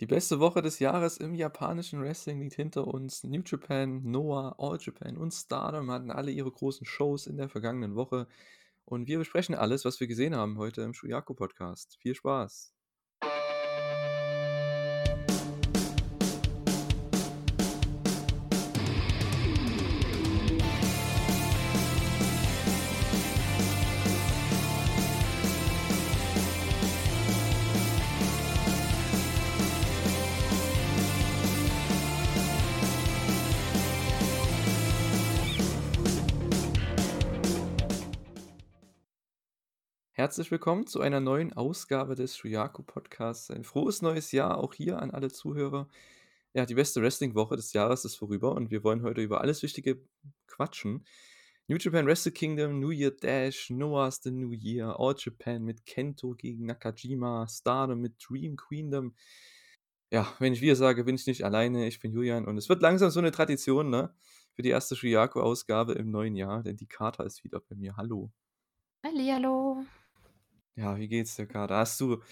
Die beste Woche des Jahres im japanischen Wrestling liegt hinter uns. New Japan, Noah, All Japan und Stardom hatten alle ihre großen Shows in der vergangenen Woche. Und wir besprechen alles, was wir gesehen haben heute im Shuyaku Podcast. Viel Spaß! Herzlich willkommen zu einer neuen Ausgabe des Shuyaku Podcasts. Ein frohes neues Jahr auch hier an alle Zuhörer. Ja, die beste Wrestling-Woche des Jahres ist vorüber und wir wollen heute über alles Wichtige quatschen. New Japan Wrestle Kingdom, New Year Dash, Noah's The New Year, All Japan mit Kento gegen Nakajima, Stardom mit Dream Queendom. Ja, wenn ich wir sage, bin ich nicht alleine. Ich bin Julian und es wird langsam so eine Tradition, ne? Für die erste Shuyaku-Ausgabe im neuen Jahr, denn die Kata ist wieder bei mir. Hallo. Hallihallo. Ja, wie geht's dir gerade? Hast du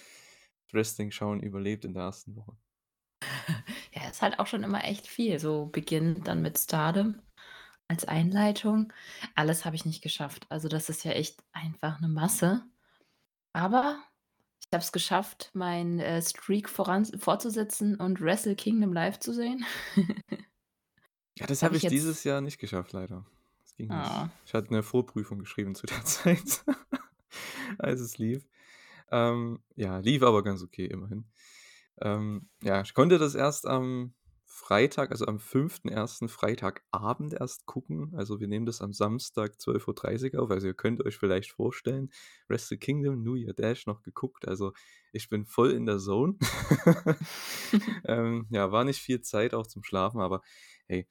Wrestling-Schauen überlebt in der ersten Woche? Ja, ist halt auch schon immer echt viel. So beginnend dann mit Stardom als Einleitung. Alles habe ich nicht geschafft. Also das ist ja echt einfach eine Masse. Aber ich habe es geschafft, meinen äh, Streak voran, fortzusetzen und Wrestle Kingdom live zu sehen. Ja, das habe ich ich dieses. Jahr nicht geschafft, leider. Das ging nicht. Ah. Ich hatte eine Vorprüfung geschrieben zu der Zeit, als es lief. Ähm, ja, lief aber ganz okay, immerhin. Ähm, ja, ich konnte das erst am Freitag, also am 5.1. Freitagabend erst gucken. Also wir nehmen das am Samstag 12.30 Uhr auf. Also ihr könnt euch vielleicht vorstellen, Wrestle Kingdom, New Year Dash noch geguckt. Also ich bin voll in der Zone. ähm, ja, war nicht viel Zeit auch zum Schlafen, aber hey,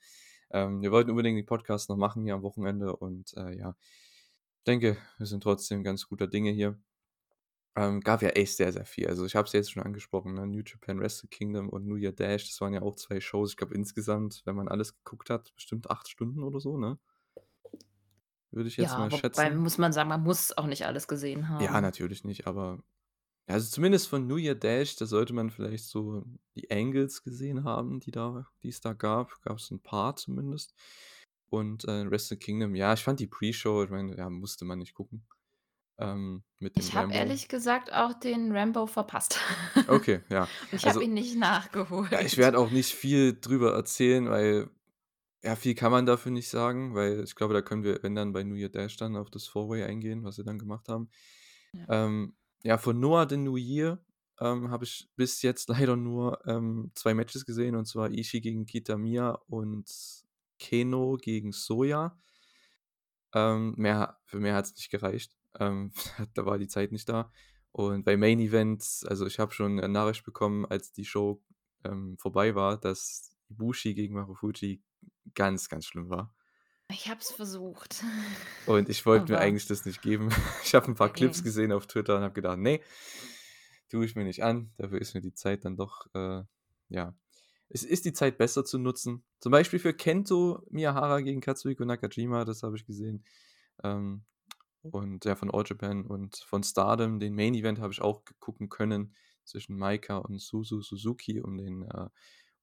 ähm, wir wollten unbedingt den Podcast noch machen hier am Wochenende und äh, ja, denke, wir sind trotzdem ganz guter Dinge hier. Ähm, gab ja echt sehr, sehr viel. Also ich habe es jetzt schon angesprochen, ne? New Japan Wrestle Kingdom und New Year Dash, das waren ja auch zwei Shows. Ich glaube insgesamt, wenn man alles geguckt hat, bestimmt acht Stunden oder so, ne? Würde ich jetzt Ja, mal wobei schätzen. muss man sagen, man muss auch nicht alles gesehen Ja, haben. natürlich nicht, aber ja, also zumindest von New Year Dash, da sollte man vielleicht so die Angles gesehen haben, die da, die es da gab. Gab es ein paar zumindest. Und äh, Wrestle Kingdom, ja, ich fand die Pre-Show, ich meine, ja, musste man nicht gucken. Ähm, Ich habe ehrlich gesagt auch den Rambo verpasst. Okay, ja. Ich habe Also, ihn nicht ja, ich nachgeholt. werde auch nicht viel drüber erzählen, weil ja, viel kann man dafür nicht sagen, weil ich glaube, da können wir, wenn dann bei New Year Dash dann auf das Four-Way eingehen, was sie dann gemacht haben. Ja. Ähm, ja, von Noah the New Year ähm, habe ich bis jetzt leider nur ähm, zwei Matches gesehen, und zwar Ishii gegen Kitamiya und Keno gegen Soya. Ähm, mehr, für mehr hat es nicht gereicht. Ähm, da war die Zeit nicht da. Und bei Main Event, also ich habe schon eine Nachricht bekommen, als die Show ähm, vorbei war, dass Ibushi gegen Marufuji ganz, ganz schlimm war. Ich habe es versucht. Und ich wollte mir eigentlich das nicht geben. Ich habe ein paar Clips nee. gesehen auf Twitter und habe gedacht, nee, tue ich mir nicht an. Dafür ist mir die Zeit dann doch, äh, ja, es ist die Zeit besser zu nutzen. Zum Beispiel für Kento Miyahara gegen Katsuhiko Nakajima, das habe ich gesehen. Ähm, und ja, von All Japan und von Stardom, den Main Event habe ich auch gucken können zwischen Maika und Suzu Suzuki um den äh,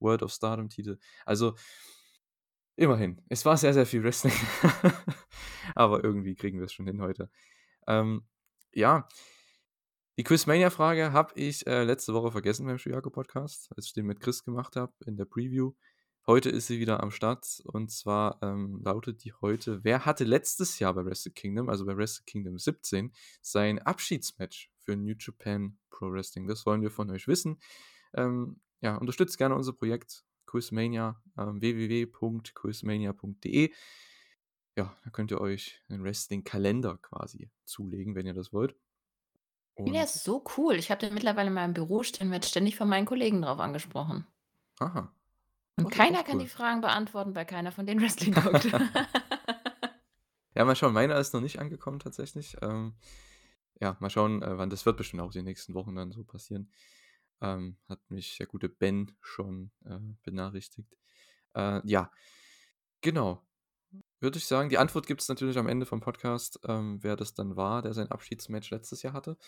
World of Stardom Titel. Also immerhin, es war sehr, sehr viel Wrestling. Aber irgendwie kriegen wir es schon hin heute. Ähm, ja, die Quizmania-Frage habe ich äh, letzte Woche vergessen beim Shuyaku Podcast, als ich den mit Chris gemacht habe in der Preview. Heute ist sie wieder am Start und zwar ähm, lautet die heute: Wer hatte letztes Jahr bei Wrestle Kingdom, also bei Wrestle Kingdom 17, sein Abschiedsmatch für New Japan Pro Wrestling? Das wollen wir von euch wissen. Ähm, ja, unterstützt gerne unser Projekt Quizmania, ähm, www.quizmania.de. Ja, da könnt ihr euch einen Wrestling-Kalender quasi zulegen, wenn ihr das wollt. Der Und ist so cool. Ich habe den mittlerweile in meinem Büro stehen, werde ständig von meinen Kollegen drauf angesprochen. aha, Und das ist keiner auch kann die cool. Fragen beantworten, weil keiner von denen Wrestling guckt. Ja, mal schauen, meiner ist noch nicht angekommen tatsächlich. Ähm, ja, mal schauen, äh, wann das wird bestimmt auch die nächsten Wochen dann so passieren. Ähm, hat mich der gute Ben schon äh, benachrichtigt. Äh, ja, genau. Würde ich sagen, die Antwort gibt es natürlich am Ende vom Podcast, ähm, wer das dann war, der sein Abschiedsmatch letztes Jahr hatte.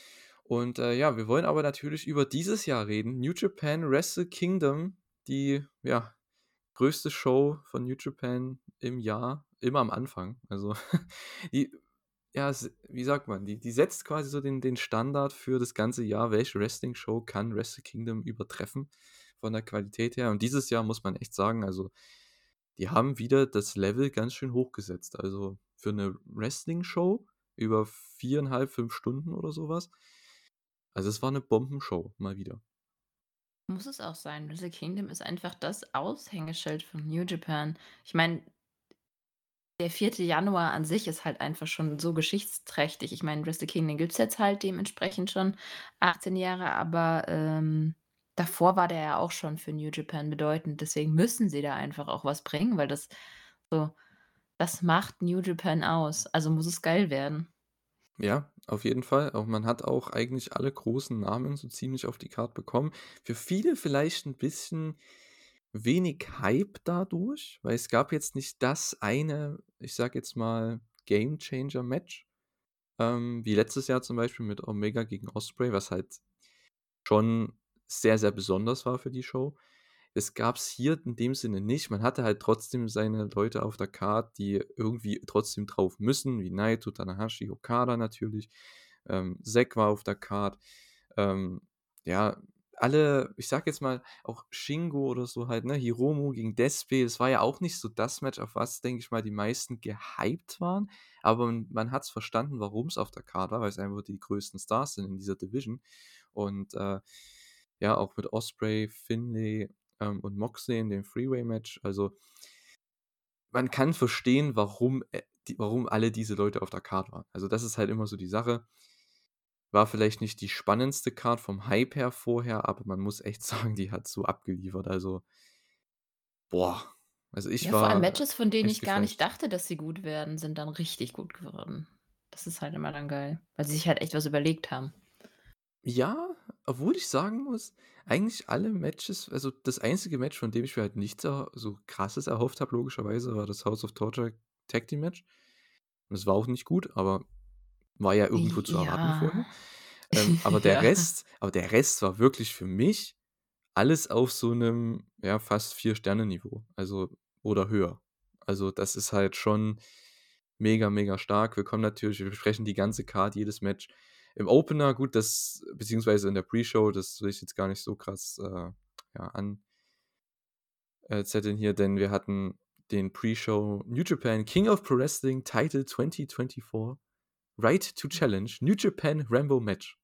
Und äh, ja, wir wollen aber natürlich über dieses Jahr reden. New Japan Wrestle Kingdom, die ja, größte Show von New Japan im Jahr, immer am Anfang. Also die, ja, wie sagt man, die, die setzt quasi so den, den Standard für das ganze Jahr, welche Wrestling-Show kann Wrestle Kingdom übertreffen von der Qualität her. Und dieses Jahr muss man echt sagen, also die haben wieder das Level ganz schön hochgesetzt. Also für eine Wrestling-Show über viereinhalb, fünf Stunden oder sowas. Also es war eine Bombenshow, mal wieder. Muss es auch sein. Wrestle Kingdom ist einfach das Aushängeschild von New Japan. Ich meine, der 4. Januar an sich ist halt einfach schon so geschichtsträchtig. Ich meine, Wrestle Kingdom gibt es jetzt halt dementsprechend schon 18 Jahre, aber ähm, davor war der ja auch schon für New Japan bedeutend. Deswegen müssen sie da einfach auch was bringen, weil das so, das macht New Japan aus. Also muss es geil werden. Ja, auf jeden Fall. Auch man hat auch eigentlich alle großen Namen so ziemlich auf die Karte bekommen. Für viele vielleicht ein bisschen wenig Hype dadurch, weil es gab jetzt nicht das eine, ich sag jetzt mal, Game Changer Match, ähm, wie letztes Jahr zum Beispiel mit Omega gegen Osprey, was halt schon sehr, sehr besonders war für die Show. Es gab es hier in dem Sinne nicht. Man hatte halt trotzdem seine Leute auf der Card, die irgendwie trotzdem drauf müssen, wie Naito, Tanahashi, Okada natürlich. Ähm, Zack war auf der Card. Ähm, ja, alle, ich sag jetzt mal, auch Shingo oder so halt, ne, Hiromu gegen Despe, das war ja auch nicht so das Match, auf was, denke ich mal, die meisten gehypt waren. Aber man, man hat es verstanden, warum es auf der Karte war, weil es einfach die größten Stars sind in dieser Division. Und äh, ja, auch mit Osprey, Finlay ähm, und Moxley in dem Freeway-Match. Also man kann verstehen, warum, äh, die, warum alle diese Leute auf der Karte waren. Also das ist halt immer so die Sache. War vielleicht nicht die spannendste Card vom Hype her vorher, aber man muss echt sagen, die hat so abgeliefert. Also, boah. Also ich ja, war. Vor allem Matches, von denen ich gar nicht dachte, dass sie gut werden, sind dann richtig gut geworden. Das ist halt immer dann geil, weil sie sich halt echt was überlegt haben. Ja, obwohl ich sagen muss, eigentlich alle Matches, also das einzige Match, von dem ich mir halt nichts so krasses erhofft habe, logischerweise, war das House of Torture Tag Team Match. Und es war auch nicht gut, aber war ja irgendwo zu erwarten ja. vorher. Ähm, aber der ja. Rest, aber der Rest war wirklich für mich alles auf so einem, ja, fast Vier-Sterne-Niveau. Also, oder höher. Also, das ist halt schon mega, mega stark. Wir kommen natürlich, wir besprechen die ganze Card, jedes Match. Im Opener, gut, das, beziehungsweise in der Pre-Show, das will ich jetzt gar nicht so krass äh, ja, an äh, zetteln hier, denn wir hatten den Pre-Show New Japan King of Pro Wrestling Title 2024 Right to Challenge New Japan Rambo Match.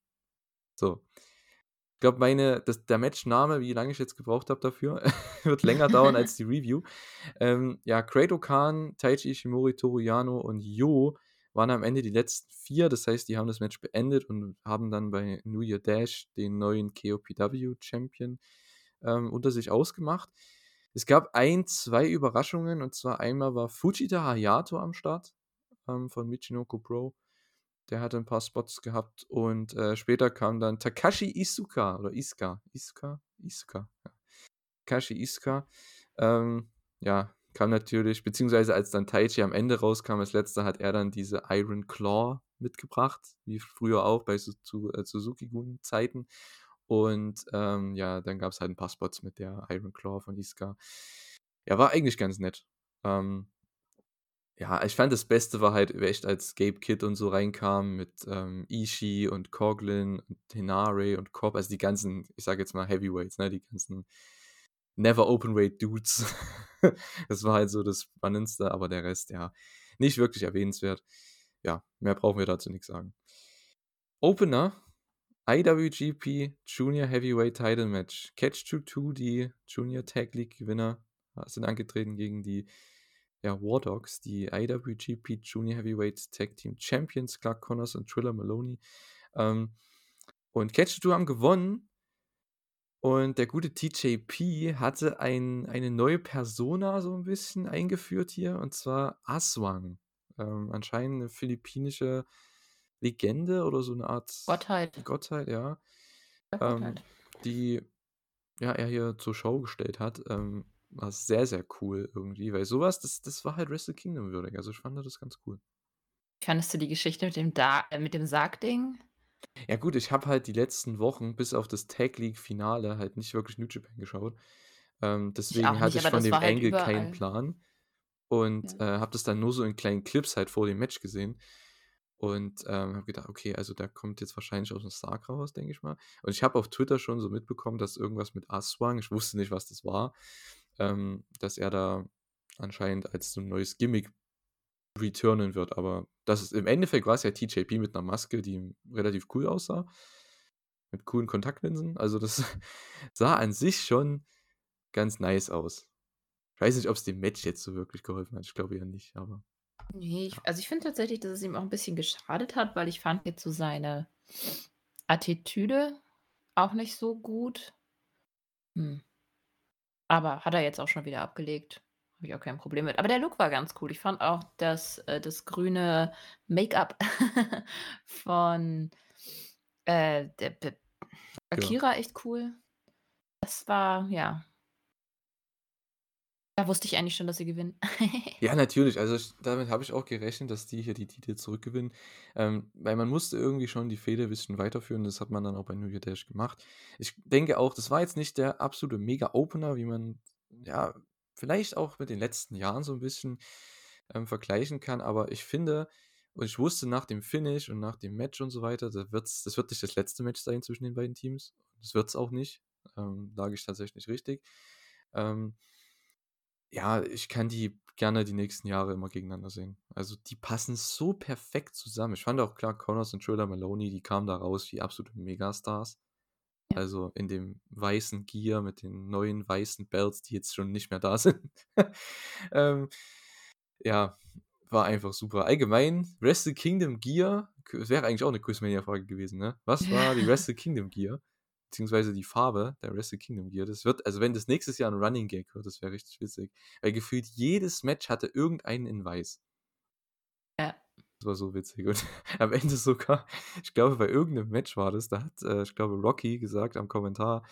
So. Ich glaube, meine, das, der Matchname, wie lange ich jetzt gebraucht habe dafür, wird länger dauern als die Review. Ähm, ja, Krato Khan, Taichi Ishimori, Toru Yano und Yo waren am Ende die letzten vier. Das heißt, die haben das Match beendet und haben dann bei New Year Dash den neuen KOPW Champion ähm, unter sich ausgemacht. Es gab ein, zwei Überraschungen und zwar einmal war Fujita Hayato am Start ähm, von Michinoko Pro der hatte ein paar Spots gehabt und äh, später kam dann Takashi Isuka oder Isuka. Isuka? Isuka. Ja. Takashi Isuka. Ähm, ja, kam natürlich, beziehungsweise als dann Taichi am Ende rauskam, als letzter hat er dann diese Iron Claw mitgebracht, wie früher auch bei äh, Suzuki-Gun-Zeiten. Und ähm, ja, dann gab es halt ein paar Spots mit der Iron Claw von Isuka. Ja, war eigentlich ganz nett. Ähm, ja, ich fand das Beste war halt echt, als Gabe Kid und so reinkam mit ähm, Ishii und Coglin und Hinare und Cobb, also die ganzen, ich sage jetzt mal Heavyweights, ne, die ganzen Never Open Weight Dudes. das war halt so das Spannendste, aber der Rest, ja, nicht wirklich erwähnenswert. Ja, mehr brauchen wir dazu nichts sagen. Opener, IWGP Junior Heavyweight Title Match. Catch 2-2, die Junior Tag League Gewinner, sind angetreten gegen die ja, War Dogs, die IWGP Junior Heavyweight Tag Team Champions, Clark Connors und Triller Maloney. Ähm, und Catch 2 haben gewonnen. Und der gute TJP hatte ein, eine neue Persona so ein bisschen eingeführt hier, und zwar Aswang. Ähm, anscheinend eine philippinische Legende oder so eine Art Gottheit. Gottheit, ja. Ähm, die ja, er hier zur Show gestellt hat. Ähm, war sehr, sehr cool irgendwie, weil sowas, das, das war halt Wrestle Kingdom würdig. Also ich fand das ganz cool. Fandest du die Geschichte mit dem, da äh, mit dem Sargding? Ja gut, ich habe halt die letzten Wochen bis auf das Tag League Finale halt nicht wirklich New Japan geschaut. Ähm, Ich deswegen hatte nicht, ich aber von dem halt Angle keinen überall. Plan und, Ja. äh, habe das dann nur so in kleinen Clips halt vor dem Match gesehen und, ähm, habe gedacht: „Okay, also der kommt jetzt wahrscheinlich aus'm Sarg raus“, denke ich mal. Und ich habe auf Twitter schon so mitbekommen, dass irgendwas mit Aswang ich wusste nicht, was das war, ähm, dass er da anscheinend als so 'n neues Gimmick returnen wird, aber das ist im Endeffekt war's ja TJP mit 'ner Maske, die relativ cool aussah mit coolen Kontaktlinsen. Also, das sah an sich schon ganz nice aus. Ich weiß nicht, ob's dem Match jetzt so wirklich geholfen hat. Ich glaube eher nicht, aber Ne, ich ja. also, ich finde tatsächlich, dass es ihm auch 'n bisschen geschadet hat, weil ich fand jetzt so seine Attitüde auch nicht so gut. Hm. Aber hat er jetzt auch schon wieder abgelegt. Habe ich auch kein Problem mit. Aber der Look war ganz cool. Ich fand auch das äh, das grüne Make-up von, äh, der b Ja. Akira echt cool. Das war ja Da wusste ich eigentlich schon, dass sie gewinnen. Ja, natürlich. Also, damit habe ich auch gerechnet, dass die hier die Titel zurückgewinnen, ähm, weil man musste irgendwie schon die Fehde bisschen weiterführen. Das hat man dann auch bei New Year Dash gemacht. Ich denke auch, das war jetzt nicht der absolute Mega-Opener, wie man, ja, vielleicht auch mit den letzten Jahren so 'n bisschen, ähm, vergleichen kann, aber ich finde und ich wusste nach dem Finish und nach dem Match und so weiter, da wird's das wird nicht das letzte Match sein zwischen den beiden Teams. Das wird's auch nicht. Ähm, lag ich tatsächlich richtig. Ähm ja, ich kann die gerne die nächsten Jahre immer gegeneinander sehen. Also, die passen so perfekt zusammen. Ich fand auch klar, Connors und Trill Maloney, die kamen da raus wie absolute Megastars. Ja. Also, in dem weißen Gear mit den neuen weißen Belts, die jetzt schon nicht mehr da sind. Ähm, ja, war einfach super. Allgemein Wrestle Kingdom Gear k wäre eigentlich auch 'ne Quizmania-Frage gewesen, ne? Was war die Wrestle Kingdom Gear, beziehungsweise die Farbe der Wrestle Kingdom Gear? Das wird also, wenn das nächstes Jahr 'n Running Gag wird, das wäre richtig witzig, weil gefühlt jedes Match hatte irgendeinen in weiß. Das war so witzig und am Ende sogar ich glaube, bei irgend 'nem Match war das, da hat, äh, ich glaube, Rocky gesagt am Kommentar,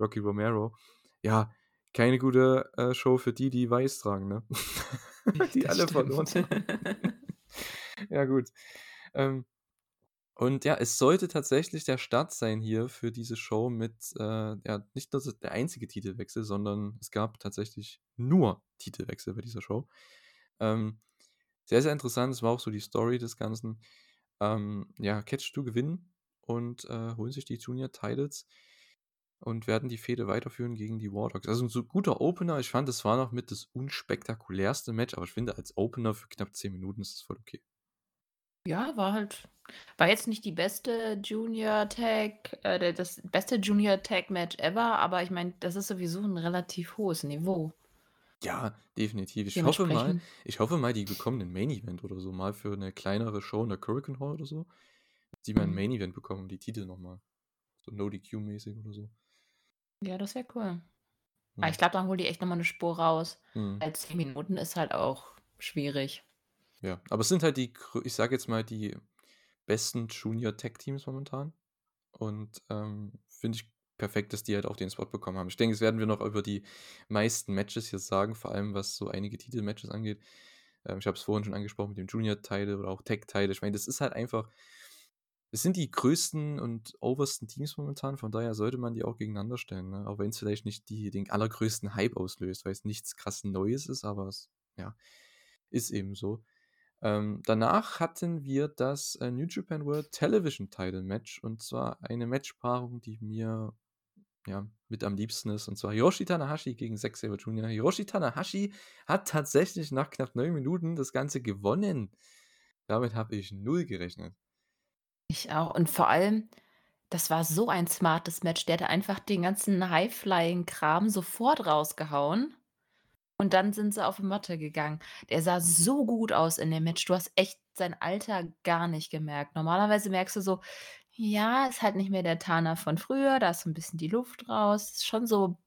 Rocky Romero: „Ja, keine gute, äh, Show für die, die weiß tragen“, ne? Die Das alle verloren stimmt. haben. Ja gut. Ähm, und ja, es sollte tatsächlich der Start sein hier für diese Show mit, äh, ja, nicht nur der einzige Titelwechsel, sondern es gab tatsächlich nur Titelwechsel bei dieser Show. Ähm, sehr, sehr interessant. Das war auch so die Story des Ganzen. Ähm, ja, Catch 2 gewinnen und, äh, holen sich die Junior Titles und werden die Fehde weiterführen gegen die War Dogs. Also, 'n so guter Opener. Ich fand, das war noch mit das unspektakulärste Match, aber ich finde, als Opener für knapp 10 Minuten ist das voll okay. Ja, war halt war jetzt nicht die beste Junior Tag äh, das beste Junior Tag Match ever, aber ich meine, das ist sowieso 'n relativ hohes Niveau. Ja, definitiv. Ich hoffe mal ich hoffe mal, die bekommen 'nen Main Event oder so mal für 'ne kleinere Show in der Korakuen Hall oder so, dass die mal 'n Mhm. Main Event bekommen, die Titel noch mal. So No-DQ-mäßig oder so. Ja, das wäre cool. Aber Mhm. ich glaube, dann holen die echt noch mal 'ne Spur raus, Mhm. weil 10 Minuten ist halt auch schwierig. Ja, aber es sind halt die ich sage jetzt mal, die besten Junior Tag Teams momentan und, ähm, finde ich perfekt, dass die halt auch den Spot bekommen haben. Ich denke, das werden wir noch über die meisten Matches hier sagen, vor allem was so einige Titelmatches angeht. Ähm, ich habe es vorhin schon angesprochen mit dem Junior Title oder auch Title. Ich meine, das ist halt einfach es sind die größten und oversten Teams momentan, von daher sollte man die auch gegeneinander stellen, ne? Auch wenn's vielleicht nicht die den allergrößten Hype auslöst, weil's nichts krass Neues ist, aber es, ja, ist eben so. Ähm, danach hatten wir das, äh, New Japan World Television Title Match und zwar eine Matchpaarung, die mir, ja, mit am liebsten ist, und zwar Hiroshi Tanahashi gegen Zack Sabre Jr. Hiroshi Tanahashi hat tatsächlich nach knapp 9 Minuten das Ganze gewonnen. Damit habe ich 0 gerechnet. Ich auch und vor allem, das war so ein smartes Match. Der hatte einfach den ganzen High-Flying-Kram sofort rausgehauen und dann sind sie auf die Matte gegangen. Der sah so gut aus in dem Match. Du hast echt sein Alter gar nicht gemerkt. Normalerweise merkst du so: „Ja, ist halt nicht mehr der Tana von früher, da ist so 'n bisschen die Luft raus.“ Ist schon so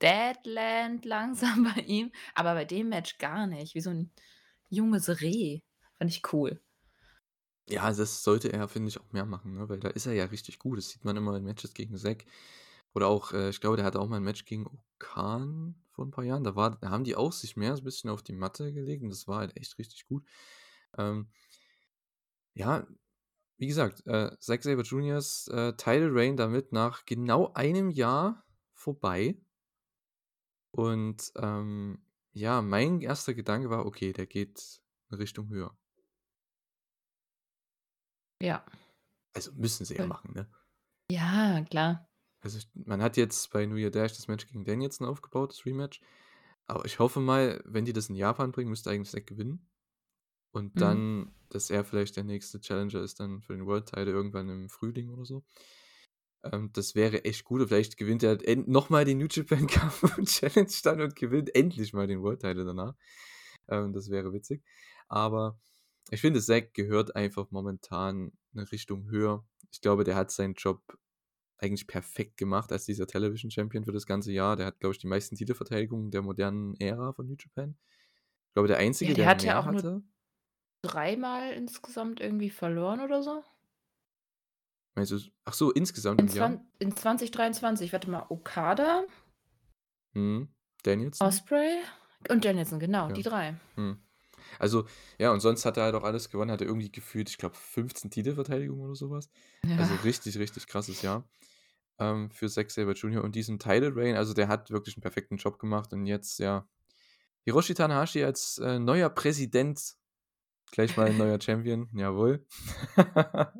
Deadland langsam bei ihm, aber bei dem Match gar nicht, wie so 'n junges Reh. Fand ich cool. Ja, das sollte er, finde ich, auch mehr machen, ne, weil da ist er ja richtig gut. Das sieht man immer in Matches gegen Zack oder auch, äh, ich glaube, der hatte auch mal 'n Match gegen O-Khan vor 'n paar Jahren. Da war da haben die auch sich mehr so 'n bisschen auf die Matte gelegt und das war halt echt richtig gut. Ähm ja, wie gesagt, äh, Zack Sabre Jr.'s äh, Title Reign damit nach genau einem Jahr vorbei. Und ähm, ja, mein erster Gedanke war, okay, der geht eine Richtung höher. Ja. Also müssen sie ja machen, ne? Ja, klar. Also man hat jetzt bei New Year Dash das Match gegen Danielson aufgebaut, das Rematch. Aber ich hoffe mal, wenn die das in Japan bringen, müsste eigentlich Zack gewinnen. Und Mhm. dann, dass er vielleicht der nächste Challenger ist dann für den World Title irgendwann im Frühling oder so. Ähm, das wäre echt gut. Und vielleicht gewinnt er nochmal den New Japan Cup und Challenge dann und gewinnt endlich mal den World Title danach. Ähm, das wäre witzig. Aber ich finde, Zack gehört einfach momentan eine Richtung höher. Ich glaube, der hat seinen Job eigentlich perfekt gemacht als dieser Television Champion für das ganze Jahr. Der hat, glaube ich, die meisten Titelverteidigungen der modernen Ära von New Japan. Ich glaube, der einzige, Ja, der der hat ja auch nur hatte. Dreimal insgesamt irgendwie verloren oder so. Du, ach so, insgesamt In, im Jahr? in 2023, warte mal, Okada, Hm. Danielson? Osprey und Danielson, genau, Ja. die drei. Hm. Also, ja, und sonst hat er halt auch alles gewonnen, hat er irgendwie gefühlt, ich glaube, 15 Titelverteidigungen oder sowas. Also Ja. richtig, richtig krasses Jahr ähm, für Zack Sabre Jr. Und diesen Title Reign, also der hat wirklich einen perfekten Job gemacht und jetzt, ja, Hiroshi Tanahashi als äh, neuer Präsident, gleich mal ein neuer Champion, jawohl.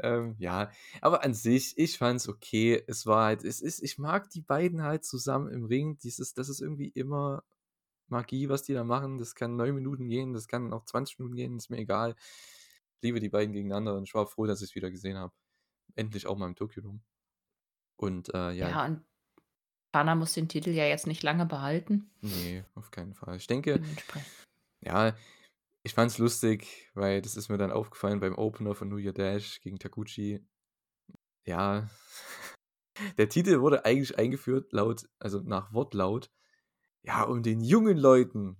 ähm, ja, aber an sich, ich fand es okay. Es war halt, es ist, ich mag die beiden halt zusammen im Ring. Dieses, das ist irgendwie immer Magie, was die da machen. Das kann neun Minuten gehen, das kann auch 20 Minuten gehen, ist mir egal. Ich liebe die beiden gegeneinander und ich war froh, dass ich es wieder gesehen habe. Endlich auch mal im Tokyo Dome. Und äh, ja, Ja, und Tana muss den Titel ja jetzt nicht lange behalten. nee, auf keinen Fall. Ich denke, ja, ich fand's lustig, weil das ist mir dann aufgefallen beim Opener von New Year Dash gegen Taguchi. Ja, der Titel wurde eigentlich eingeführt laut, also nach Wortlaut, ja, um den jungen Leuten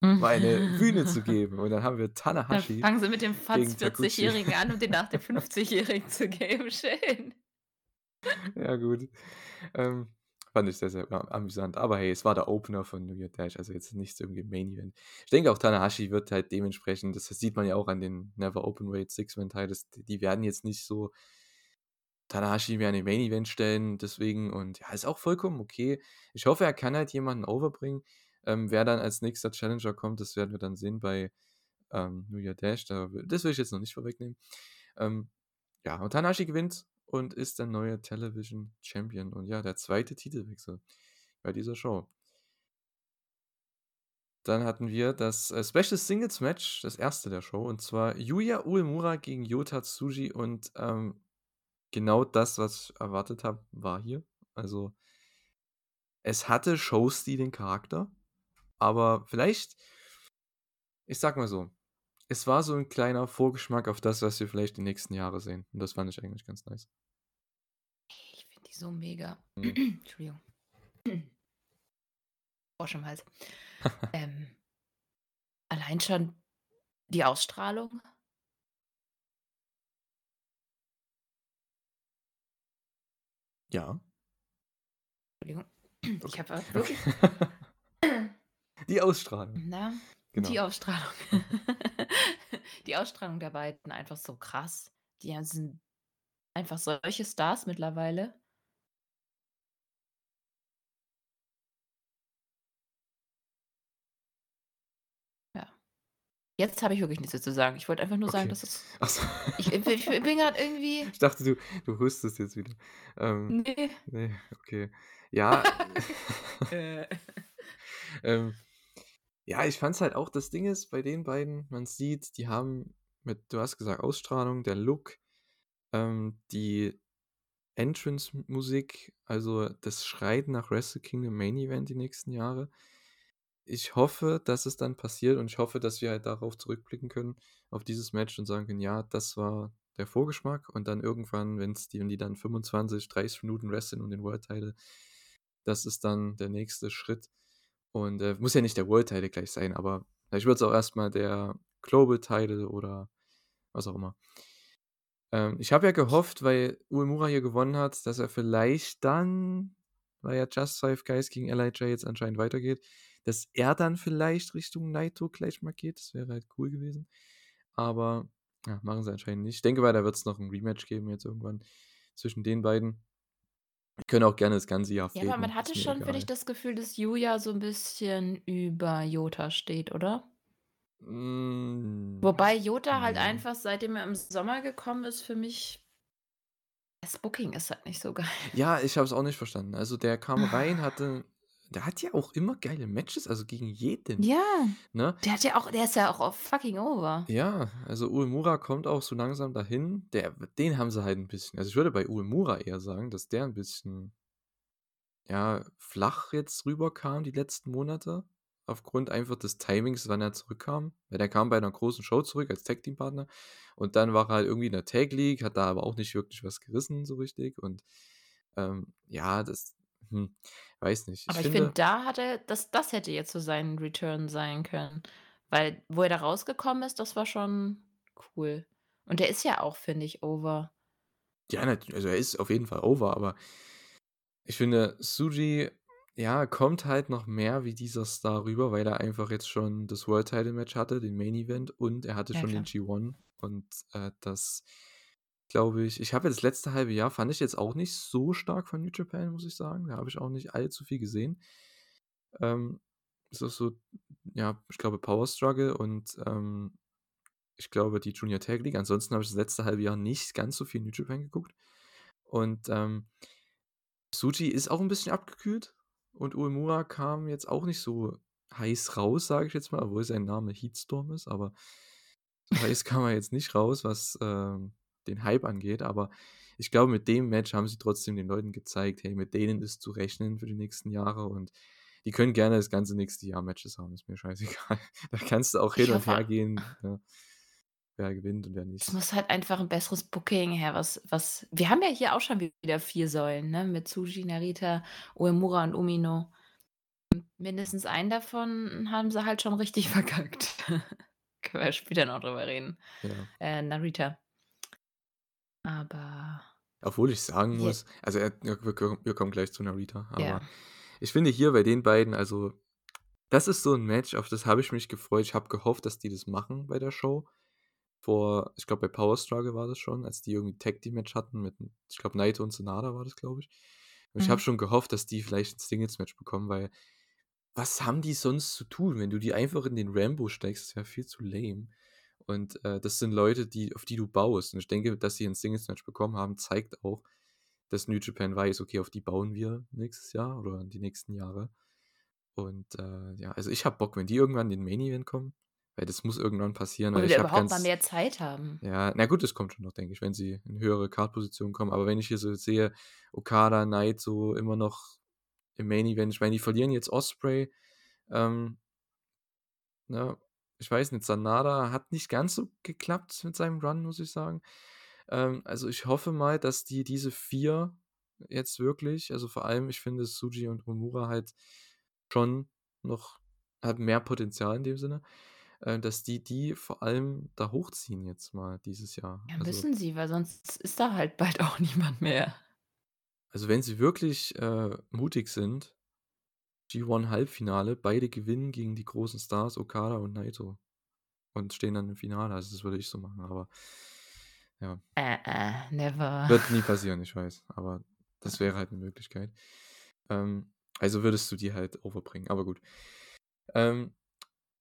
mal eine Bühne zu geben. Und dann haben wir Dann Tanahashi. fangen sie mit dem Taguchi. 40-Jährigen an, um den nach dem 50-Jährigen zu geben. Schön. Ja, gut. Ähm, fand ich sehr, sehr am- amüsant. Aber hey, es war der Opener von New Year Dash, also jetzt nichts irgendwie Main Event. Ich denke auch Tanahashi wird halt dementsprechend, das sieht man ja auch an den Never Open Weight Six-Man Titles, die werden jetzt nicht so Tanahashi mehr in den Main Event stellen, deswegen und ja, ist auch vollkommen okay. Ich hoffe, er kann halt jemanden overbringen. Ähm, wer dann als nächster Challenger kommt, das werden wir dann sehen bei ähm, New Year Dash. Da, das will ich jetzt noch nicht vorwegnehmen. Ähm, ja, und Tanahashi gewinnt und ist der neue Television Champion. Und ja, der zweite Titelwechsel bei dieser Show. Dann hatten wir das äh, Special Singles Match, das erste der Show, und zwar Yuya Uemura gegen Yota Tsuji. Und ähm, genau das, was ich erwartet habe, war hier. Also, es hatte Showstil den Charakter, aber vielleicht, ich sag mal so, es war so ein kleiner Vorgeschmack auf das, was wir vielleicht die nächsten Jahre sehen. Und das fand ich eigentlich ganz nice. Ich die so mega. Mhm. Entschuldigung. Frosch im Hals. ähm, allein schon die Ausstrahlung. Ja. Entschuldigung. Ich Okay. habe wirklich. Die Ausstrahlung. Na, Genau. die Ausstrahlung. die Ausstrahlung der beiden einfach so krass. Die sind einfach solche Stars mittlerweile. Ja. Jetzt habe ich wirklich nichts dazu zu sagen. Ich wollte einfach nur sagen, Okay. dass es. Achso. Ich, ich, ich bin gerade irgendwie. Ich dachte, du, du hustest jetzt wieder. Ähm, Nee. nee, okay. Ja. Äh. ähm, ja, ich fand's halt auch, das Ding ist, bei den beiden, man sieht, die haben mit, du hast gesagt, Ausstrahlung, der Look, ähm, die Entrance-Musik, also das schreit nach Wrestle Kingdom Main Event die nächsten Jahre. Ich hoffe, dass es dann passiert und ich hoffe, dass wir halt darauf zurückblicken können, auf dieses Match und sagen können, ja, das war der Vorgeschmack und dann irgendwann, wenn die und die dann 25, 30 Minuten wresteln und den World Title, das ist dann der nächste Schritt. Und äh, muss ja nicht der World Title gleich sein, aber vielleicht wird es auch erstmal der Global Title oder was auch immer. Ähm, ich habe ja gehofft, weil Uemura hier gewonnen hat, dass er vielleicht dann, weil ja Just Five Guys gegen LIJ jetzt anscheinend weitergeht, dass er dann vielleicht Richtung Naito gleich mal geht. Das wäre halt cool gewesen. Aber Ja, machen sie anscheinend nicht. Ich denke mal, da wird es noch ein Rematch geben jetzt irgendwann zwischen den beiden. Wir können auch gerne das ganze Jahr Ja, aber man hatte schon, finde ich, das Gefühl, dass Yuya so 'n bisschen über Yota steht, oder? Hm, Wobei Yota halt einfach, seitdem er im Sommer gekommen ist, für mich das Booking ist halt nicht so geil. Ja, ich habe es auch nicht verstanden. Also, der kam rein, hatte der hat ja auch immer geile Matches, also gegen jeden, Ja, ne? der hat ja auch der ist ja auch auf fucking over. Ja, also Uemura kommt auch so langsam dahin. Der den haben sie halt 'n bisschen also, ich würde bei Uemura eher sagen, dass der 'n bisschen ja, flach jetzt rüberkam die letzten Monate, aufgrund einfach des Timings, wann er zurückkam. Weil der kam bei 'ner großen Show zurück als Tag-Team-Partner und dann war er halt irgendwie in der Tag League, hat da aber auch nicht wirklich was gerissen so richtig und, ähm, ja, das hm, weiß nicht. Ich Aber ich finde, finde da hat er das das hätte jetzt so sein Return sein können, weil wo er da rausgekommen ist, das war schon cool. Und der ist ja auch, finde ich, over. Ja, also, er ist auf jeden Fall over, aber ich finde, Tsuji, ja, kommt halt noch mehr wie dieser Star rüber, weil er einfach jetzt schon das World Title Match hatte, den Main Event und er hatte Ja, schon den klar. G1 und, äh, das glaube ich ich habe ja das letzte halbe Jahr fand ich jetzt auch nicht so stark von New Japan, muss ich sagen. Da habe ich auch nicht allzu viel gesehen. Ähm, ist auch so, ja, ich glaube Power Struggle und, ähm, ich glaube die Junior Tag League. Ansonsten habe ich das letzte halbe Jahr nicht ganz so viel New Japan geguckt und, ähm Tsuji ist auch 'n bisschen abgekühlt und Uemura kam jetzt auch nicht so heiß raus, sage ich jetzt mal, obwohl sein Name Heatstorm ist, aber heiß kam er jetzt nicht raus, was, ähm, den Hype angeht. Aber ich glaube, mit dem Match haben sie trotzdem den Leuten gezeigt: „Hey, mit denen ist zu rechnen für die nächsten Jahre und die können gerne das ganze nächste Jahr Matches haben, ist mir scheißegal.“ Da kannst du auch hin und her gehen, ne, wer gewinnt und wer Es nicht. muss halt einfach 'n besseres Booking her, was was wir haben ja hier auch schon wieder 4 Säulen, ne, mit Tsuji, Narita, Uemura und Umino. Mindestens einen davon haben sie halt schon richtig verkackt. Können wir später noch drüber reden. Ja. Äh, Narita. Aber Obwohl ich sagen muss also, er wir wir kommen gleich zu Narita, Ja. aber ich finde hier bei den beiden also, das ist so 'n Match, auf das habe ich mich gefreut. Ich habe gehofft, dass die das machen bei der Show. Vor ich glaube, bei Power Struggle war das schon, als die irgendwie Tag-Team-Match hatten mit ich glaube, Naito und Sanada war das, glaube ich. Und ich habe Mhm. schon gehofft, dass die vielleicht 'n Singles-Match bekommen, weil was haben die sonst zu tun? Wenn du die einfach in den Rambo steckst, ist ja viel zu lame. Und, äh, das sind Leute, die auf die du baust. Und ich denke, dass sie 'n Singles-Match bekommen haben, zeigt auch, dass New Japan weiß: „Okay, auf die bauen wir nächstes Jahr oder die nächsten Jahre.“ Und, äh, ja, also, ich habe Bock, wenn die irgendwann in den Main Event kommen, weil das muss irgendwann passieren, Oder ich wir überhaupt mal ganz mehr Zeit haben. ja, na gut, das kommt schon noch, denke ich, wenn sie in höhere Card-Positionen kommen. Aber wenn ich hier so sehe, Okada, Naito immer noch im Main Event ich meine, die verlieren jetzt Ospreay, ähm ne? Ich weiß nicht, Sanada hat nicht ganz so geklappt mit seinem Run, muss ich sagen. Ähm, also, ich hoffe mal, dass die diese 4 jetzt wirklich also, vor allem, ich finde Tsuji und Uemura halt schon noch haben mehr Potenzial in dem Sinne, äh, dass die die vor allem da hochziehen jetzt mal dieses Jahr. Ja, Also müssen sie, weil sonst ist da halt bald auch niemand mehr. also, wenn sie wirklich, äh, mutig sind, G1-Halbfinale, beide gewinnen gegen die großen Stars Okada und Naito und stehen dann im Finale. Also, das würde ich so machen, aber ja. Äh, äh, never. Wird nie passieren, ich weiß, aber das wäre halt 'ne Möglichkeit. Ähm, also, würdest du die halt over bringen, aber gut. Ähm,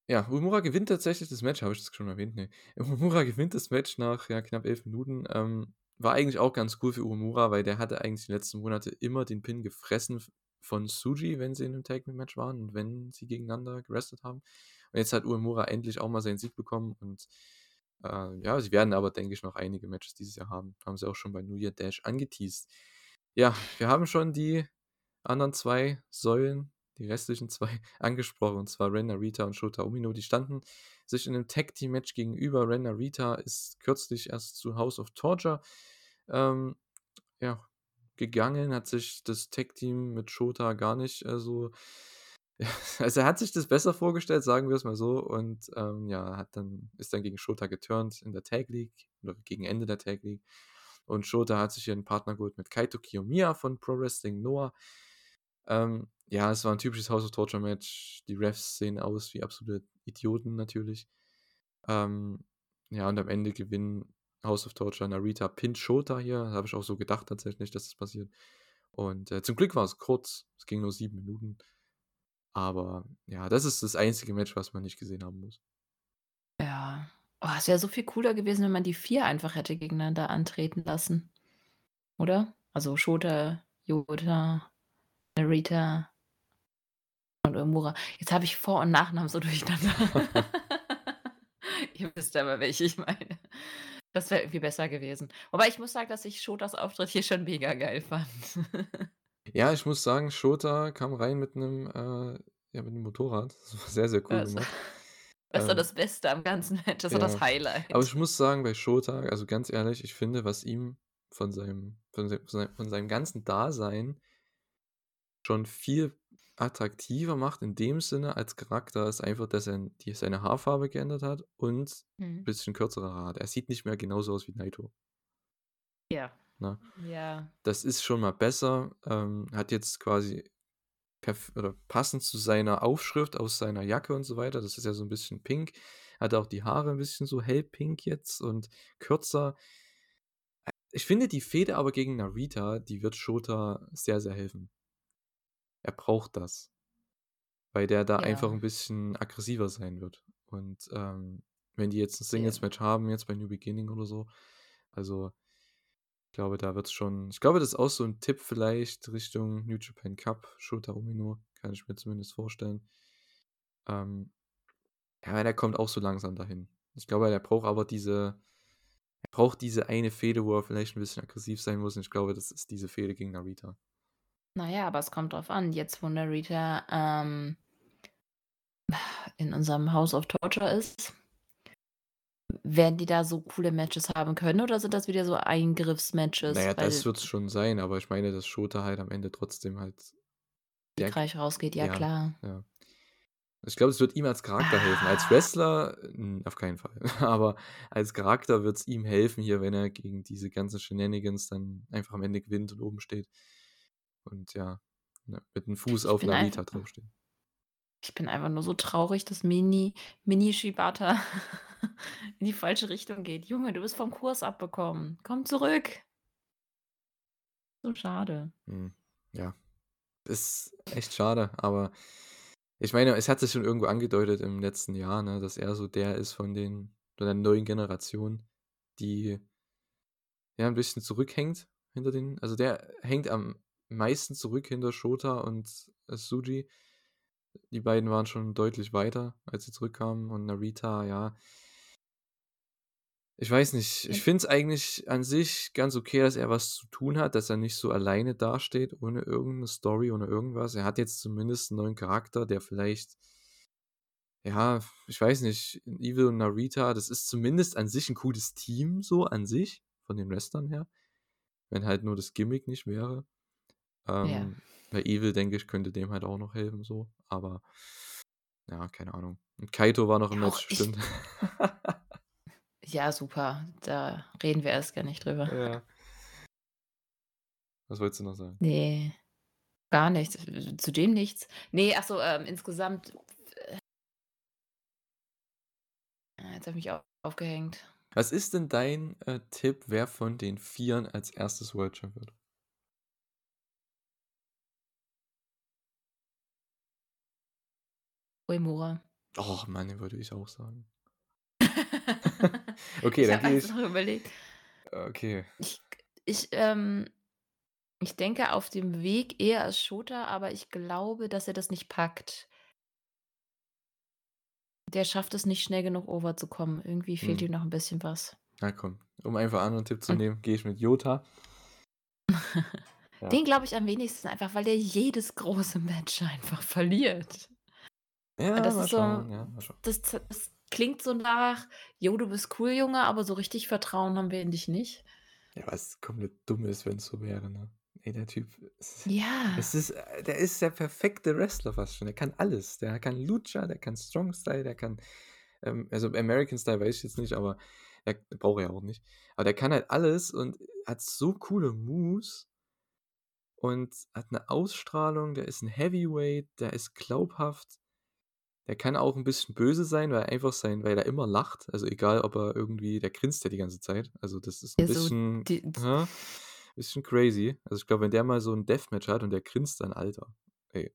ja, Uemura gewinnt tatsächlich das Match. Habe ich das schon erwähnt? Ne. Uemura gewinnt das Match nach, ja, knapp 11 Minuten. Ähm, war eigentlich auch ganz cool für Uemura, weil der hatte eigentlich die letzten Monate immer den Pin gefressen von Tsuji, wenn sie in 'nem Tag-Team-Match waren und wenn sie gegeneinander gewrestelt haben. Und jetzt hat Uemura endlich auch mal seinen Sieg bekommen und, äh, ja, sie werden aber, denke ich, noch einige Matches dieses Jahr haben. Haben sie auch schon bei New Year Dash angeteased. Ja, wir haben schon die anderen 2 Säulen, die restlichen 2 angesprochen, und zwar Ren Narita und Shota Umino. Die standen sich in 'nem Tag-Team-Match gegenüber. Ren Narita ist kürzlich erst zu House of Torture, ähm, ja, gegangen, hat sich das Tag-Team mit Shota gar nicht, äh, so also, er hat sich das besser vorgestellt, sagen wir's mal so und, ähm, ja, hat dann ist dann gegen Shota geturnt in der Tag League oder gegen Ende der Tag League. Und Shota hat sich hier 'n Partner geholt mit Kaito Kiyomiya von Pro Wrestling Noah. Ähm, ja, es war 'n typisches House of Torture Match. Die Refs sehen aus wie absolute Idioten natürlich. Ähm, ja, und am Ende gewinnen House of Torture Narita pinnt Shota hier. Habe ich auch so gedacht tatsächlich, dass das passiert. Und äh, zum Glück war es kurz. Es ging nur sieben Minuten. Aber ja, das ist das einzige Match, was man nicht gesehen haben muss. Ja. Oh, es wäre so viel cooler gewesen, wenn man die vier einfach hätte gegeneinander antreten lassen. Oder? Also Shota, Yota, Narita und Uemura. Jetzt habe ich Vor- und Nachnamen so durcheinander. Ihr wisst aber, welche ich meine. Das wäre irgendwie besser gewesen. Wobei ich muss sagen, dass ich Shotas Auftritt hier schon mega geil fand. Ja, ich muss sagen, Shota kam rein mit einem, äh, ja, mit 'nem Motorrad. Das war sehr, sehr cool Das gemacht. das war Ähm, das Beste am ganzen Match. Das war das ja. Aber Highlight. ich muss sagen, bei Shota, also ganz ehrlich, ich finde, was ihm von seinem von sei von sei von seinem ganzen Dasein schon viel attraktiver macht in dem Sinne als Charakter, ist einfach, dass er die seine Haarfarbe geändert hat und Mhm. bisschen kürzere Haare hat. Er sieht nicht mehr genauso aus wie Naito. Ja. Ne? Ja. Das ist schon mal besser. Ähm, hat jetzt quasi oder passend zu seiner Aufschrift aus seiner Jacke und so weiter, das ist ja so 'n bisschen pink, hat auch die Haare 'n bisschen so hellpink jetzt und kürzer. Ich finde die Fehde aber gegen Narita, die wird Shota sehr, sehr helfen. Er braucht das. Weil der da einfach Ja. 'n bisschen aggressiver sein wird. Und, ähm, wenn die jetzt 'n Ja. Singles-Match haben, jetzt bei New Beginning oder so, also ich glaube, da wird's schon ich glaube, das ist auch so 'n Tipp vielleicht Richtung New Japan Cup, Shota Umino, kann ich mir zumindest vorstellen. Ähm, ja, der kommt auch so langsam dahin. Ich glaube, der braucht aber diese er braucht diese eine Fehde, wo er vielleicht 'n bisschen aggressiv sein muss und ich glaube, das ist diese Fehde gegen Narita. Na ja, aber es kommt drauf an, jetzt wo Narita, ähm in unserem House of Torture ist werden die da so coole Matches haben können oder sind das wieder so Eingriffsmatches? ja, das Weil wird's schon sein, aber ich meine, dass Shota halt am Ende trotzdem halt siegreich rausgeht, ja ja, klar. ja. Ich glaube, es wird ihm als Charakter helfen. Als Ah. Wrestler, hm, auf keinen Fall. Aber als Charakter wird's ihm helfen hier, wenn er gegen diese ganzen Shenanigans dann einfach am Ende gewinnt und oben steht. Und ja, ne, mit 'n Fuß Ich auf Narita draufsteht. ich bin einfach nur so traurig, dass Mini Mini Shibata in die falsche Richtung geht. Junge, du bist vom Kurs abgekommen. Komm zurück. So schade. Mhm, ja. Ist echt schade, aber ich meine, es hat sich schon irgendwo angedeutet im letzten Jahr, ne, dass er so der ist von den von der neuen Generation, die ja 'n bisschen zurückhängt hinter den also der hängt am meisten zurück hinter Shota und, Tsuji. Die beiden waren schon deutlich weiter, als sie zurückkamen und Narita, ja ich weiß nicht. Ich Ja. finde es eigentlich an sich ganz okay, dass er was zu tun hat, dass er nicht so alleine dasteht ohne irgend 'ne Story, ohne irgendwas. Er hat jetzt zumindest 'n neuen Charakter, der vielleicht ja, ich weiß nicht, Evil und Narita, das ist zumindest an sich 'n cooles Team so an sich, von den Wrestlern her, wenn halt nur das Gimmick nicht wäre. Ja. Ähm, bei Evil, denke ich, könnte dem halt auch noch helfen so, aber ja, keine Ahnung. Und Kaito war noch im Ja, Match, ich stimmt. Ja, super. Da reden wir erst gar nicht drüber. Ja. Was wolltest du noch sagen? Ne, gar nichts. Zu dem nichts. Ne, ach so, ähm, insgesamt äh jetzt habe ich mich au aufgehängt. Was ist denn dein, äh, Tipp, wer von den Vieren als 1. World Champ wird? Uemura. Och Mann, den würde ich auch sagen. Okay, Ich dann gehe ich überlegt Okay. ich ich, ähm ich denke auf dem Weg eher als Shota, aber ich glaube, dass er das nicht packt. Der schafft es nicht schnell genug over zu kommen. Irgendwie fehlt Mhm. ihm noch 'n bisschen was. Na komm, um einfach einen anderen Tipp zu nehmen, gehe ich mit Yota. Ja. Den glaube ich am wenigsten, einfach weil der jedes große Match einfach verliert. Ja, Und das ist so schauen, ja, das das klingt so nach: „Jo, du bist cool, Junge, aber so richtig Vertrauen haben wir in dich nicht.“ Ja, was komplett dumm ist, wenn's so wäre, ne? Ey, der Typ ist Ja. es ist äh, der ist der perfekte Wrestler fast schon. Der kann alles. Der kann Lucha, der kann Strong Style, der kann, ähm also American Style weiß ich jetzt nicht, aber er braucht er ja auch nicht. Aber der kann halt alles und hat so coole Moves und hat 'ne Ausstrahlung, der ist 'n Heavyweight, der ist glaubhaft. Der kann auch ein bisschen böse sein, weil er einfach sein weil er immer lacht. Also, egal, ob er irgendwie der grinst ja die ganze Zeit. Also, das ist ein Ja, so bisschen d ja, bisschen crazy. Also, ich glaube, wenn der mal so 'n Deathmatch hat und der grinst dann, Alter, ey.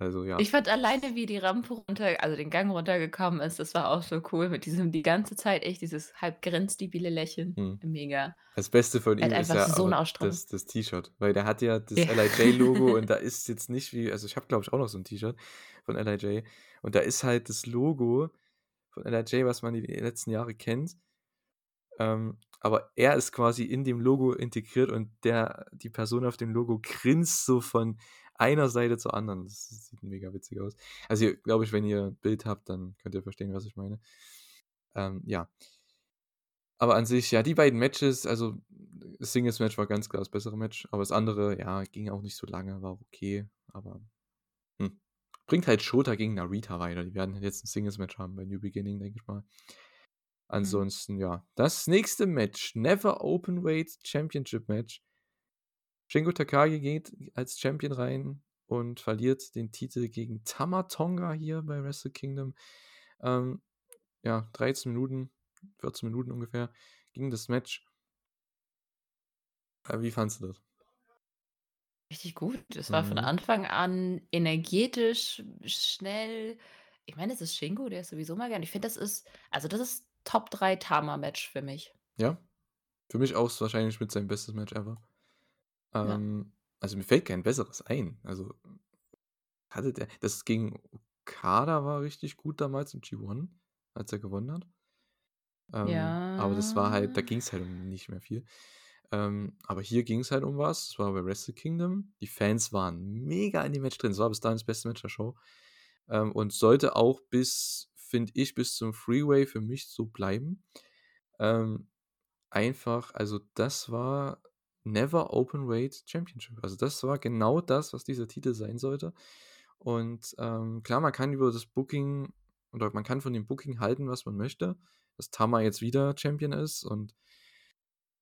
Also, ja. Ich fand alleine, wie die Rampe runter also, den Gang runtergekommen ist, das war auch so cool mit diesem die ganze Zeit echt dieses halb grinstibile Lächeln. Mhm. Mega. Das Beste von ihm ist ja so das das T-Shirt, weil der hat ja das Ja. LIJ-Logo und da ist jetzt nicht wie also, ich habe, glaube ich, auch noch so 'n T-Shirt von LIJ und da ist halt das Logo von LIJ, was man die letzten Jahre kennt. Ähm, aber er ist quasi in dem Logo integriert und der die Person auf dem Logo grinst so von einer Seite zur anderen. Das sieht mega witzig aus. Also, ihr glaube ich, wenn ihr 'n Bild habt, dann könnt ihr verstehen, was ich meine. Ähm, ja. Aber an sich, ja, die beiden Matches, also, das Singles-Match war ganz klar das bessere Match, aber das andere, ja, ging auch nicht so lange, war okay, aber, hm, bringt halt Shota gegen Narita weiter. Die werden jetzt 'n Singles-Match haben bei New Beginning, denke ich mal. Mhm. Ansonsten, ja, das nächste Match, Never Openweight Championship Match. Shingo Takagi geht als Champion rein und verliert den Titel gegen Tama Tonga hier bei Wrestle Kingdom. Ähm, ja, 13 Minuten, 14 Minuten ungefähr ging das Match. Äh, wie fandest du das? Richtig gut. Es war von Mhm. Anfang an energetisch, schnell. Ich meine, es ist Shingo, der ist sowieso mal gern ich finde, das ist also, das ist Top 3 Tama-Match für mich. Ja, für mich auch wahrscheinlich mit sein bestes Match ever. Ja. Ähm, also, mir fällt kein besseres ein. Also, hatte der das gegen Okada war richtig gut damals im G1, als er gewonnen hat. Ähm, aber das war halt da Ja. ging's halt um nicht mehr viel. Ähm, aber hier ging's halt um was. Es war bei Wrestle Kingdom. Die Fans waren mega in dem Match drin. Es war bis dahin das beste Match der Show. Ähm, und sollte auch bis finde ich, bis zum Freeway für mich so bleiben. Ähm, einfach also, das war Never Openweight Championship. Also, das war genau das, was dieser Titel sein sollte. Und, ähm, klar, man kann über das Booking oder man kann von dem Booking halten, was man möchte, dass Tama jetzt wieder Champion ist und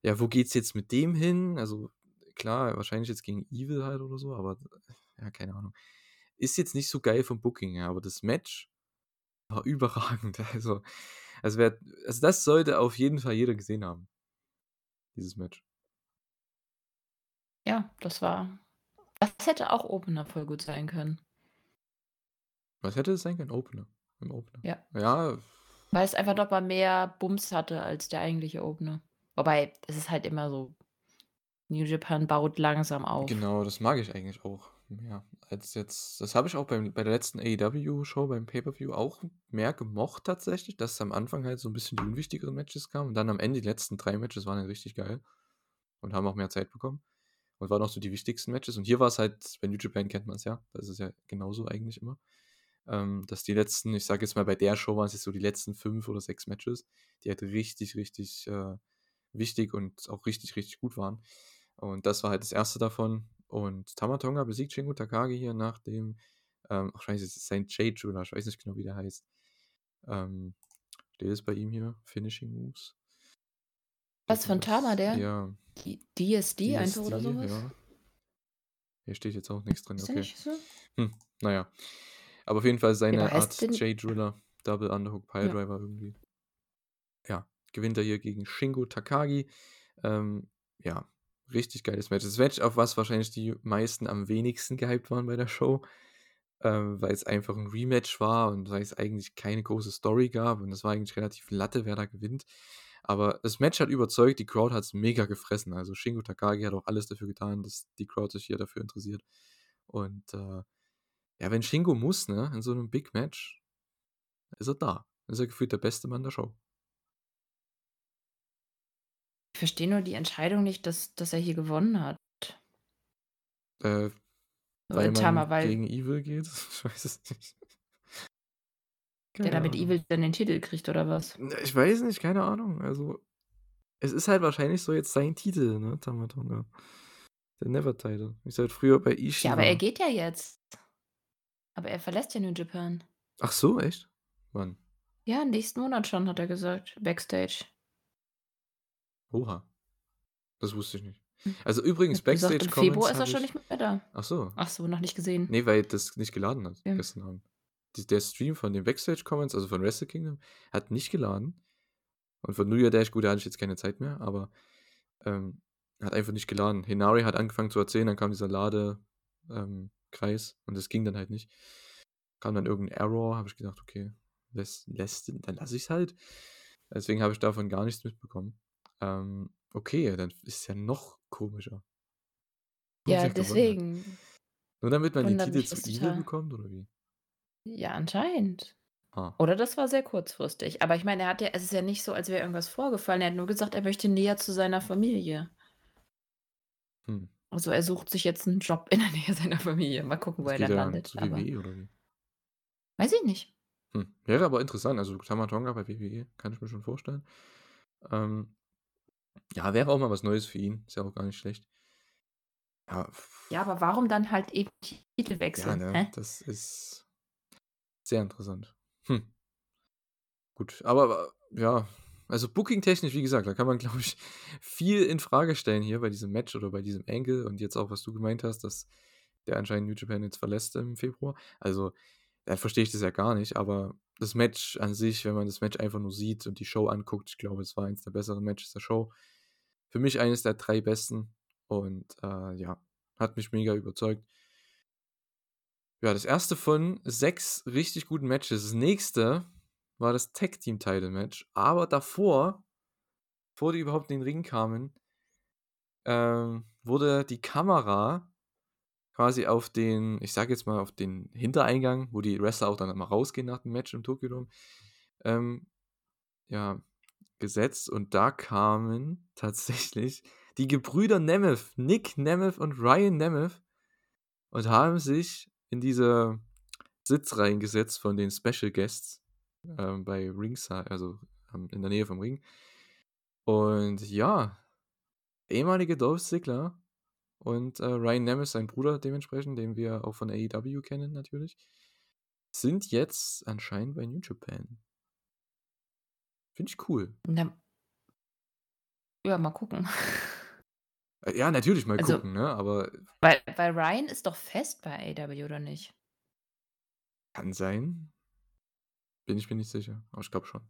ja, wo geht's jetzt mit dem hin? Also, klar, wahrscheinlich jetzt gegen Evil halt oder so, aber ja, keine Ahnung. Ist jetzt nicht so geil vom Booking her, aber das Match war überragend. Also also, wer also, das sollte auf jeden Fall jeder gesehen haben. Dieses Match. Ja, das war das hätte auch Opener voll gut sein können. Was hätte es sein können? Opener im Opener. Ja. Ja. Weil es einfach noch mal mehr Bums hatte als der eigentliche Opener. Wobei, es ist halt immer so, New Japan baut langsam auf. Genau, das mag ich eigentlich auch mehr als jetzt das habe ich auch beim bei der letzten AEW-Show beim Pay-per-View auch mehr gemocht tatsächlich, dass am Anfang halt so 'n bisschen die unwichtigeren Matches kamen und dann am Ende die letzten 3 Matches waren dann richtig geil und haben auch mehr Zeit bekommen und waren auch so die wichtigsten Matches. Und hier war's halt bei New Japan kennt man's ja, da ist es ja genauso eigentlich immer, ähm, dass die letzten ich sage jetzt mal, bei der Show waren's jetzt so die letzten 5 oder 6 Matches, die halt richtig, richtig, äh, wichtig und auch richtig, richtig gut waren. Und das war halt das 1. davon. Und Tama Tonga besiegt Shingo Takagi hier nach dem, ähm ach scheiße, es ist sein J-Driller, ich weiß nicht genau, wie der heißt. Ähm, steht es bei ihm hier? Finishing Moves? Was von Tama, der? Ja. D DSD einfach oder DSD, so was? ja. Hier steht jetzt auch nix drin, Ist okay. nicht so? Hm, na ja. Aber auf jeden Fall Ja, seine heißt Art J-Driller, Double Underhook Ja. Piledriver irgendwie. Ja, gewinnt er hier gegen Shingo Takagi. Ähm, ja, richtig geiles Match. Das Match, auf was wahrscheinlich die meisten am wenigsten gehypt waren bei der Show, ähm, weil's einfach 'n Rematch war und weil's eigentlich keine große Story gab und es war eigentlich relativ Latte, wer da gewinnt. Aber das Match hat überzeugt, die Crowd hat's mega gefressen. Also, Shingo Takagi hat auch alles dafür getan, dass die Crowd sich hier dafür interessiert. Und, äh, ja, wenn Shingo muss, ne, in so 'nem Big Match, ist er da. Ist er gefühlt der beste Mann der Show. Ich verstehe nur die Entscheidung nicht, dass dass er hier gewonnen hat. Äh, Weil weil Tama man weil gegen Evil geht? Ich weiß es nicht. Der Keine damit Ahnung. Evil dann den Titel kriegt oder was? Ich weiß nicht, keine Ahnung. Also, es ist halt wahrscheinlich so jetzt sein Titel, ne, Tama Tonga. Der Never Title, wie's halt früher bei Ishii Ja, aber er geht ja jetzt. Aber er verlässt ja New Japan. Ach so, echt? Wann? Ja, nächsten Monat schon, hat er gesagt, Backstage. Oha. Das wusste ich nicht. Hm. Also übrigens, Ich hab gesagt, Backstage im Februar ist er schon ich. nicht mehr da. Ach so. Ach so, noch nicht gesehen. Nee, weil das nicht geladen hat Ja. gestern Abend. Die, der Stream von den Backstage Comments, also von Wrestle Kingdom, hat nicht geladen. Und von New Year Dash, gut, da hatte ich jetzt keine Zeit mehr, aber ähm, hat einfach nicht geladen. Hinari hat angefangen zu erzählen, dann kam dieser Ladekreis ähm, Kreis und das ging dann halt nicht. Kam dann irgendein Error, habe ich gedacht, okay, lässt, lässt, dann lasse ich es halt. Deswegen habe ich davon gar nichts mitbekommen. Ähm, okay, dann ist es ja noch komischer. Ja, gewonnen hat. deswegen. Nur damit man die Wundert Titel zu total. bekommt, oder wie? Ja, anscheinend. Ah. Oder das war sehr kurzfristig. Aber ich meine, er hat ja, es ist ja nicht so, als wäre irgendwas vorgefallen. Er hat nur gesagt, er möchte näher zu seiner Familie. Hm. Also er sucht sich jetzt einen Job in der Nähe seiner Familie. Mal gucken, wo Das er dann ja landet. zu Aber WWE, oder wie? weiß ich nicht. Hm. Wäre aber interessant, also Tamatonga bei WWE, kann ich mir schon vorstellen. Ähm, ja, wäre auch mal was Neues für ihn. Ist ja auch gar nicht schlecht. Ja, Ja, aber warum dann halt eben ja Titelwechsel? ne, Hä? das ist sehr interessant. Hm. Gut, aber, ja, also Booking-technisch, wie gesagt, da kann man, glaube ich, viel in Frage stellen hier bei diesem Match oder bei diesem Angle und jetzt auch, was du gemeint hast, dass der anscheinend New Japan jetzt verlässt im Februar. Also, dann verstehe ich das ja gar nicht, aber das Match an sich, wenn man das Match einfach nur sieht und die Show anguckt, ich glaube, es war eins der besseren Matches der Show. Für mich eines der drei besten und äh, ja, hat mich mega überzeugt. Ja, das erste von sechs richtig guten Matches. Das nächste war das Tag Team Title Match, aber davor, bevor die überhaupt in den Ring kamen, ähm, wurde die Kamera quasi auf den, ich sag jetzt mal, auf den Hintereingang, wo die Wrestler auch dann immer rausgehen nach dem Match im Tokyo Dome, ähm, ja, gesetzt und da kamen tatsächlich die Gebrüder Nemeth, Nick Nemeth und Ryan Nemeth und haben sich in diese Sitzreihen gesetzt von den Special Guests ähm, bei Ringside, also ähm, in der Nähe vom Ring. Und ja, ehemalige Dolph Ziggler und äh, Ryan Nemeth, sein Bruder dementsprechend, den wir auch von AEW kennen natürlich, sind jetzt anscheinend bei New Japan. Finde ich cool. Na, ja, mal gucken. Äh, Ja, natürlich mal Also- gucken, ne? Aber Weil, weil Ryan ist doch fest bei AW, oder nicht? kann sein. Bin ich mir nicht sicher, aber ich glaube schon.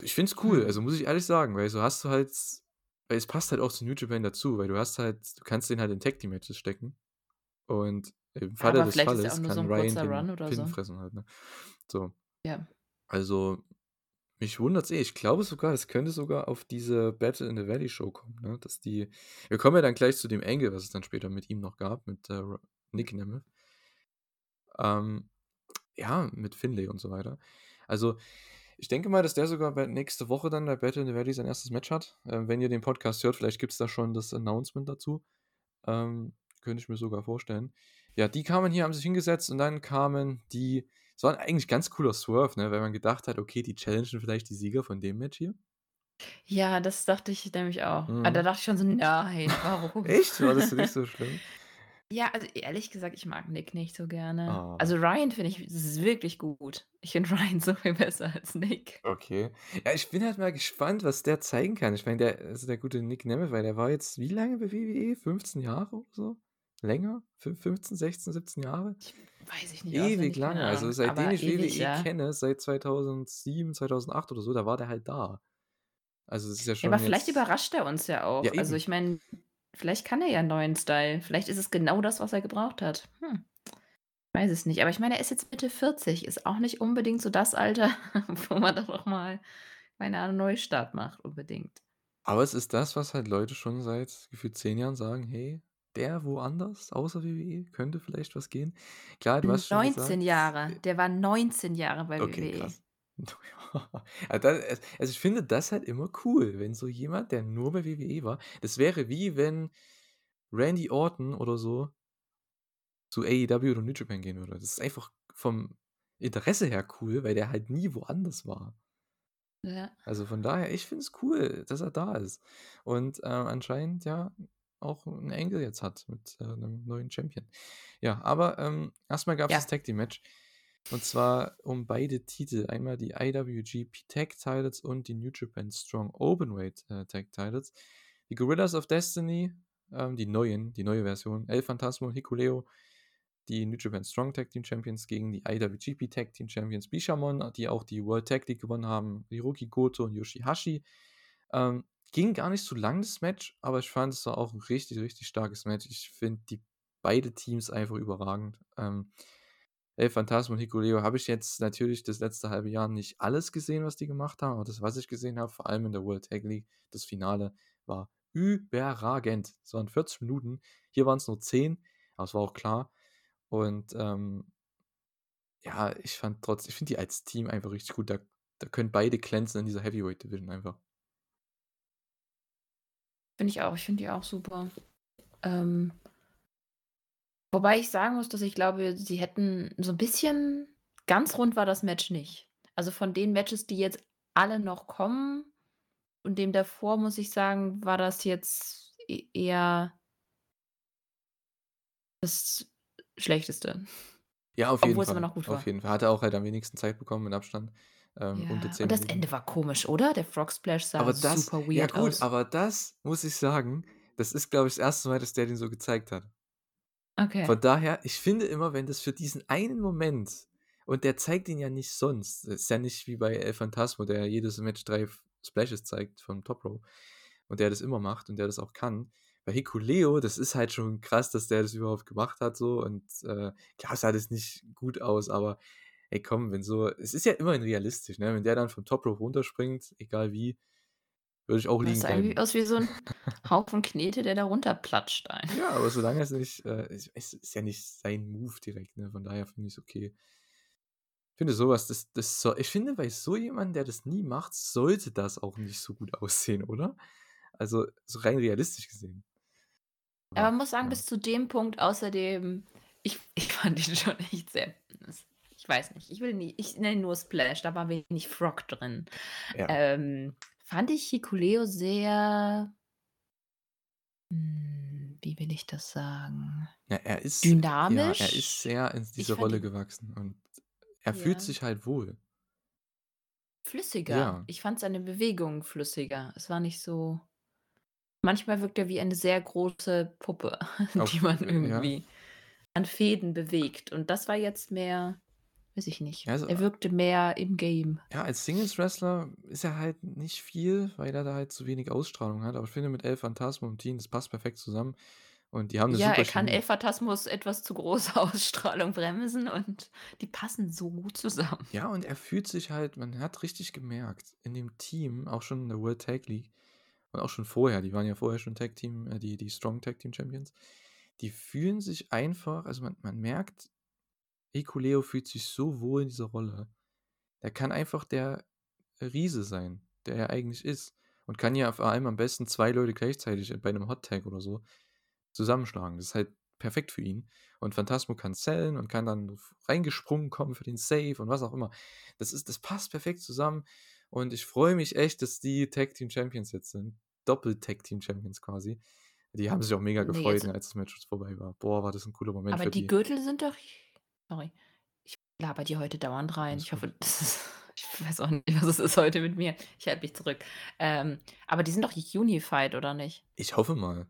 Ich finde es cool, Hm. also muss ich ehrlich sagen, weil so hast du halt, weil es passt halt auch zu New Japan dazu, weil du hast halt, du kannst den halt in Tag Team Matches stecken und im Falle Aber des vielleicht ist ja Falles auch nur kann so ein Ryan den Run oder Pin so. fressen halt, ne? So, Ja. also mich wundert's eh. Ich glaube sogar, es könnte sogar auf diese Battle in the Valley Show kommen, ne? Dass die, wir kommen ja dann gleich zu dem Angle, was es dann später mit ihm noch gab, mit äh, Nick Nemeth. Ähm, ja, mit Finlay und so weiter. Also, ich denke mal, dass der sogar nächste Woche dann bei Battle in the Valley sein erstes Match hat. Ähm, wenn ihr den Podcast hört, vielleicht gibt es da schon das Announcement dazu. Ähm, könnte ich mir sogar vorstellen. Ja, die kamen hier, haben sich hingesetzt und dann kamen die. Es war eigentlich ganz cooler Swerve, ne? Weil man gedacht hat, okay, die challengen vielleicht die Sieger von dem Match hier. Ja, das dachte ich nämlich auch. Mhm. Aber da dachte ich schon so, nein, warum? Echt? War das dich so schlimm? Ja, also ehrlich gesagt, ich mag Nick nicht so gerne. Ah. Also Ryan finde ich ist wirklich gut. Ich finde Ryan so viel besser als Nick. Okay. Ja, ich bin halt mal gespannt, was der zeigen kann. Ich meine, der, also der gute Nick Nemeth, weil der war jetzt wie lange bei WWE? 15 Jahre oder so? Länger? Fün- 15, 16, 17 Jahre? Weiß ich nicht. Ewig lange. Also seitdem ich WWE ja. kenne, seit 2007, 2008 oder so, da war der halt da. Also das ist ja Ja, schon aber vielleicht überrascht er uns ja auch. Ja, also ich meine, vielleicht kann er ja einen neuen Style. Vielleicht ist es genau das, was er gebraucht hat. Hm. Weiß es nicht. Aber ich meine, er ist jetzt Mitte 40. Ist auch nicht unbedingt so das Alter, wo man doch noch mal, keine Ahnung, Neustart macht, unbedingt. Aber es ist das, was halt Leute schon seit gefühlt 10 Jahren sagen, hey, der woanders, außer WWE, könnte vielleicht was gehen. Klar, du hast schon 19 gesagt, Jahre. äh, Der war 19 Jahre bei Okay, WWE. krass. Das- Also ich finde das halt immer cool, wenn so jemand, der nur bei WWE war, das wäre wie wenn Randy Orton oder so zu AEW oder New Japan gehen würde. Das ist einfach vom Interesse her cool, weil der halt nie woanders war. Ja. Also von daher, ich finde es cool, dass er da ist. Und ähm, anscheinend ja auch einen Engel jetzt hat mit äh, einem neuen Champion. Ja, aber ähm, erstmal gab es Ja. das Tag Team Match. Und zwar um beide Titel. Einmal die IWGP Tag Titles und die New Japan Strong Openweight äh, Tag Titles. die Gorillas of Destiny, ähm, die neuen, die neue Version, El Phantasmo und Hikuleo, die New Japan Strong Tag Team Champions gegen die IWGP Tag Team Champions Bishamon, die auch die World Tag League gewonnen haben, Hiroki Goto und Yoshihashi. Ähm, ging gar nicht so lang das Match, aber ich fand es war auch ein richtig, richtig starkes Match. Ich finde die beide Teams einfach überragend. Ähm, El Phantasmo und Hikuleo habe ich jetzt natürlich das letzte halbe Jahr nicht alles gesehen, was die gemacht haben, aber das, was ich gesehen habe, vor allem in der World Tag League, das Finale, war überragend. Es waren 40 Minuten, hier waren es nur 10, aber es war auch klar. Und ähm, ja, ich fand trotzdem, ich finde die als Team einfach richtig gut. Da, da können beide glänzen in dieser Heavyweight Division einfach. Finde ich auch, ich finde die auch super. Ähm, wobei ich sagen muss, dass ich glaube, sie hätten so ein bisschen ganz rund war das Match nicht. Also von den Matches, die jetzt alle noch kommen und dem davor, muss ich sagen, war das jetzt e eher das Schlechteste. Ja, auf jeden Obwohl es Fall. immer noch gut Auf war. jeden Fall. Hat er auch halt am wenigsten Zeit bekommen mit Abstand. Ähm, unter Ja, 10 und das Minuten. Ende war komisch, oder? Der Frog Splash sah Aber das, super ja weird gut, aus. aber das muss ich sagen, das ist, glaube ich, das erste Mal, dass der den so gezeigt hat. Okay. Von daher, ich finde immer, wenn das für diesen einen Moment, und der zeigt ihn ja nicht sonst, das ist ja nicht wie bei El Phantasmo, der jedes Match drei Splashes zeigt vom Top Row und der das immer macht und der das auch kann. Bei Hikuleo, das ist halt schon krass, dass der das überhaupt gemacht hat so und äh, klar sah das nicht gut aus, aber ey komm, wenn so, es ist ja immerhin realistisch, ne? wenn der dann vom Top Row runterspringt, egal wie, würde ich auch Das liegen sah irgendwie bleiben. aus wie so ein Haufen Knete, der da runterplatscht ein. Ja, aber solange es nicht, äh, es ist ja nicht sein Move direkt, ne? Von daher finde ich es okay. Ich finde sowas, das, das soll, ich finde, bei so jemandem, der das nie macht, sollte das auch nicht so gut aussehen, oder? Also, so rein realistisch gesehen. Aber man muss sagen, ja. bis zu dem Punkt außerdem, ich, ich fand ihn schon echt sehr. Ich weiß nicht, ich will nie, ich nenne nur Splash, da war wenig Frog drin. Ja. Ähm, fand ich Hikuleo sehr. Hm, wie will ich das sagen? Ja, er ist, Dynamisch. Ja, er ist sehr in diese fand Rolle gewachsen und er fühlt sich halt wohl. Flüssiger. Ich fand seine Bewegung flüssiger. Es war nicht so. Manchmal wirkt er wie eine sehr große Puppe, Auf- die man irgendwie an Fäden bewegt. Und das war jetzt mehr, weiß ich nicht. Also- er wirkte mehr im Game. Ja, als Singles-Wrestler ist er halt nicht viel, weil er da halt zu wenig Ausstrahlung hat. Aber ich finde, mit El Phantasmo im Team, das passt perfekt zusammen. Und die haben eine Ja, super er kann. El Phantasmus etwas zu große Ausstrahlung bremsen und die passen so gut zusammen. Ja, und er fühlt sich halt, man hat richtig gemerkt, in dem Team, auch schon in der World Tag League und auch schon vorher, die waren ja vorher schon Tag Team, äh, die, die Strong Tag Team Champions, die fühlen sich einfach, also man, man merkt, Ekuleo fühlt sich so wohl in dieser Rolle. Der kann einfach der Riese sein, der er eigentlich ist. Und kann ja vor allem am besten zwei Leute gleichzeitig bei einem Hot Tag oder so zusammenschlagen. Das ist halt perfekt für ihn. Und Phantasmo kann zählen und kann dann reingesprungen kommen für den Save und was auch immer. Das, ist, das passt perfekt zusammen. Und ich freue mich echt, dass die Tag Team Champions jetzt sind. Doppel-Tag Team Champions quasi. Die haben sich auch mega Nee, gefreut, jetzt- als das Match vorbei war. Boah, war das ein cooler Moment Aber für die die. Gürtel sind doch. Sorry. Ich laber die heute dauernd rein. Alles Ich hoffe, das ist. Ich weiß auch nicht, was es ist heute mit mir. Ich halte mich zurück. Ähm, aber die sind doch unified, oder nicht? Ich hoffe mal.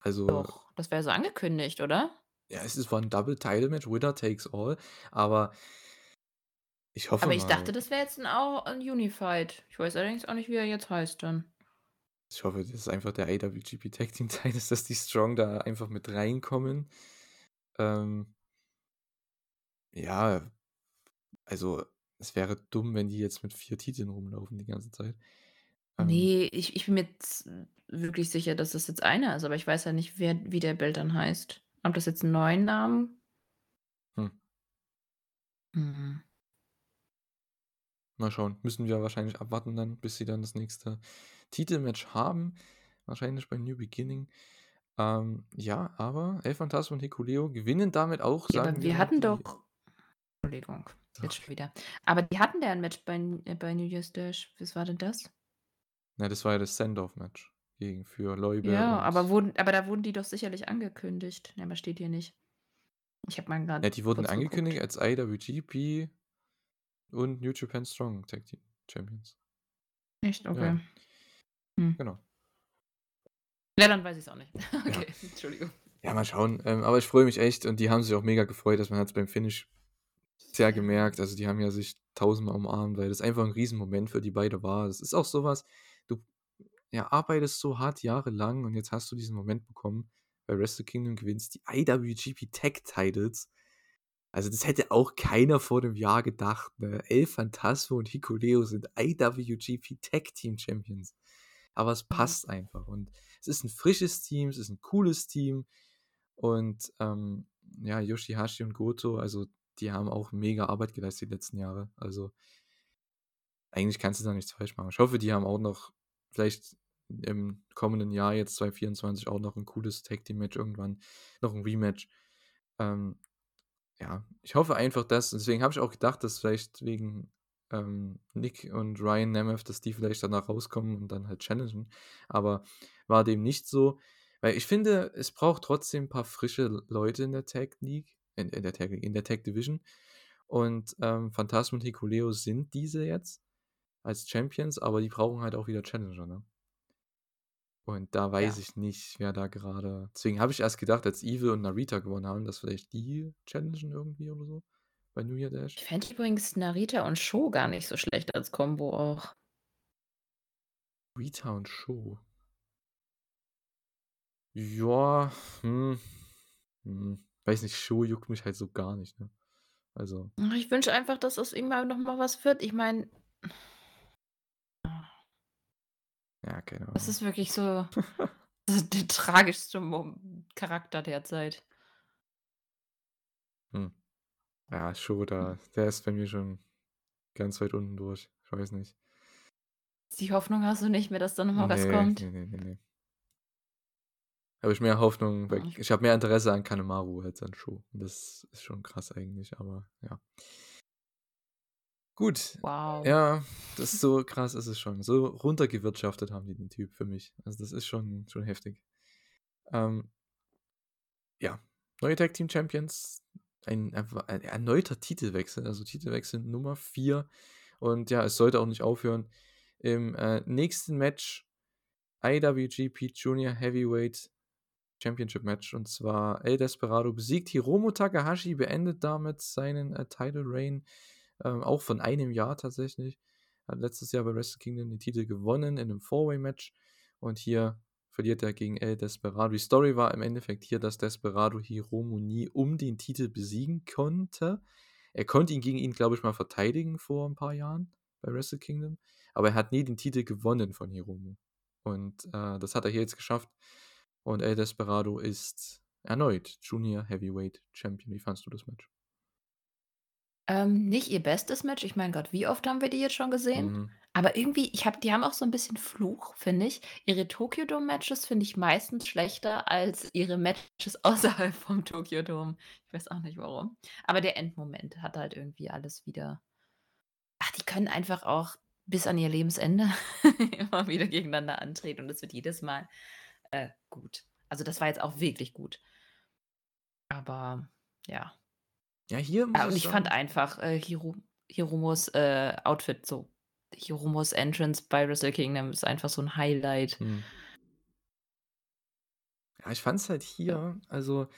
Also, Doch. Das wäre so angekündigt, oder? ja, es ist- war ein Double-Title-Match, Winner takes all, aber ich hoffe Aber ich mal. dachte, das wäre jetzt ein, Au- ein Unified. Ich weiß allerdings auch nicht, wie er jetzt heißt dann. Ich hoffe, das ist einfach der IWGP Tag Team Teil dass die Strong da einfach mit reinkommen. Ähm, ja, also es wäre dumm, wenn die jetzt mit vier Titeln rumlaufen die ganze Zeit. Ähm, Nee, ich, ich bin mir jetzt wirklich sicher, dass das jetzt einer ist, aber ich weiß ja nicht, wer, wie der Bild dann heißt. Ob das jetzt einen neuen Namen? Hm. Mhm. Mal schauen. Müssen wir wahrscheinlich abwarten dann, bis sie dann das nächste Titelmatch haben. Wahrscheinlich bei New Beginning. Ähm, ja, aber El Phantasmo und Hikuleo gewinnen damit auch, Ja, sagen aber wir mal, hatten doch. Entschuldigung, jetzt schon wieder. Aber die hatten ja ein Match bei, äh, bei New Year's Dash. Was war denn das? Na, das war ja das Send-Off-Match gegen für Leube. Ja, aber, wurden, aber da wurden die doch sicherlich angekündigt. Ja, aber steht hier nicht. Ich habe mal gerade. Ja, die wurden angekündigt geguckt. als IWGP und New Japan Strong Tag Team Champions. Echt? Okay. Genau. Ja, dann weiß ich es auch nicht. Ja. Okay, Entschuldigung. Ja, mal schauen. Ähm, aber ich freue mich echt und die haben sich auch mega gefreut, dass man hat es beim Finish sehr Ja. gemerkt. Also die haben ja sich tausendmal umarmt, weil das einfach ein Riesenmoment für die beide war. Das ist auch sowas, du ja, arbeitest so hart jahrelang und jetzt hast du diesen Moment bekommen, bei Wrestle Kingdom gewinnst die IWGP Tag Titles. Also das hätte auch keiner vor dem Jahr gedacht. Ne? El Phantasmo und Hikuleo sind IWGP Tag Team Champions. Aber es Mhm. passt einfach und es ist ein frisches Team, es ist ein cooles Team und ähm, ja, Yoshihashi und Goto, also die haben auch mega Arbeit geleistet die letzten Jahre. Also eigentlich kannst du da nichts falsch machen. Ich hoffe, die haben auch noch vielleicht im kommenden Jahr, jetzt 2024, auch noch ein cooles Tag Team Match irgendwann, noch ein Rematch. Ähm, ja, ich hoffe einfach, dass, deswegen habe ich auch gedacht, dass vielleicht wegen ähm, Nick und Ryan Nemeth, dass die vielleicht danach rauskommen und dann halt challengen. Aber war dem nicht so. Weil ich finde, es braucht trotzdem ein paar frische Leute in der Tag League, in, in der Tag in der Tag Division. Und ähm, Phantasm und Hikuleo sind diese jetzt als Champions, aber die brauchen halt auch wieder Challenger, ne? Und da weiß Ja. ich nicht, wer da gerade. Deswegen habe ich erst gedacht, als Evil und Narita gewonnen haben, dass vielleicht die challengen irgendwie oder so. Bei New Year Dash. Ich fände übrigens Narita und Sho gar nicht so schlecht als Kombo auch. Rita und Show. Ja, hm, hm. Weiß nicht, Show juckt mich halt so gar nicht, ne? Also, Ich wünsche einfach, dass es irgendwann noch mal was wird. Ich meine, ja, keine das Ahnung. ist wirklich so so der tragischste Charakter derzeit. Hm. Ja, Show, da, der ist bei mir schon ganz weit unten durch. Ich weiß nicht. Die Hoffnung hast du nicht mehr, dass da noch mal was Nee, kommt? nee, nee, nee, nee. Habe ich mehr Hoffnung, Ja, ich habe mehr Interesse an Kanemaru als an Show. Und das ist schon krass eigentlich, aber ja. Gut. Wow. Ja, das ist so krass ist es schon. So runtergewirtschaftet haben die den Typ für mich. Also das ist schon, schon heftig. Ähm, ja, neue Tag Team Champions. Ein, ein erneuter Titelwechsel, also Titelwechsel Nummer 4. Und ja, es sollte auch nicht aufhören. Im äh, nächsten Match IWGP Junior Heavyweight Championship Match. Und zwar El Desperado besiegt Hiromu Takahashi, beendet damit seinen äh, Title Reign. Ähm, auch von einem Jahr tatsächlich. Hat letztes Jahr bei Wrestle Kingdom den Titel gewonnen in einem Four-Way-Match. Und hier verliert er gegen El Desperado. Die Story war im Endeffekt hier, dass Desperado Hiromu nie um den Titel besiegen konnte. Er konnte ihn gegen ihn, glaube ich, mal verteidigen vor ein paar Jahren bei Wrestle Kingdom. Aber er hat nie den Titel gewonnen von Hiromu. Und äh, das hat er hier jetzt geschafft. Und El Desperado ist erneut Junior Heavyweight Champion. Wie fandest du das Match? Ähm, nicht ihr bestes Match. Ich meine Gott, wie oft haben wir die jetzt schon gesehen? Mhm. Aber irgendwie, ich habe die haben auch so ein bisschen Fluch, finde ich. Ihre Tokyo Dome Matches finde ich meistens schlechter als ihre Matches außerhalb vom Tokyo Dome. Ich weiß auch nicht warum. Aber der Endmoment hat halt irgendwie alles wieder ach, die können einfach auch bis an ihr Lebensende immer wieder gegeneinander antreten und es wird jedes Mal, äh, gut. Also, das war jetzt auch wirklich gut. Aber ja. Ja, hier muss Ja, und ich ich fand sagen, einfach, äh, Hiro Hiromos, äh, Outfit so Hiromos Entrance bei Wrestle Kingdom ist einfach so 'n Highlight. hm. Ja, ich fand's halt Ja. hier, also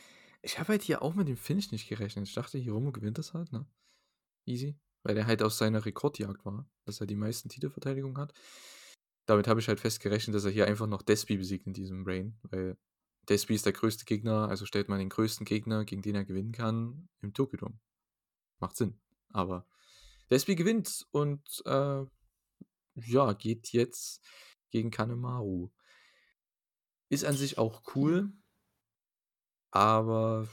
ich habe halt hier auch mit dem Finish nicht gerechnet. Ich dachte, Hiromu gewinnt das halt, ne? Easy. Weil er halt aus seiner Rekordjagd war, dass er die meisten Titelverteidigungen hat. Damit habe ich halt festgerechnet, dass er hier einfach noch Despi besiegt in diesem Reign, weil Despi ist der größte Gegner, also stellt man den größten Gegner, gegen den er gewinnen kann, im Tokyo Dome. Macht Sinn. Aber Despi gewinnt und äh, ja, geht jetzt gegen Kanemaru. Ist an sich auch cool, aber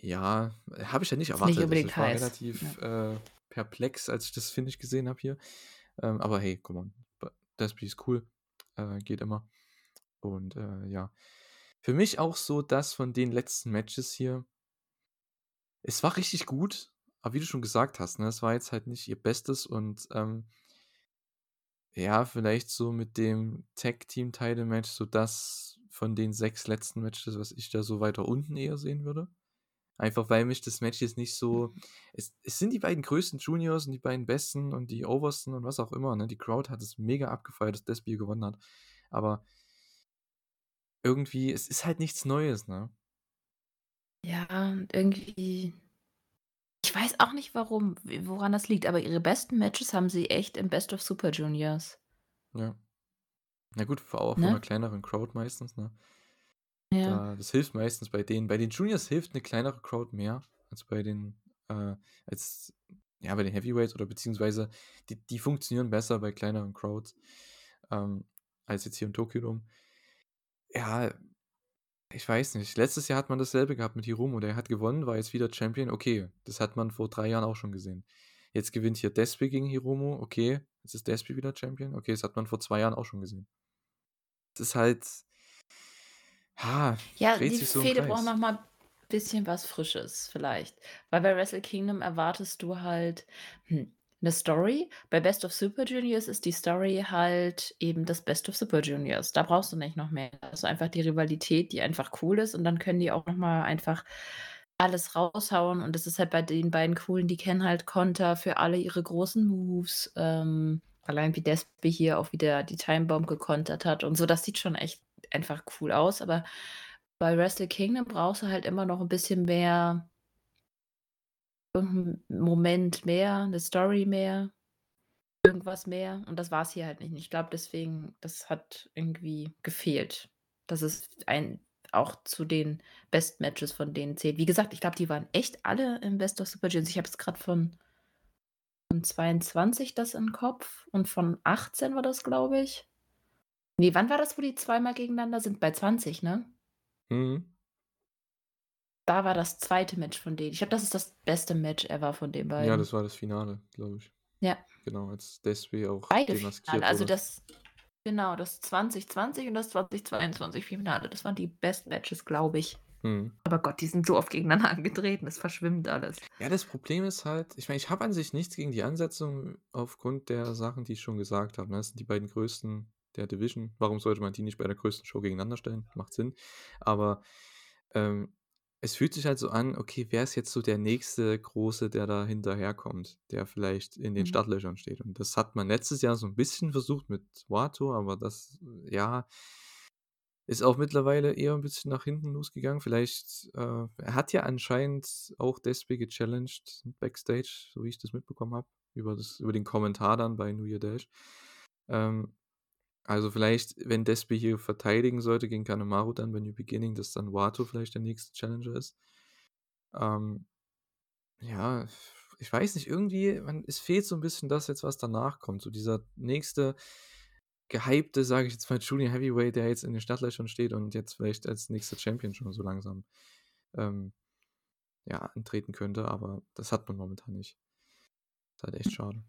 ja, habe ich ja nicht Ist nicht erwartet. Also unbedingt ich war heiß. relativ Ja. äh, perplex, als ich das Finish gesehen habe hier. Ähm, aber hey, come on. Despi ist cool. Äh, geht immer. Und äh, ja. Für mich auch so das von den letzten Matches hier. Es war richtig gut, aber wie du schon gesagt hast, ne, es war jetzt halt nicht ihr Bestes und ähm, ja, vielleicht so mit dem Tag-Team-Title-Match, so das von den sechs letzten Matches, was ich da so weiter unten eher sehen würde. Einfach weil mich das Match jetzt nicht so. Es, es sind die beiden größten Juniors und die beiden besten und die obersten und was auch immer. Ne? Die Crowd hat es mega abgefeiert, dass Despi gewonnen hat. Aber irgendwie, es ist halt nichts Neues, ne? Ja, irgendwie ich weiß auch nicht warum, woran das liegt, aber ihre besten Matches haben sie echt im Best of Super Juniors. Ja. Na gut, vor auch Ne? kleineren Crowd meistens, ne? Ja. Da das hilft meistens bei denen. Bei den Juniors hilft 'ne kleinere Crowd mehr als bei den, äh als ja, bei den Heavyweights oder beziehungsweise die die funktionieren besser bei kleineren Crowds, ähm, als jetzt hier im Tokyo Dome. Ja, ich weiß nicht. Letztes Jahr hat man dasselbe gehabt mit Hiromu. Der hat gewonnen, war jetzt wieder Champion. Okay, das hat man vor 3 Jahren auch schon gesehen. Jetzt gewinnt hier Despi gegen Hiromu. Okay, jetzt ist Despi wieder Champion. Okay, das hat man vor 2 Jahren auch schon gesehen. Das ist halt ha, Ja, dreht die sich so im Fehde braucht Kreis. noch mal bisschen was Frisches vielleicht. Weil bei Wrestle Kingdom erwartest du halt, hm, 'ne Story. Bei Best of Super Juniors ist die Story halt eben das Best of Super Juniors. Da brauchst du nicht noch mehr. Du einfach die Rivalität, die einfach cool ist und dann können die auch noch mal einfach alles raushauen und das ist halt bei den beiden Coolen, die kennen halt Konter für alle ihre großen Moves. Ähm, allein wie Despi hier auch wieder die Time Bomb gekontert hat und so, das sieht schon echt einfach cool aus, aber bei Wrestle Kingdom brauchst du halt immer noch 'n bisschen mehr Moment mehr, 'ne Story mehr, irgendwas mehr und das war's hier halt nicht. Ich glaube deswegen, das hat irgendwie gefehlt, dass es ein auch zu den Best Matches von denen zählt. Wie gesagt, ich glaube, die waren echt alle im Best of Super Juniors. Ich habe jetzt grad von von 22 das im Kopf und von 18 war das, glaube ich. Ne, wann war das, wo die zweimal gegeneinander sind? Bei 20, ne? Mhm. Da war das 2. Match von denen. Ich glaube, das ist das beste Match ever von den Ja, beiden. das war das Finale, glaube ich. Ja. Genau, als Despi auch Beide demaskiert Finale, also wurde. das genau, das 2020 und das 2022 Finale. Das waren die Best Matches, glaube ich. Mhm. Aber Gott, die sind so oft gegeneinander angetreten, das verschwimmt alles. Ja, das Problem ist halt ich meine, ich habe an sich nichts gegen die Ansetzung aufgrund der Sachen, die ich schon gesagt habe, ne? Das sind die beiden größten der Division. Warum sollte man die nicht bei der größten Show gegeneinander stellen? Macht Sinn. Aber, ähm, es fühlt sich halt so an, okay, wer ist jetzt so der nächste Große, der da hinterherkommt, der vielleicht in den Mhm. Startlöchern steht? Und das hat man letztes Jahr so 'n bisschen versucht mit Wato, aber das, ja ist auch mittlerweile eher 'n bisschen nach hinten losgegangen. Vielleicht, äh er hat ja anscheinend auch Despi gechallenged backstage, so wie ich das mitbekommen habe, über das über den Kommentar dann bei New Year Dash. Ähm, also vielleicht, wenn Despi hier verteidigen sollte gegen Kanemaru dann bei New Beginning, dass dann Wato vielleicht der nächste Challenger ist. Ähm, ja, ich weiß nicht, irgendwie man es fehlt so 'n bisschen das jetzt, was danach kommt, so dieser nächste gehypte, sage ich jetzt mal, Junior Heavyweight, der jetzt in den Startlöchern steht und jetzt vielleicht als nächster Champion schon so langsam, ähm, ja, antreten könnte, aber das hat man momentan nicht. Ist halt echt schade.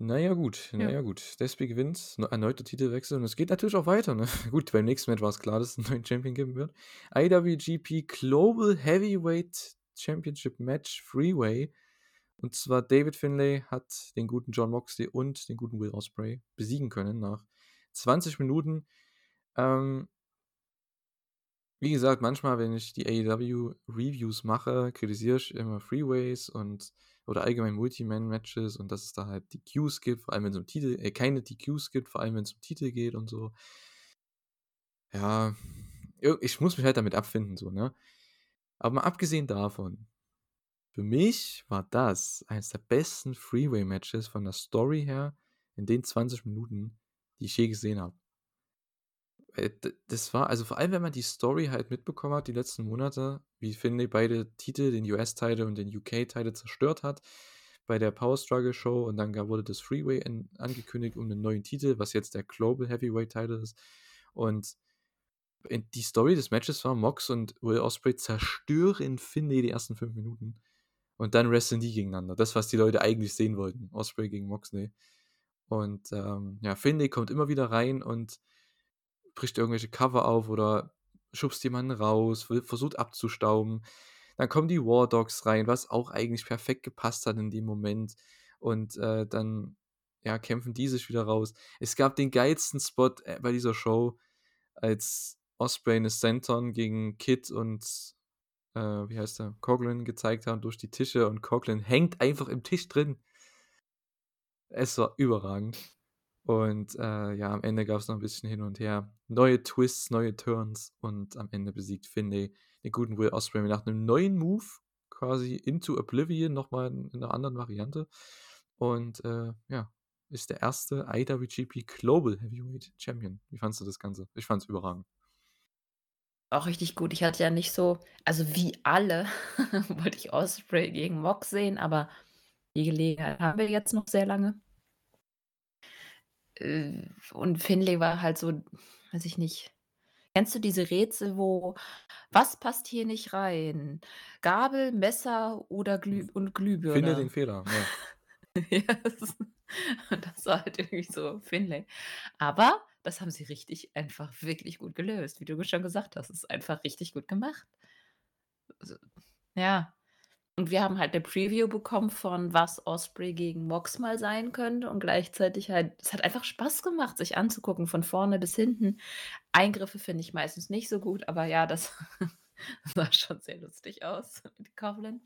Na ja, gut, na Ja. ja, gut. Despi gewinnt, ne erneuter Titelwechsel und es geht natürlich auch weiter, ne? Gut, beim nächsten Match war's klar, dass es 'n neuen Champion geben wird. IWGP Global Heavyweight Championship Match Three-Way. Und zwar David Finlay hat den guten Jon Moxley und den guten Will Ospreay besiegen können nach 20 Minuten. Ähm wie gesagt, manchmal, wenn ich die AEW Reviews mache, kritisiere ich immer Three-Ways und oder allgemein Multi-Man-Matches und dass es da halt DQs gibt, vor allem wenn's um Titel äh, keine DQs gibt, vor allem wenn's um Titel geht und so. Ja, ich muss mich halt damit abfinden so, ne? Aber mal abgesehen davon, für mich war das eines der besten Three-Way-Matches von der Story her in den 20 Minuten, die ich je gesehen habe. Äh, das war also, vor allem, wenn man die Story halt mitbekommen hat die letzten Monate, wie Finlay beide Titel, den US-Title und den UK-Title zerstört hat bei der Power Struggle Show und dann wurde das Three-Way in angekündigt um 'nen neuen Titel, was jetzt der Global Heavyweight Title ist. Und die Story des Matches war, Mox und Will Ospreay zerstören Finlay die ersten 5 Minuten und dann wresteln die gegeneinander. Das, was die Leute eigentlich sehen wollten, Ospreay gegen Moxley. Und, ähm, ja, Finlay kommt immer wieder rein und bricht irgendwelche Cover auf oder schubst jemanden raus, versucht abzustauben. Dann kommen die War Dogs rein, was auch eigentlich perfekt gepasst hat in dem Moment. Und, äh, dann, ja, kämpfen die sich wieder raus. Es gab den geilsten Spot, äh, bei dieser Show, als Ospreay 'ne Senton gegen Kid und, äh, wie heißt der, Coughlin gezeigt haben durch die Tische und Coughlin hängt einfach im Tisch drin. Es war überragend. Und äh, ja, am Ende gab es noch ein bisschen hin und her. Neue Twists, neue Turns und am Ende besiegt Finlay den guten Will Ospreay nach einem neuen Move, quasi Into Oblivion, nochmal in, in einer anderen Variante. Und äh, ja, ist der erste IWGP Global Heavyweight Champion. Wie fandest du das Ganze? Ich fand es überragend. Auch richtig gut. Ich hatte ja nicht so, also wie alle, wollte ich Osprey gegen Mox sehen, aber die Gelegenheit haben wir jetzt noch sehr lange. Äh, und Finlay war halt so, weiß ich nicht. Kennst du diese Rätsel, wo was passt hier nicht rein? Gabel, Messer oder Glüh und Glühbirne? Finde den Fehler. Ja. das, das war halt irgendwie so Finlay. Aber das haben sie richtig einfach wirklich gut gelöst, wie du schon gesagt hast. Es ist einfach richtig gut gemacht. Also, ja. Und wir haben halt eine Preview bekommen von was Osprey gegen Mox mal sein könnte und gleichzeitig halt es hat einfach Spaß gemacht, sich anzugucken von vorne bis hinten. Eingriffe finde ich meistens nicht so gut, aber ja, das sah schon sehr lustig aus mit Coughlin.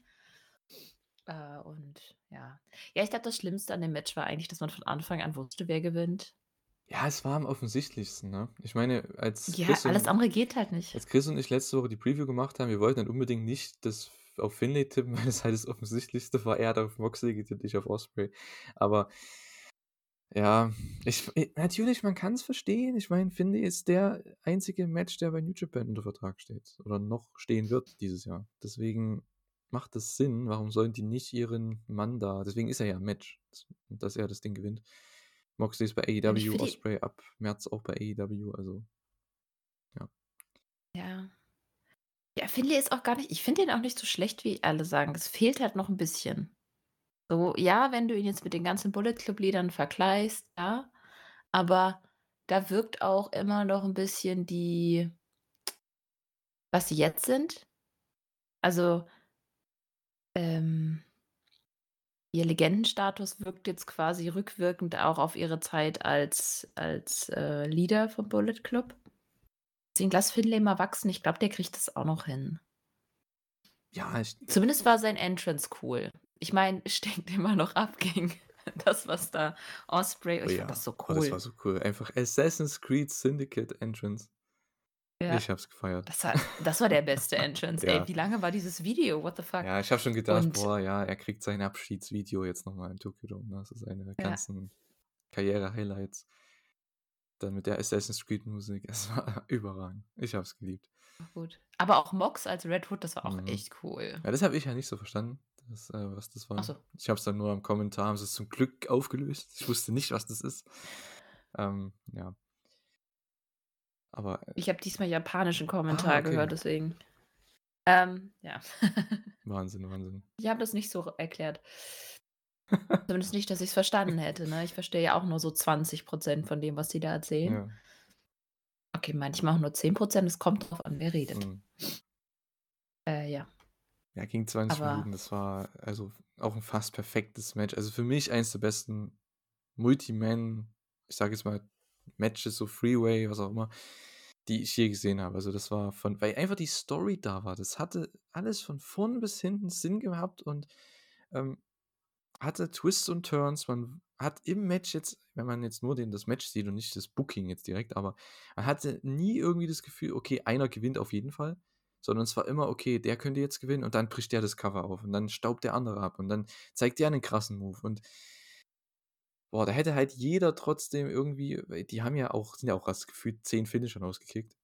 Äh, und ja. Ja, ich glaube, das Schlimmste an dem Match war eigentlich, dass man von Anfang an wusste, wer gewinnt. Ja, es war am offensichtlichsten, ne? Ich meine, als Ja, Chris alles und, andere geht halt nicht. als Chris und ich letzte Woche die Preview gemacht haben, wir wollten dann unbedingt nicht das auf Finlay tippen, weil es halt das Offensichtlichste war. Er hat auf Moxley getippt, ich auf Osprey. Aber ja, ich, ich- natürlich, man kann es verstehen. Ich meine, Finlay ist der einzige Match, der bei New Japan unter Vertrag steht. Oder noch stehen wird dieses Jahr. Deswegen macht das Sinn. Warum sollen die nicht ihren Mann da? Deswegen ist er ja ein Match, dass er das Ding gewinnt. Moxley ist bei AEW, Osprey ab März auch bei AEW. Also, ja. ja. Ja, Finlay ist auch gar nicht ich finde ihn auch nicht so schlecht, wie alle sagen. Es fehlt halt noch ein bisschen. So, ja, wenn du ihn jetzt mit den ganzen Bullet Club-Liedern vergleichst, ja, aber da wirkt auch immer noch ein bisschen die was sie jetzt sind. Also, ähm ihr Legendenstatus wirkt jetzt quasi rückwirkend auch auf ihre Zeit als als, äh, Leader vom Bullet Club. Deswegen lass Finlay mal wachsen. Ich glaube, der kriegt das auch noch hin. Ja, ich, Zumindest war sein Entrance cool. Ich meine, es stinkt immer noch ab gegen das, was da Osprey oh ich ja, fand das so oh, das war cool. so cool. Einfach Assassin's Creed Syndicate Entrance. Ja, Ich hab's gefeiert. das war das war der beste Entrance. Ey, Ja. wie lange war dieses Video? What the fuck? Ja, ich habe schon gedacht, Und boah, ja, er kriegt sein Abschiedsvideo jetzt nochmal in Tokyo Dome. Ne? Das ist eine der ganzen Karriere-Highlights. Dann mit der Assassin's Creed-Musik. Es war überragend. Ich hab's geliebt. war gut. Aber auch Mox als Red Hood, das war auch Mhm. echt cool. Ja, das habe ich ja nicht so verstanden, das, äh, was das war. so. Ich habe es dann nur im Kommentar, haben sie es zum Glück aufgelöst. Ich wusste nicht, was das ist. Ähm, ja, aber, äh, Ich habe diesmal japanischen ah, Kommentar okay. gehört, deswegen. Ähm, ja. Wahnsinn, Wahnsinn. Ich habe das nicht so erklärt. Zumindest nicht, dass ich es verstanden hätte, ne? Ich verstehe ja auch nur so 20% von dem, was sie da erzählen. Ja. Okay, manchmal auch nur 10% Es kommt drauf an, wer redet. mhm. Äh, ja. Ja, ging 20 Aber Minuten. Das war also auch ein fast perfektes Match. Also für mich eins der besten Multiman, ich sage jetzt mal, Matches, so Freeway, was auch immer, die ich je gesehen habe. Also das war von, weil einfach die Story da war. Das hatte alles von vorn bis hinten Sinn gehabt und ähm, hatte Twists und Turns. Man hat im Match jetzt, wenn man jetzt nur den, das Match sieht und nicht das Booking jetzt direkt, aber man hatte nie irgendwie das Gefühl, okay, einer gewinnt auf jeden Fall, sondern es war immer, okay, der könnte jetzt gewinnen und dann bricht der das Cover auf und dann staubt der andere ab und dann zeigt der einen krassen Move und boah, da hätte halt jeder trotzdem irgendwie, die haben ja auch, sind ja auch das gefühlt zehn Finisher rausgekickt.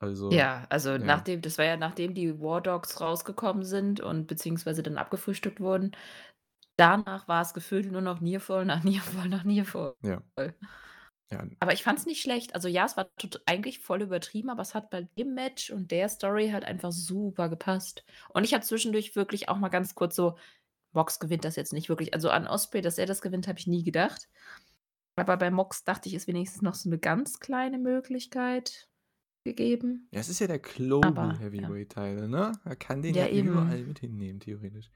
Also, ja, also ja, nachdem, das war ja nachdem die War Dogs rausgekommen sind und beziehungsweise dann abgefrühstückt wurden, danach war es gefühlt nur noch Niervoll nach Niervoll nach Niervoll. ja, ja, Aber ich fand es nicht schlecht. Also ja, es war eigentlich voll übertrieben, aber es hat bei dem Match und der Story halt einfach super gepasst. Und ich habe zwischendurch wirklich auch mal ganz kurz so, Mox gewinnt das jetzt nicht wirklich. Also an Osprey, dass er das gewinnt, habe ich nie gedacht. Aber bei Mox dachte ich, ist wenigstens noch so eine ganz kleine Möglichkeit gegeben. Ja, es ist ja der Global Aber ja. Heavyweight-Teil, ne? Er kann den Ja, ja überall mit hinnehmen, theoretisch.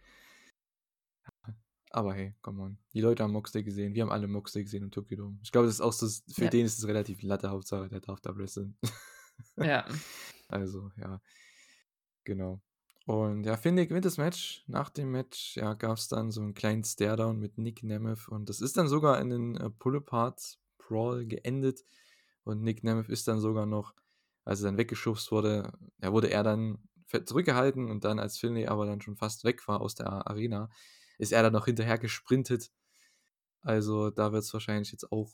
Aber hey, come on. Die Leute haben Moxley gesehen. Wir haben alle Moxley gesehen im Tokyo Dome. Ich glaube, das ist auch so, für Ja. den ist es relativ Latte, Hauptsache, der darf da wresteln. Ja. Also, ja, genau. Und ja, Finlay gewinnt das Match. Nach dem Match ja, gab es dann so einen kleinen Stare-Down mit Nick Nemeth. Und das ist dann sogar in den äh, Pull-Apart Brawl geendet und Nick Nemeth ist dann sogar noch, als er dann weggeschubst wurde, ja, wurde er dann zurückgehalten und dann, als Finlay aber dann schon fast weg war aus der Arena, ist er dann noch hinterher gesprintet. Also da wird es wahrscheinlich jetzt auch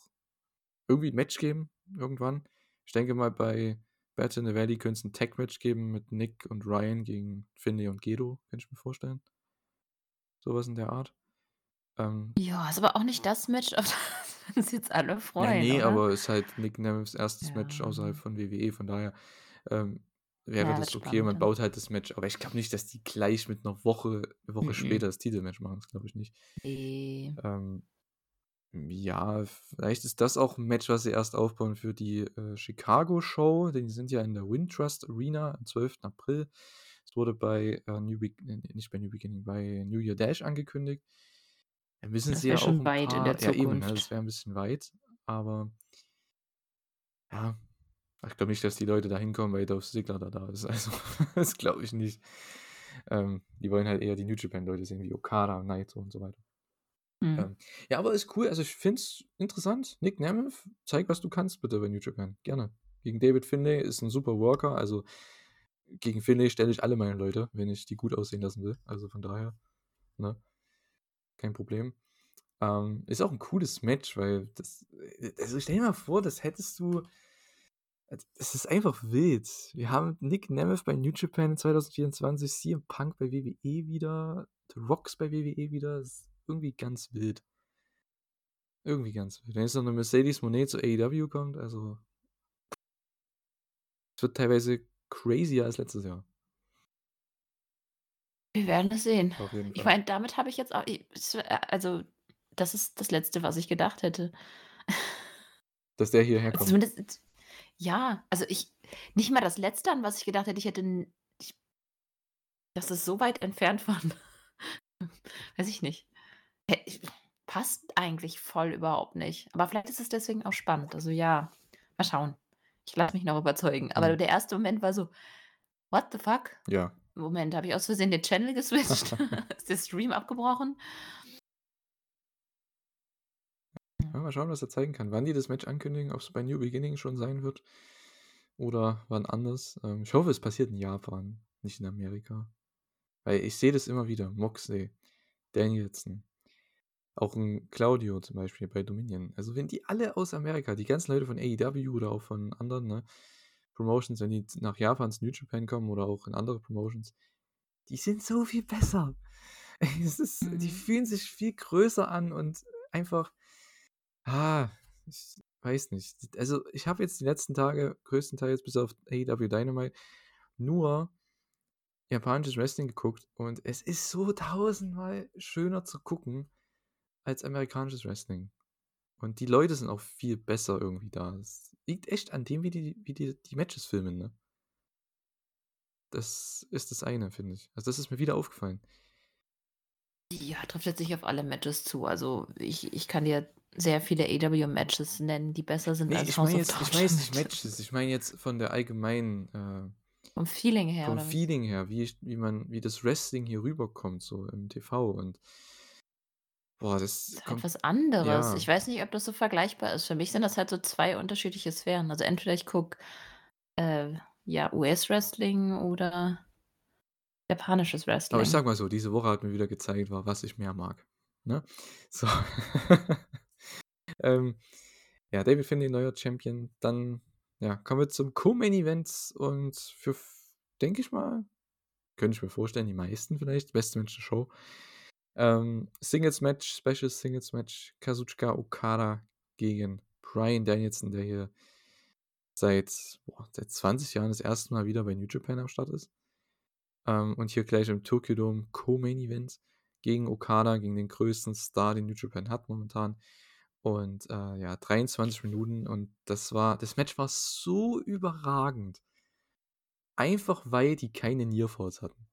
irgendwie ein Match geben, irgendwann. Ich denke mal, bei Battle in the Valley könnte es ein Tag-Match geben mit Nick und Ryan gegen Finlay und Gedo, kann ich mir vorstellen. Sowas in der Art. Ähm, ja, ist aber auch nicht das Match, auf das uns jetzt alle freuen. Ja, nee, oder? aber ist halt Nick Nemeths erstes ja. Match außerhalb von WWE, von daher ähm, wäre ja, das okay. Man baut halt das Match, aber ich glaube nicht, dass die gleich mit einer Woche, eine Woche mhm. später das Titelmatch machen. Das glaube ich nicht. Nee. Ähm, ja, vielleicht ist das auch ein Match, was sie erst aufbauen für die äh, Chicago-Show. Denn die sind ja in der Wintrust Arena am 12. April. Es wurde bei äh, New Be nicht bei New Beginning, bei New Year Dash angekündigt. Dann wissen das sie ja schon auch weit paar, in der Zukunft. Ja, eben, ne, das wäre ein bisschen weit. Aber ja, ich glaube nicht, dass die Leute da hinkommen, weil Dolph Ziggler da, da ist. Also, das glaube ich nicht. Ähm, die wollen halt eher die New Japan-Leute sehen, wie Okada, Naito und so weiter. Mhm. Ähm, ja, aber ist cool. Also, ich finde es interessant. Nick Nemeth, zeig, was du kannst, bitte bei New Japan. Gerne. Gegen David Finlay ist ein super Worker. Also, gegen Finlay stelle ich alle meine Leute, wenn ich die gut aussehen lassen will. Also, von daher, ne? Kein Problem. Ähm, ist auch ein cooles Match, weil das. Also, stell dir mal vor, das hättest du es ist einfach wild. Wir haben Nick Nemeth bei New Japan 2024, CM Punk bei WWE wieder, The Rocks bei WWE wieder. Das ist irgendwie ganz wild. Irgendwie ganz wild. Wenn jetzt noch eine Mercedes Monet zu AEW kommt, also. Es wird teilweise crazier als letztes Jahr. Wir werden es sehen. Ich meine, damit habe ich jetzt auch. Also, das ist das Letzte, was ich gedacht hätte. Dass der hierher kommt. Zumindest ja, also ich nicht mal das Letzte, an was ich gedacht hätte, ich hätte ich das ist so weit entfernt von weiß ich nicht. passt eigentlich voll überhaupt nicht. Aber vielleicht ist es deswegen auch spannend. Also ja, mal schauen. Ich lasse mich noch überzeugen. Aber Mhm. der erste Moment war so: „What the fuck?“ Ja. Moment, habe ich aus Versehen den Channel geswitcht? Ist der Stream abgebrochen? Ja, mal schauen, was er zeigen kann. Wann die das Match ankündigen, ob es bei New Beginning schon sein wird oder wann anders. Ähm, ich hoffe, es passiert in Japan, nicht in Amerika. Weil ich sehe das immer wieder. Moxley, Danielson, auch ein Claudio zum Beispiel bei Dominion. Also wenn die alle aus Amerika, die ganzen Leute von AEW oder auch von anderen ne, Promotions, wenn die nach Japan zu New Japan kommen oder auch in andere Promotions, die sind so viel besser. Es ist, mhm. Die fühlen sich viel größer an und einfach Ah, ich weiß nicht. Also, ich habe jetzt die letzten Tage größtenteils bis auf AEW Dynamite nur japanisches Wrestling geguckt und es ist so tausendmal schöner zu gucken als amerikanisches Wrestling. Und die Leute sind auch viel besser irgendwie da. Es liegt echt an dem, wie die, wie die, die Matches filmen, ne? Das ist das eine, finde ich. Also, das ist mir wieder aufgefallen. Ja, trifft jetzt nicht auf alle Matches zu. Also, ich, ich kann dir sehr viele AW-Matches nennen, die besser sind Nee, als ich House jetzt, ich meine jetzt nicht Matches, ich meine jetzt von der allgemeinen, äh, Vom Feeling her, vom wie? Feeling her, wie, ich, wie man, wie das Wrestling hier rüberkommt, so im TV und boah, das Das ist halt kommt, was anderes. Ich ja, weiß nicht, ob das so vergleichbar ist. Für mich sind das halt so zwei unterschiedliche Sphären. Also entweder ich gucke äh, ja, US-Wrestling oder japanisches aber ich Wrestling. sag mal so, diese Woche hat mir wieder gezeigt, was ich mehr mag. Ne? So. ähm, ja, David Finlay, neuer Champion. Dann ja, kommen wir zum Co-Main Events und für, denke ich mal, könnte ich mir vorstellen, die meisten vielleicht, beste Mensch der Show. Ähm, Singles Match, Special Singles Match, Kazuchika Okada gegen Brian Danielson, der hier seit, boah, seit 20 Jahren das erste Mal wieder bei New Japan am Start ist. Ähm, und hier gleich im Tokyo Dome Co-Main Event gegen Okada, gegen den größten Star, den New Japan hat momentan. Und äh, ja, 23 Minuten und das war, das Match war so überragend. Einfach weil die keine Nearfalls hatten.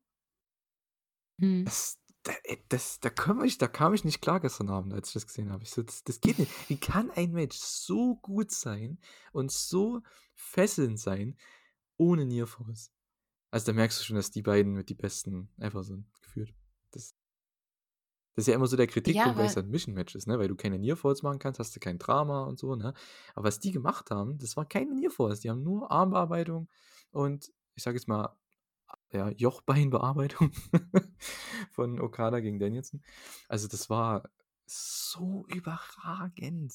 Hm. Das, da, das, da, kam ich, da kam ich nicht klar gestern Abend, als ich das gesehen habe. Ich so, das, das geht nicht. Wie kann ein Match so gut sein und so fesselnd sein, ohne Nearfalls? Also da merkst du schon, dass die beiden mit die besten ever sind, geführt. Das Das ist ja immer so der Ja, Kritikpunkt bei weil Submission-Matches, ne? Weil du keine Nearfalls machen kannst, hast du kein Drama und so, ne? Aber was die gemacht haben, das war keine Nearfalls. Die haben nur Armbearbeitung und ich sage jetzt mal, ja, Jochbeinbearbeitung von Okada gegen Danielson. Also das war so überragend.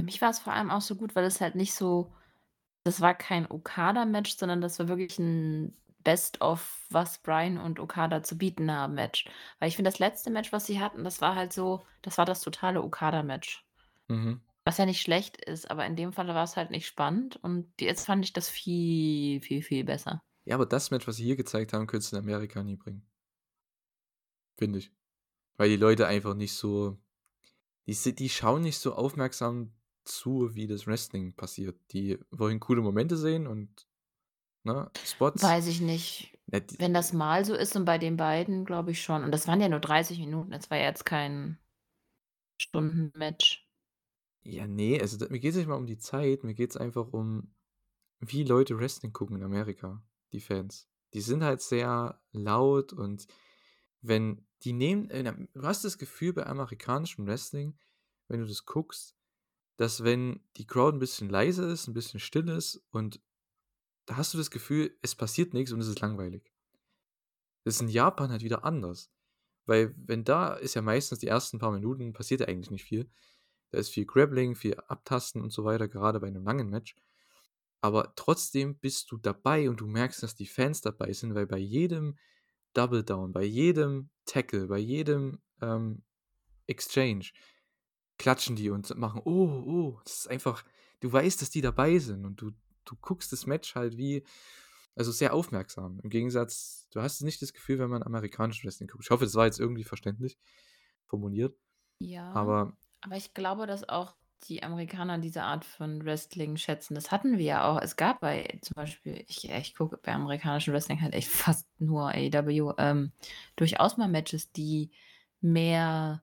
Für mich war es vor allem auch so gut, weil es halt nicht so das war kein Okada-Match, sondern das war wirklich 'n Best of, was Bryan und Okada zu bieten haben Match. Weil ich finde, das letzte Match, was sie hatten, das war halt so das war das totale Okada-Match. Mhm. Was ja nicht schlecht ist, aber in dem Falle war's halt nicht spannend und jetzt fand ich das viel, viel, viel besser. Ja, aber das Match, was sie hier gezeigt haben, könntest du in Amerika nie bringen. Finde ich. Weil die Leute einfach nicht so die die schauen nicht so aufmerksam zu, wie das Wrestling passiert. Die wollen coole Momente sehen und, ne, Spots. Weiß ich nicht. Ja, die Wenn das mal so ist und bei den beiden, glaube ich schon. Und das waren ja nur 30 Minuten. Das war ja jetzt kein Stunden-Match. Ja, ne, also mir geht's nicht mal um die Zeit, mir geht's einfach um, wie Leute Wrestling gucken in Amerika, die Fans. Die sind halt sehr laut und wenn die nehmen äh, du hast das Gefühl bei amerikanischem Wrestling, wenn du das guckst, dass wenn die Crowd 'n bisschen leise ist, 'n bisschen still ist und da hast du das Gefühl, es passiert nix und es ist langweilig. Das ist in Japan halt wieder anders. Weil wenn da ist ja meistens die ersten paar Minuten passiert ja eigentlich nicht viel. Da ist viel Grappling, viel Abtasten und so weiter, gerade bei 'nem langen Match. Aber trotzdem bist du dabei und du merkst, dass die Fans dabei sind, weil bei jedem Double Down, bei jedem Tackle, bei jedem, ähm, Exchange klatschen die und machen: „Oh, oh.“ Das ist einfach du weißt, dass die dabei sind und du du guckst das Match halt wie also sehr aufmerksam. Im Gegensatz du hast nicht das Gefühl, wenn man amerikanisches Wrestling guckt. Ich hoffe, das war jetzt irgendwie verständlich formuliert. Ja, Aber aber ich glaube, dass auch die Amerikaner diese Art von Wrestling schätzen. Das hatten wir ja auch. Es gab bei zum Beispiel ich ich gucke bei amerikanischem Wrestling halt echt fast nur AEW, ähm, durchaus mal Matches, die mehr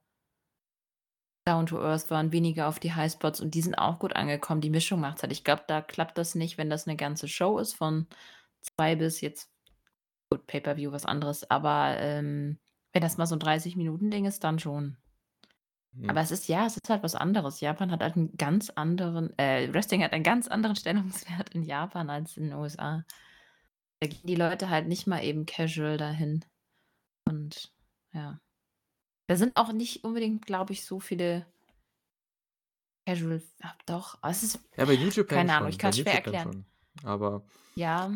down to earth waren, weniger auf die Highspots und die sind auch gut angekommen. Die Mischung macht's halt. Ich glaube, da klappt das nicht, wenn das 'ne ganze Show ist von 2 bis jetzt gut, Pay-per-View was anderes, aber, ähm, wenn das mal so 'n 30 Minuten Ding ist, dann schon. Mhm. Aber es ist ja, es ist halt was anderes. Japan hat halt 'n ganz anderen äh, Wrestling hat einen ganz anderen Stellungswert in Japan als in den USA. Da gehen die Leute halt nicht mal eben casual dahin. Und ja. Da sind auch nicht unbedingt, glaube ich, so viele Casual ah, doch, es ist Ja, bei Japan keine Ahnung, ich schon, bei kann's New schwer erklären. schon. Aber Ja,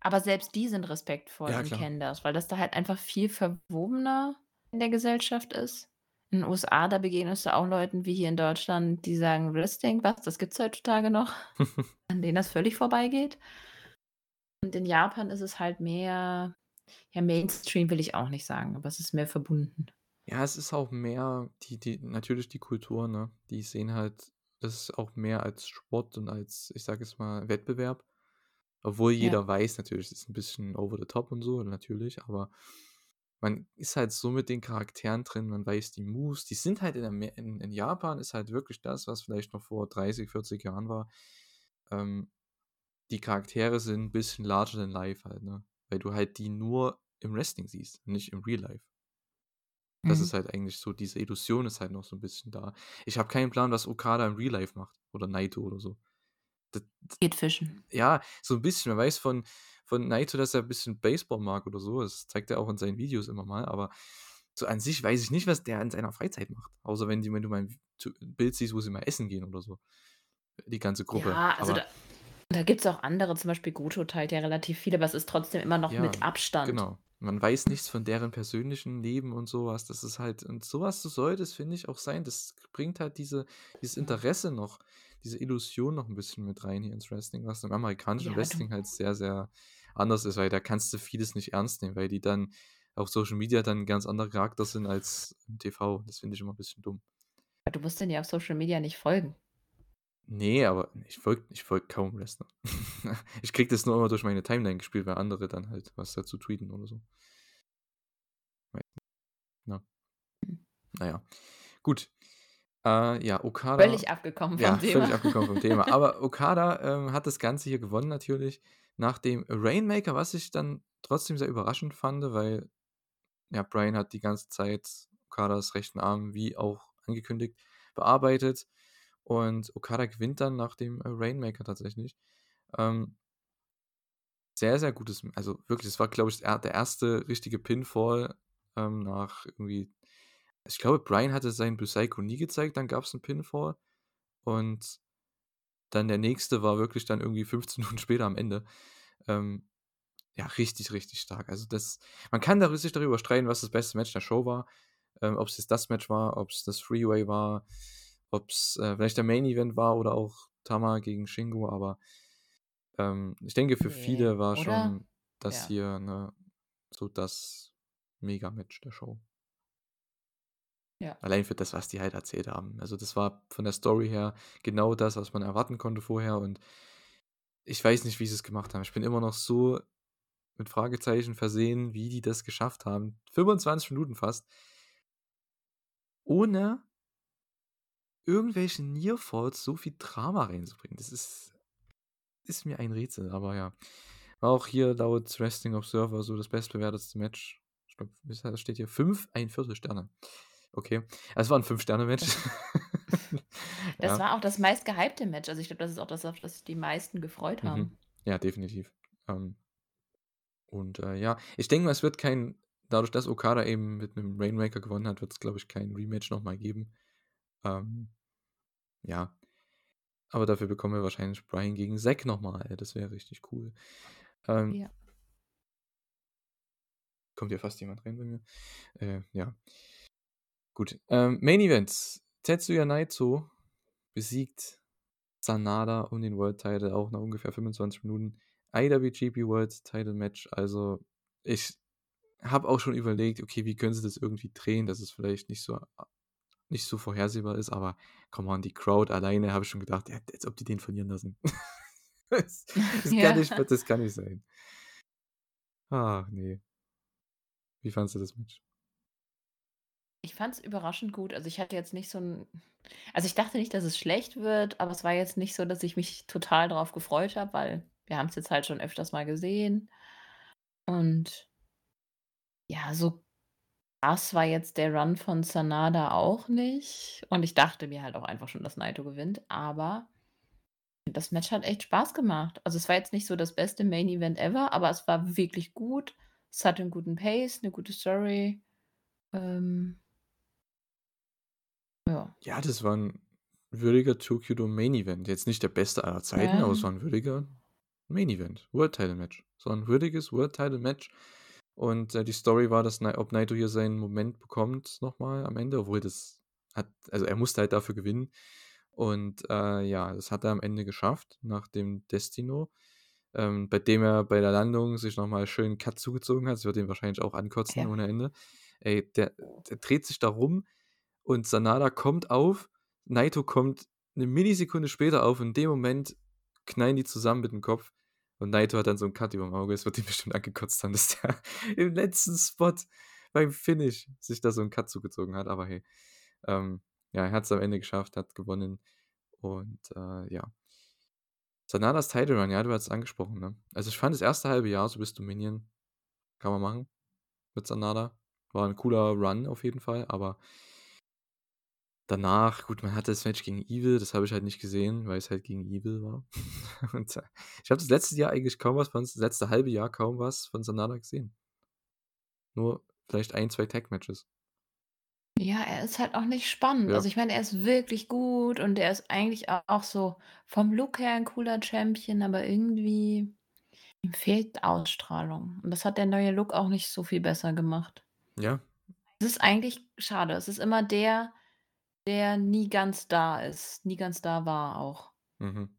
aber selbst die sind respektvoll Ja, und klar. kennen das, weil das da halt einfach viel verwobener in der Gesellschaft ist. In den USA, da begegnest du auch Leuten wie hier in Deutschland, die sagen: „Wrestling, was, das gibt's heutzutage noch?“ An denen das völlig vorbeigeht. Und in Japan ist es halt mehr ja, Mainstream will ich auch nicht sagen, aber es ist mehr verbunden. Ja, es ist auch mehr die die natürlich die Kultur, ne? Die sehen halt das auch mehr als Sport und als, ich sage jetzt mal, Wettbewerb. Obwohl Ja. jeder weiß natürlich, es ist 'n bisschen over the top und so, natürlich, aber man ist halt so mit den Charakteren drin, man weiß die Moves, die sind halt in Ame in in Japan ist halt wirklich das, was vielleicht noch vor 30, 40 Jahren war. Ähm, die Charaktere sind 'n bisschen larger than life halt, ne? Weil du halt die nur im Wrestling siehst, nicht im Real Life. Das ist Mhm. halt eigentlich so diese Illusion ist halt noch so 'n bisschen da. Ich habe keinen Plan, was Okada im Real Life macht oder Naito oder so. D d Geht fischen. ja, so 'n bisschen. Man weiß von von Naito, dass er bisschen Baseball mag oder so. Das zeigt er auch in seinen Videos immer mal, aber so an sich weiß ich nicht, was der in seiner Freizeit macht. Außer wenn die wenn du mal 'n t Bild siehst, wo sie mal essen gehen oder so. Die ganze Gruppe. Ja, also Aber da da gibt's auch andere, zum Beispiel Goto teilt ja relativ viel, aber es ist trotzdem immer noch Ja, mit Abstand. genau. Man weiß nichts von deren persönlichen Leben und so was. Das ist halt und so was sollte es, finde ich, auch sein. Das bringt halt diese dieses. Interesse noch, diese Illusion noch 'n bisschen mit rein hier ins Wrestling, was im amerikanischen Ja, Wrestling halt sehr, sehr anders ist, weil da kannst du vieles nicht ernst nehmen, weil die dann auf Social Media dann ganz anderer Charakter sind als im TV. Das finde ich immer 'n bisschen dumm. Du musst denen ja auf Social Media nicht folgen. Ne, aber ich folge ich folge kaum Wrestlern. Ich kriege das nur immer durch meine Timeline gespielt, weil andere dann halt was dazu tweeten oder so. Ja. Na ja, gut. Äh, ja, Okada Völlig abgekommen ja, vom Thema. völlig abgekommen vom Thema. Aber Okada, ähm, hat das Ganze hier gewonnen natürlich nach dem Rainmaker, was ich dann trotzdem sehr überraschend fand, weil ja, Brian hat die ganze Zeit Okadas rechten Arm, wie auch angekündigt, bearbeitet. Und Okada gewinnt dann nach dem äh, Rainmaker tatsächlich. Ähm, sehr, sehr gutes, also wirklich, das war, glaube ich, der erste richtige Pinfall ähm, nach irgendwie, ich glaube, Brian hatte seinen Busaiko nie gezeigt, dann gab es einen Pinfall. Und dann der nächste war wirklich dann irgendwie 15 Minuten später am Ende. Ähm, ja, richtig, richtig stark. Also das, man kann da sich darüber streiten, was das beste Match der Show war. Ähm, ob es jetzt das Match war, ob es das Freeway war, ob es äh, vielleicht der Main Event war oder auch Tama gegen Shingo, aber ähm, ich denke, für nee, viele war oder? schon das ja. hier ne, so das Mega-Match der Show. Ja. Allein für das, was die halt erzählt haben. Also das war von der Story her genau das, was man erwarten konnte vorher und ich weiß nicht, wie sie es gemacht haben. Ich bin immer noch so mit Fragezeichen versehen, wie die das geschafft haben. 25 Minuten fast. Ohne irgendwelche Nearfalls so viel Drama reinzubringen. Das ist, ist mir ein Rätsel, aber ja. War auch hier laut Wrestling Observer so das bestbewertetste Match. Ich glaube, das steht hier 5, ein Viertel Sterne. Okay. Es war ein 5-Sterne-Match. das ja. war auch das meist gehypte Match. Also ich glaube, das ist auch das, auf das die meisten gefreut mhm. haben. Mhm. Ja, definitiv. Ähm, und äh, ja, ich denke mal, es wird kein, dadurch, dass Okada eben mit einem Rainmaker gewonnen hat, wird es, glaube ich, kein Rematch nochmal geben. Ähm, ja. Aber dafür bekommen wir wahrscheinlich Brian gegen Zack nochmal. Das wäre richtig cool. Ähm, ja. Kommt ja fast jemand rein bei mir. Äh, ja. Gut. Ähm, Main Events. Tetsuya Naito besiegt Sanada um den World Title auch nach ungefähr 25 Minuten. IWGP World Title Match. Also ich habe auch schon überlegt, okay, wie können sie das irgendwie drehen, dass es vielleicht nicht so nicht so vorhersehbar ist, aber komm on, die Crowd alleine habe ich schon gedacht, ja, als ob die den verlieren lassen. das, das, ja. kann nicht, das kann nicht sein. Ach, nee. Wie fandest du das Match? Ich fand es überraschend gut. Also, ich hatte jetzt nicht so ein also, ich dachte nicht, dass es schlecht wird, aber es war jetzt nicht so, dass ich mich total darauf gefreut habe, weil wir haben es jetzt halt schon öfters mal gesehen. Und ja, so krass war jetzt der Run von Sanada auch nicht. Und ich dachte mir halt auch einfach schon, dass Naito gewinnt, aber das Match hat echt Spaß gemacht. Also, es war jetzt nicht so das beste Main Event ever, aber es war wirklich gut. Es hatte einen guten Pace, eine gute Story. Ähm ja. Ja, das war ein würdiger Tokyo Main Event. Jetzt nicht der beste aller Zeiten, aber es war ein würdiger Main Event. World Title Match. So ein würdiges World Title Match. Und äh, die Story war, dass ob Naito hier seinen Moment bekommt nochmal am Ende, obwohl das hat, also er musste halt dafür gewinnen. Und äh, ja, das hat er am Ende geschafft, nach dem Destino, ähm, bei dem er bei der Landung sich nochmal schön Cut zugezogen hat. Das wird ihn wahrscheinlich auch ankotzen ja. ohne Ende. Ey, der, der dreht sich da rum, und Sanada kommt auf, Naito kommt eine Millisekunde später auf und in dem Moment knallen die zusammen mit dem Kopf und Naito hat dann so einen Cut über dem Auge. Es wird ihm bestimmt angekotzt haben, dass der im letzten Spot beim Finish sich da so einen Cut zugezogen hat. Aber hey, ähm, ja, er hat es am Ende geschafft, hat gewonnen und äh, ja. Sanadas Title Run, ja, du hast es angesprochen, ne? Also ich fand das erste halbe Jahr so bis Dominion kann man machen mit Sanada. War ein cooler Run auf jeden Fall, aber Danach, gut, man hatte das Match gegen Evil, das habe ich halt nicht gesehen, weil es halt gegen Evil war. Und äh, ich habe das letzte Jahr eigentlich kaum was von das letzte halbe Jahr kaum was von Sanada gesehen. Nur vielleicht ein, zwei Tag-Matches. Ja, er ist halt auch nicht spannend. Ja. Also ich meine, er ist wirklich gut und er ist eigentlich auch so vom Look her ein cooler Champion, aber irgendwie ihm fehlt Ausstrahlung. Und das hat der neue Look auch nicht so viel besser gemacht. Ja. Es ist eigentlich schade. Es ist immer der, der nie ganz da ist, nie ganz da war auch. Mhm.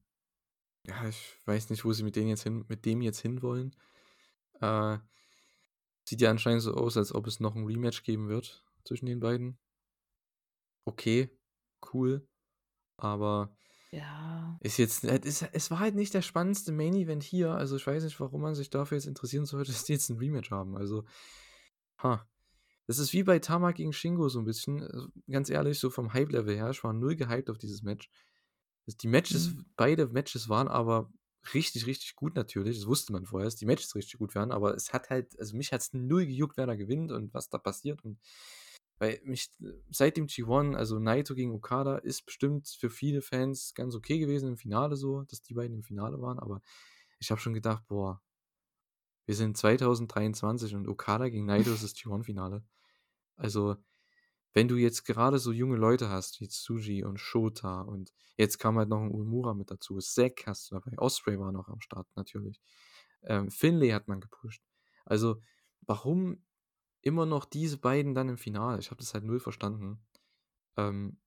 Ja, ich weiß nicht, wo sie mit denen jetzt hin mit dem jetzt hinwollen. Äh, sieht ja anscheinend so aus, als ob es noch ein Rematch geben wird zwischen den beiden. Okay, cool, aber Ja. ist jetzt äh, es es war halt nicht der spannendste Main Event hier, also ich weiß nicht, warum man sich dafür jetzt interessieren sollte, dass die jetzt ein Rematch haben. Also, ha. Das ist wie bei Tama gegen Shingo so ein bisschen. Also, ganz ehrlich, so vom Hype-Level her, ich war null gehypt auf dieses Match. Die Matches, mhm. beide Matches waren aber richtig, richtig gut natürlich. Das wusste man vorher, dass die Matches richtig gut werden, aber es hat halt, also mich hat es null gejuckt, wer da gewinnt und was da passiert. Und weil mich seit dem G1, also Naito gegen Okada, ist bestimmt für viele Fans ganz okay gewesen im Finale so, dass die beiden im Finale waren, aber ich habe schon gedacht, boah, wir sind 2023 und Okada gegen Naito ist das G1-Finale. Also, wenn du jetzt gerade so junge Leute hast, wie Tsuji und Shota und jetzt kam halt noch ein Ulmura mit dazu, Zack hast du dabei, Osprey war noch am Start natürlich, ähm, Finlay hat man gepusht. Also, warum immer noch diese beiden dann im Finale? Ich habe das halt null verstanden. Ähm,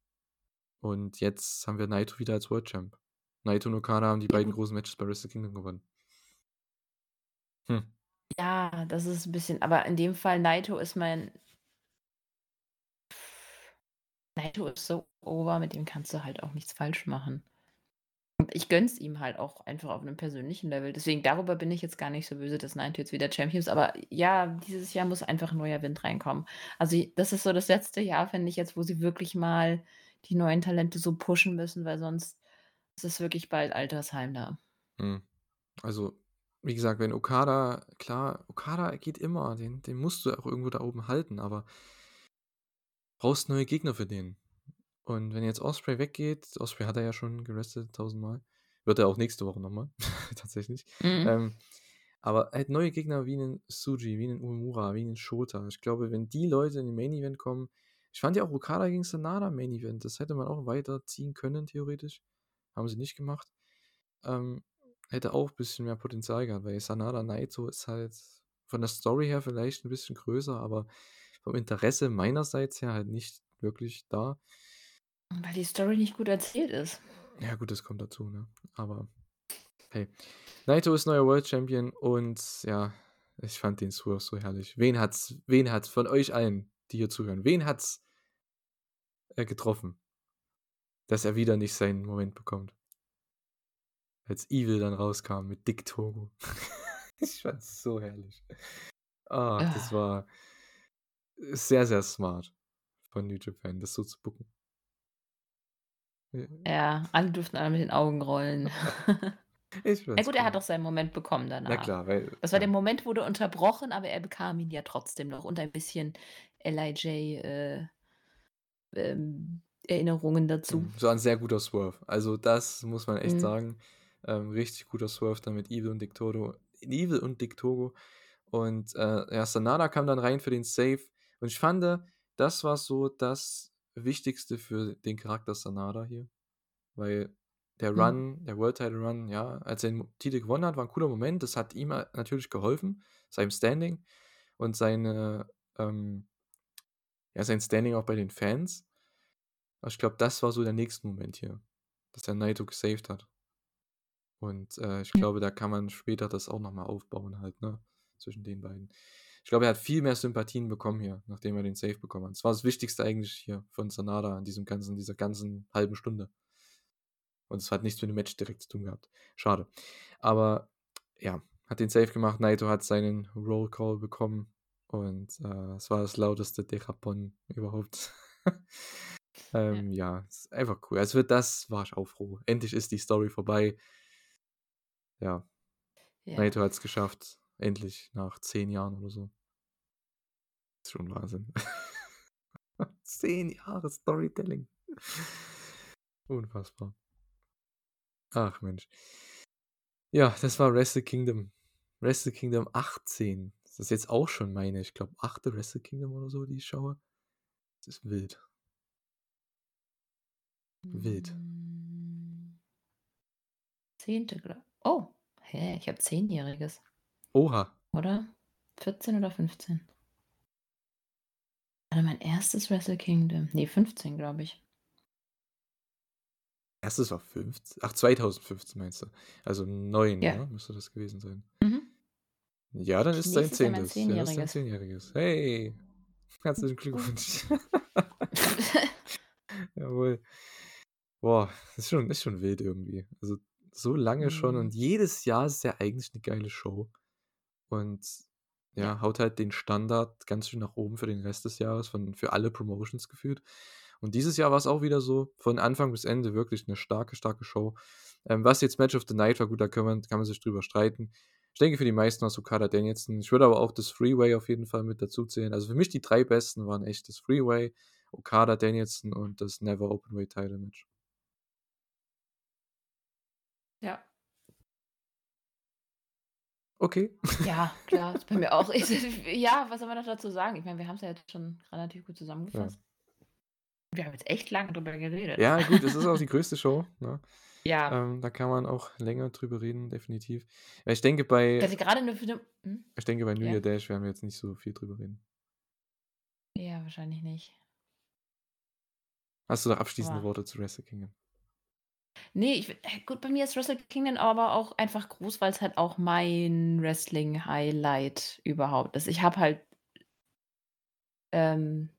und jetzt haben wir Naito wieder als World Champ. Naito und Okada haben die beiden großen Matches bei Wrestle Kingdom gewonnen. Hm. Ja, das ist ein bisschen, aber in dem Fall Naito ist mein Naito ist so over, mit dem kannst du halt auch nichts falsch machen. Und ich gönn's ihm halt auch einfach auf einem persönlichen Level. Deswegen darüber bin ich jetzt gar nicht so böse, dass Naito jetzt wieder Champion ist. Aber ja, dieses Jahr muss einfach ein neuer Wind reinkommen. Also das ist so das letzte Jahr, finde ich jetzt, wo sie wirklich mal die neuen Talente so pushen müssen, weil sonst ist es wirklich bald Altersheim da. Hm. Also, wie gesagt, wenn Okada, klar, Okada geht immer, den, den musst du auch irgendwo da oben halten, aber brauchst neue Gegner für den. Und wenn jetzt Osprey weggeht, Osprey hat er ja schon gerestet tausendmal, wird er auch nächste Woche nochmal, tatsächlich. Mhm. Ähm, aber halt neue Gegner wie einen Suji, wie einen Umura, wie einen Shota. Ich glaube, wenn die Leute in den Main Event kommen, ich fand ja auch Okada gegen Sanada Main Event, das hätte man auch weiterziehen können, theoretisch. Haben sie nicht gemacht. Ähm, hätte auch ein bisschen mehr Potenzial gehabt, weil Sanada Naito ist halt von der Story her vielleicht ein bisschen größer, aber vom Interesse meinerseits her halt nicht wirklich da. Weil die Story nicht gut erzählt ist. Ja, gut, das kommt dazu, ne? Aber hey. Naito ist neuer World Champion und ja, ich fand den Swerve so herrlich. Wen hat's, wen hat's von euch allen, die hier zuhören, wen hat's äh, getroffen, dass er wieder nicht seinen Moment bekommt? Als Evil dann rauskam mit Dick Togo. ich fand's so herrlich. Ah, das ah. Sehr, sehr smart von New Japan, das so zu bucken. Ja, alle dürften alle mit den Augen rollen. Ich Ja gut, er hat doch seinen Moment bekommen Na klar, weil Das war der Moment, wurde unterbrochen, aber er bekam ihn ja trotzdem noch und ein bisschen LIJ äh, ähm, Erinnerungen dazu. Mhm, so ein sehr guter Swerve. Also das muss man echt Mhm. sagen. Ähm, richtig guter Swerve da mit Evil und Dictodo. Evil und Dictogo. Und äh, ja, Sanada kam dann rein für den Save. Und ich fand, das war so das Wichtigste für den Charakter Sanada hier. Weil der mhm. Run, mhm. der World Title Run, ja, als er den Titel gewonnen hat, war ein cooler Moment. Das hat ihm natürlich geholfen, seinem Standing und seine, ähm, ja, sein Standing auch bei den Fans. Aber ich glaube, das war so der nächste Moment hier, dass der Naito gesaved hat. Und äh, ich glaube, da kann man später das auch nochmal aufbauen, halt, ne? Zwischen den beiden. Ich glaube, er hat viel mehr Sympathien bekommen hier, nachdem er den Save bekommen hat. Das war das Wichtigste eigentlich hier von Sanada in diesem ganzen, dieser ganzen halben Stunde. Und es hat nichts mit dem Match direkt zu tun gehabt. Schade. Aber ja, hat den Save gemacht. Naito hat seinen Roll Call bekommen. Und äh, es war das lauteste Derapon überhaupt. ähm, ja. ja, ist einfach cool. Also für das war ich auch froh. Endlich ist die Story vorbei. Ja. ja. Naito hat es geschafft. Endlich, nach zehn Jahren oder so. Ist schon Wahnsinn. Zehn Jahre Storytelling. Unfassbar. Ach Mensch. Ja, das war Wrestle Kingdom. Wrestle Kingdom 18. Das ist jetzt auch schon meine, ich glaube, achte Wrestle Kingdom oder so, die ich schaue. Das ist wild. Wild. Hm. Zehnte, glaube Oh, hä, ich habe Zehnjähriges. Oha. Oder? 14 oder 15? Warte, mein erstes Wrestle Kingdom. Nee, 15, glaube ich. Erstes war 15. Ach, 2015 meinst du? Also 9, ja, ja müsste das gewesen sein. Mhm. Ja, dann ist dein zehntes. Ja, das ist dein zehnjähriges. Hey, herzlichen Glückwunsch. Jawohl. Boah, das ist schon, ist schon wild irgendwie. Also so lange mhm. schon und jedes Jahr ist ja eigentlich eine geile Show. Und ja, haut halt den Standard ganz schön nach oben für den Rest des Jahres, von, für alle Promotions gefühlt. Und dieses Jahr war es auch wieder so, von Anfang bis Ende wirklich eine starke, starke Show. Ähm, was jetzt Match of the Night war, gut, da kann man, kann man sich drüber streiten. Ich denke für die meisten aus Okada Danielson. Ich würde aber auch das Freeway auf jeden Fall mit dazu zählen. Also für mich die drei besten waren echt das Freeway, Okada Danielson und das Never Openweight Title Match. Ja. Okay. Ja, klar, ist bei mir auch. Ja, was soll man noch dazu sagen? Ich meine, wir haben es ja jetzt schon relativ gut zusammengefasst. Wir haben jetzt echt lange drüber geredet. Ja, gut, es ist auch die größte Show. Ne? Ja. Ähm, da kann man auch länger drüber reden, definitiv. Ja, ich denke bei, Also gerade eine, hm? ich denke bei New Ja. Year Dash werden wir jetzt nicht so viel drüber reden. Ja, wahrscheinlich nicht. Hast du noch abschließende Aber- Worte zu Wrestle Kingdom? Nee, ich, äh, gut, bei mir ist Wrestle Kingdom aber auch einfach groß, weil es halt auch mein Wrestling-Highlight überhaupt ist. Ich habe halt ähm,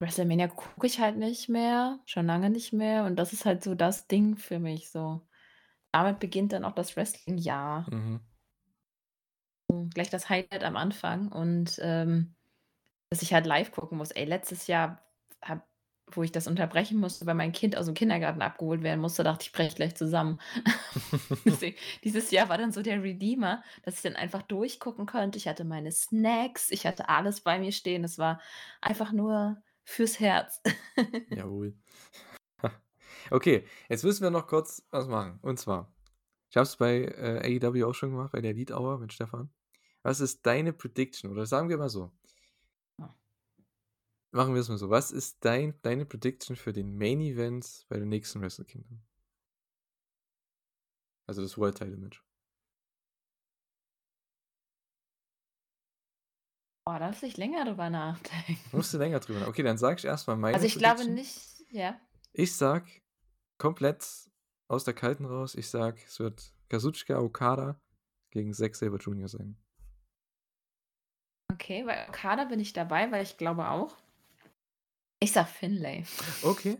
WrestleMania gucke ich halt nicht mehr, schon lange nicht mehr. Und das ist halt so das Ding für mich. So. Damit beginnt dann auch das Wrestling-Jahr. Mhm. Gleich das Highlight am Anfang. Und ähm, dass ich halt live gucken muss. Ey, letztes Jahr, hab, wo ich das unterbrechen musste, weil mein Kind aus dem Kindergarten abgeholt werden musste, dachte ich, breche gleich zusammen. Dieses Jahr war dann so der Redeemer, dass ich dann einfach durchgucken konnte. Ich hatte meine Snacks, ich hatte alles bei mir stehen. Es war einfach nur fürs Herz. Jawohl. okay, jetzt müssen wir noch kurz was machen. Und zwar, ich habe es bei äh, AEW auch schon gemacht, bei der Lead Hour mit Stefan. Was ist deine Prediction? Oder sagen wir mal so. Machen wir es mal so. Was ist dein, deine Prediction für den Main Event bei der nächsten Wrestle Kingdom? Also das World Title Match. Boah, da muss ich länger drüber nachdenken. Musst du länger drüber. nach- Okay, dann sag ich erstmal meine Also ich glaube nicht, ja. Ich sag komplett aus der Kalten raus, ich sag, es wird Kazuchika Okada gegen Zack Saber Jr. sein. Okay, bei Okada bin ich dabei, weil ich glaube auch. Ich sag Finlay. Okay.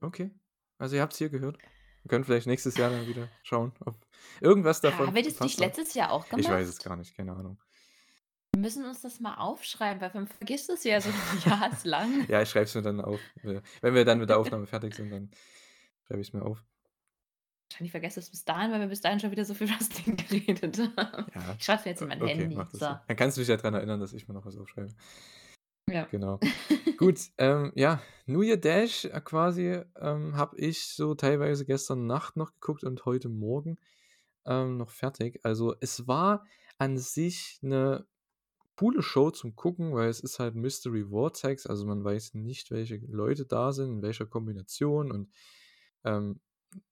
Okay. Also ihr habt es hier gehört. Wir können vielleicht nächstes Jahr dann wieder schauen, ob irgendwas davon Haben wir das nicht letztes Jahr auch gemacht? Ich weiß es gar nicht, keine Ahnung. Wir müssen uns das mal aufschreiben, weil man vergisst es ja so jahreslang. Ja, ich schreibe es mir dann auf. Wenn wir dann mit der Aufnahme fertig sind, dann schreibe ich es mir auf. Wahrscheinlich vergesse es bis dahin, weil wir bis dahin schon wieder so viel Wrestling geredet haben. Ja. Ich schreibe es mir jetzt in mein Okay, Handy. so. Dann kannst du dich ja daran erinnern, dass ich mir noch was aufschreibe. Ja. Genau. Gut, ähm, ja, New Year Dash äh, quasi ähm, habe ich so teilweise gestern Nacht noch geguckt und heute Morgen ähm, noch fertig. Also es war an sich eine coole Show zum Gucken, weil es ist halt Mystery Vortex, also man weiß nicht, welche Leute da sind, in welcher Kombination und ähm,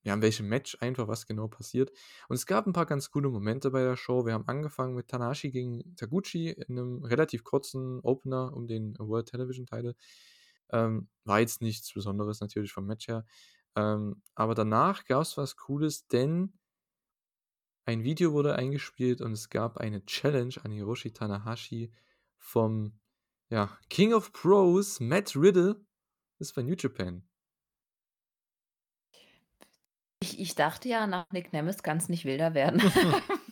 ja, in welchem Match einfach, was genau passiert. Und es gab ein paar ganz coole Momente bei der Show. Wir haben angefangen mit Tanashi gegen Taguchi in einem relativ kurzen Opener um den World Television Title. Ähm, war jetzt nichts Besonderes natürlich vom Match her. Ähm, aber danach gab es was Cooles, denn ein Video wurde eingespielt und es gab eine Challenge an Hiroshi Tanahashi vom ja, King of Pros, Matt Riddle. Das ist bei New Japan. Ich, ich dachte ja, nach Nick Nemeth kann es nicht wilder werden.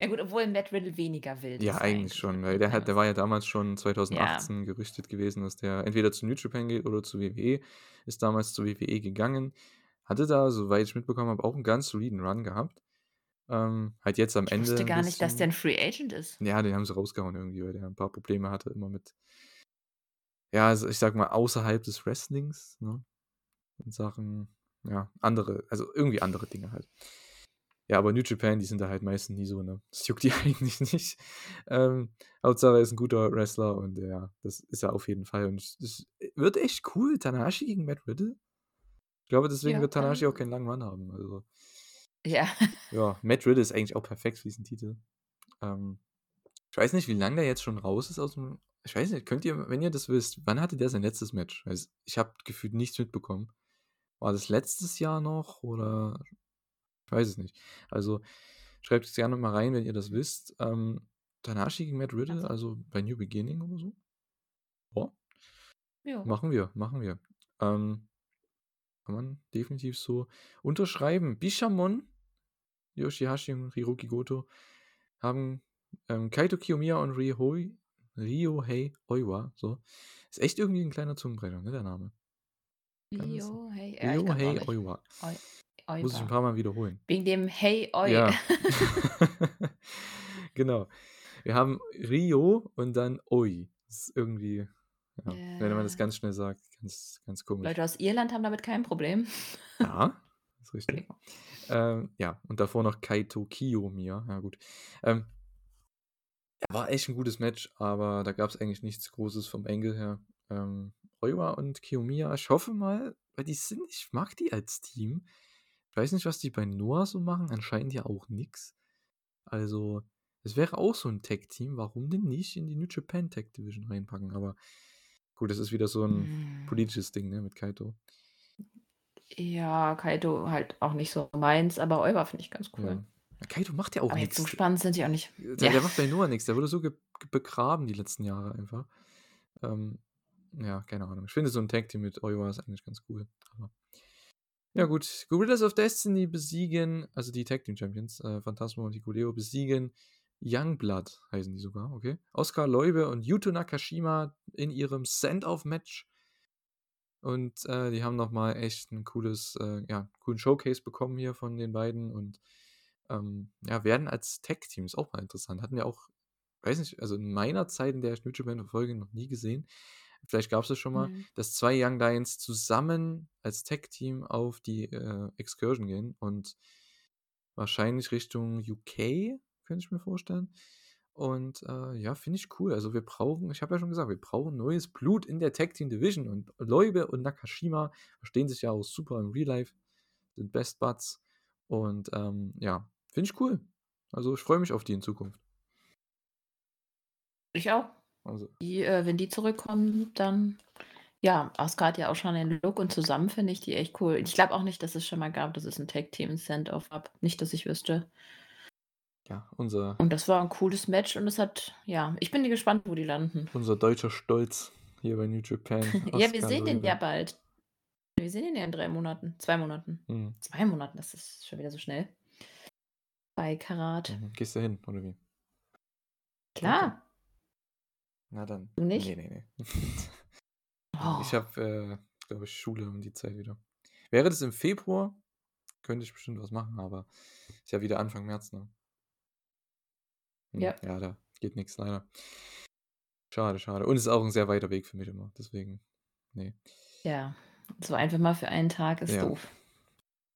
ja gut, obwohl Matt Riddle weniger wild Ja, ist. eigentlich schon, weil der, hat, der war ja damals schon 2018 Ja. gerüchtet gewesen, dass der entweder zu New Japan geht oder zu WWE. Ist damals zu WWE gegangen. Hatte da, soweit ich mitbekommen habe, auch einen ganz soliden Run gehabt. Ähm, halt jetzt am Ich Ende. wusste ein gar nicht, dass der ein Free Agent ist. Ja, den haben sie rausgehauen irgendwie, weil der ein paar Probleme hatte, immer mit. Ja, also ich sag mal, außerhalb des Wrestlings, ne? In Sachen, ja, andere, also irgendwie andere Dinge halt. Ja, aber New Japan, die sind da halt meistens nie so, ne? Das juckt die eigentlich nicht. Ähm, Hauptsache er ist ein guter Wrestler und ja, das ist er auf jeden Fall. Und es wird echt cool. Tanahashi gegen Matt Riddle. Ich glaube, deswegen Ja, wird Tanahashi auch keinen langen Run haben. Also, Ja. ja, Matt Riddle ist eigentlich auch perfekt für diesen Titel. Ähm, ich weiß nicht, wie lange der jetzt schon raus ist aus dem. Ich weiß nicht, könnt ihr, wenn ihr das wisst, wann hatte der sein letztes Match? Also, ich habe gefühlt nichts mitbekommen. War das letztes Jahr noch oder. Ich weiß es nicht. Also, schreibt es gerne mal rein, wenn ihr das wisst. Ähm, Tanahashi gegen Matt Riddle, Also- bei New Beginning oder so? Ja, Jo. machen wir, machen wir. Ähm, kann man definitiv so unterschreiben. Bishamon, Yoshihashi und Hiroki Goto haben ähm, Kaito Kiyomiya und Ryohei, Ryohei Oiwa, so. Ist echt irgendwie ein kleiner Zungenbrecher, ne, der Name. Rio, hey. Ja, auch hey. Oiwa. Oi Muss ich ein paar Mal wiederholen. Wegen dem Hey, Oi. Ja. Genau. Wir haben Rio und dann Oi. Das ist irgendwie, ja, wenn man das ganz schnell sagt, ganz, ganz komisch. Leute aus Irland haben damit kein Problem. Ja, ist richtig. Ähm, ja, und davor noch Kaito Kiyomiya. Ja, gut. Ähm, ja, war echt ein gutes Match, aber da gab es eigentlich nichts Großes vom Angle her. Ähm, Oiwa und Kiyomiya, ich hoffe mal, weil die sind, ich mag die als Team. Ich weiß nicht, was die bei Noah so machen, anscheinend ja auch nix. Also, es wäre auch so ein Tag-Team, warum denn nicht in die New Japan Tag Division reinpacken? Aber gut, das ist wieder so ein Hm. politisches Ding, ne, mit Kaito. Ja, Kaito halt auch nicht so meins, aber Oiwa finde ich ganz cool. Ja. Kaito macht ja auch jetzt so nichts. spannend sind die auch nicht. Der, Ja. der macht bei Noah nichts. Der wurde so begraben die letzten Jahre einfach. Ähm, ja, keine Ahnung. Ich finde so ein Tag Team mit Oiwa ist eigentlich ganz cool. Aber ja, gut. Gorillas of Destiny besiegen, also die Tag Team Champions, äh, Phantasmo und Hikuleo besiegen Youngblood, heißen die sogar, okay. Oscar Leube und Yuto Nakashima in ihrem Send-Off-Match. Und äh, die haben nochmal echt ein cooles, äh, ja, coolen Showcase bekommen hier von den beiden und ähm, ja, werden als Tag-Team, ist auch mal interessant. Hatten wir auch, weiß nicht, also in meiner Zeit, in der ich New Japan verfolge, noch nie gesehen. Vielleicht gab es das schon mal, Mhm. dass zwei Young Lions zusammen als Tag-Team auf die äh, Excursion gehen und wahrscheinlich Richtung UK, könnte ich mir vorstellen. Und äh, ja, finde ich cool. Also wir brauchen, ich habe ja schon gesagt, wir brauchen neues Blut in der Tag Team Division. Und Leube und Nakashima verstehen sich ja auch super im Real Life, sind Best Buds. Und ähm, ja, finde ich cool. Also ich freue mich auf die in Zukunft. Ich auch. Also, Die, äh, wenn die zurückkommen, dann. Ja, Asuka hat ja auch schon den Look und zusammen finde ich die echt cool. Ich glaube auch nicht, dass es schon mal gab, dass es ein Tag-Team Send-Off ab. Nicht, dass ich wüsste. ja, unser, Und das war ein cooles Match und es hat, ja, ich bin gespannt, wo die landen. unser deutscher Stolz hier bei New Japan. ja, wir sehen den ja bald. Wir sehen den ja in drei Monaten. Zwei Monaten. Hm. Zwei Monaten, das ist schon wieder so schnell. Bei Karat. Mhm. Gehst du hin, oder wie? Klar. Na dann. Du nicht? Nee, nee, nee. Oh. Ich habe, äh, glaube ich, Schule um die Zeit wieder. Wäre das im Februar, könnte ich bestimmt was machen, aber ist ja wieder Anfang März, ne? Hm, Ja. Ja, da geht nichts leider. Schade, schade. Und es ist auch ein sehr weiter Weg für mich immer. Deswegen, nee. Ja, so einfach mal für einen Tag ist Ja. doof.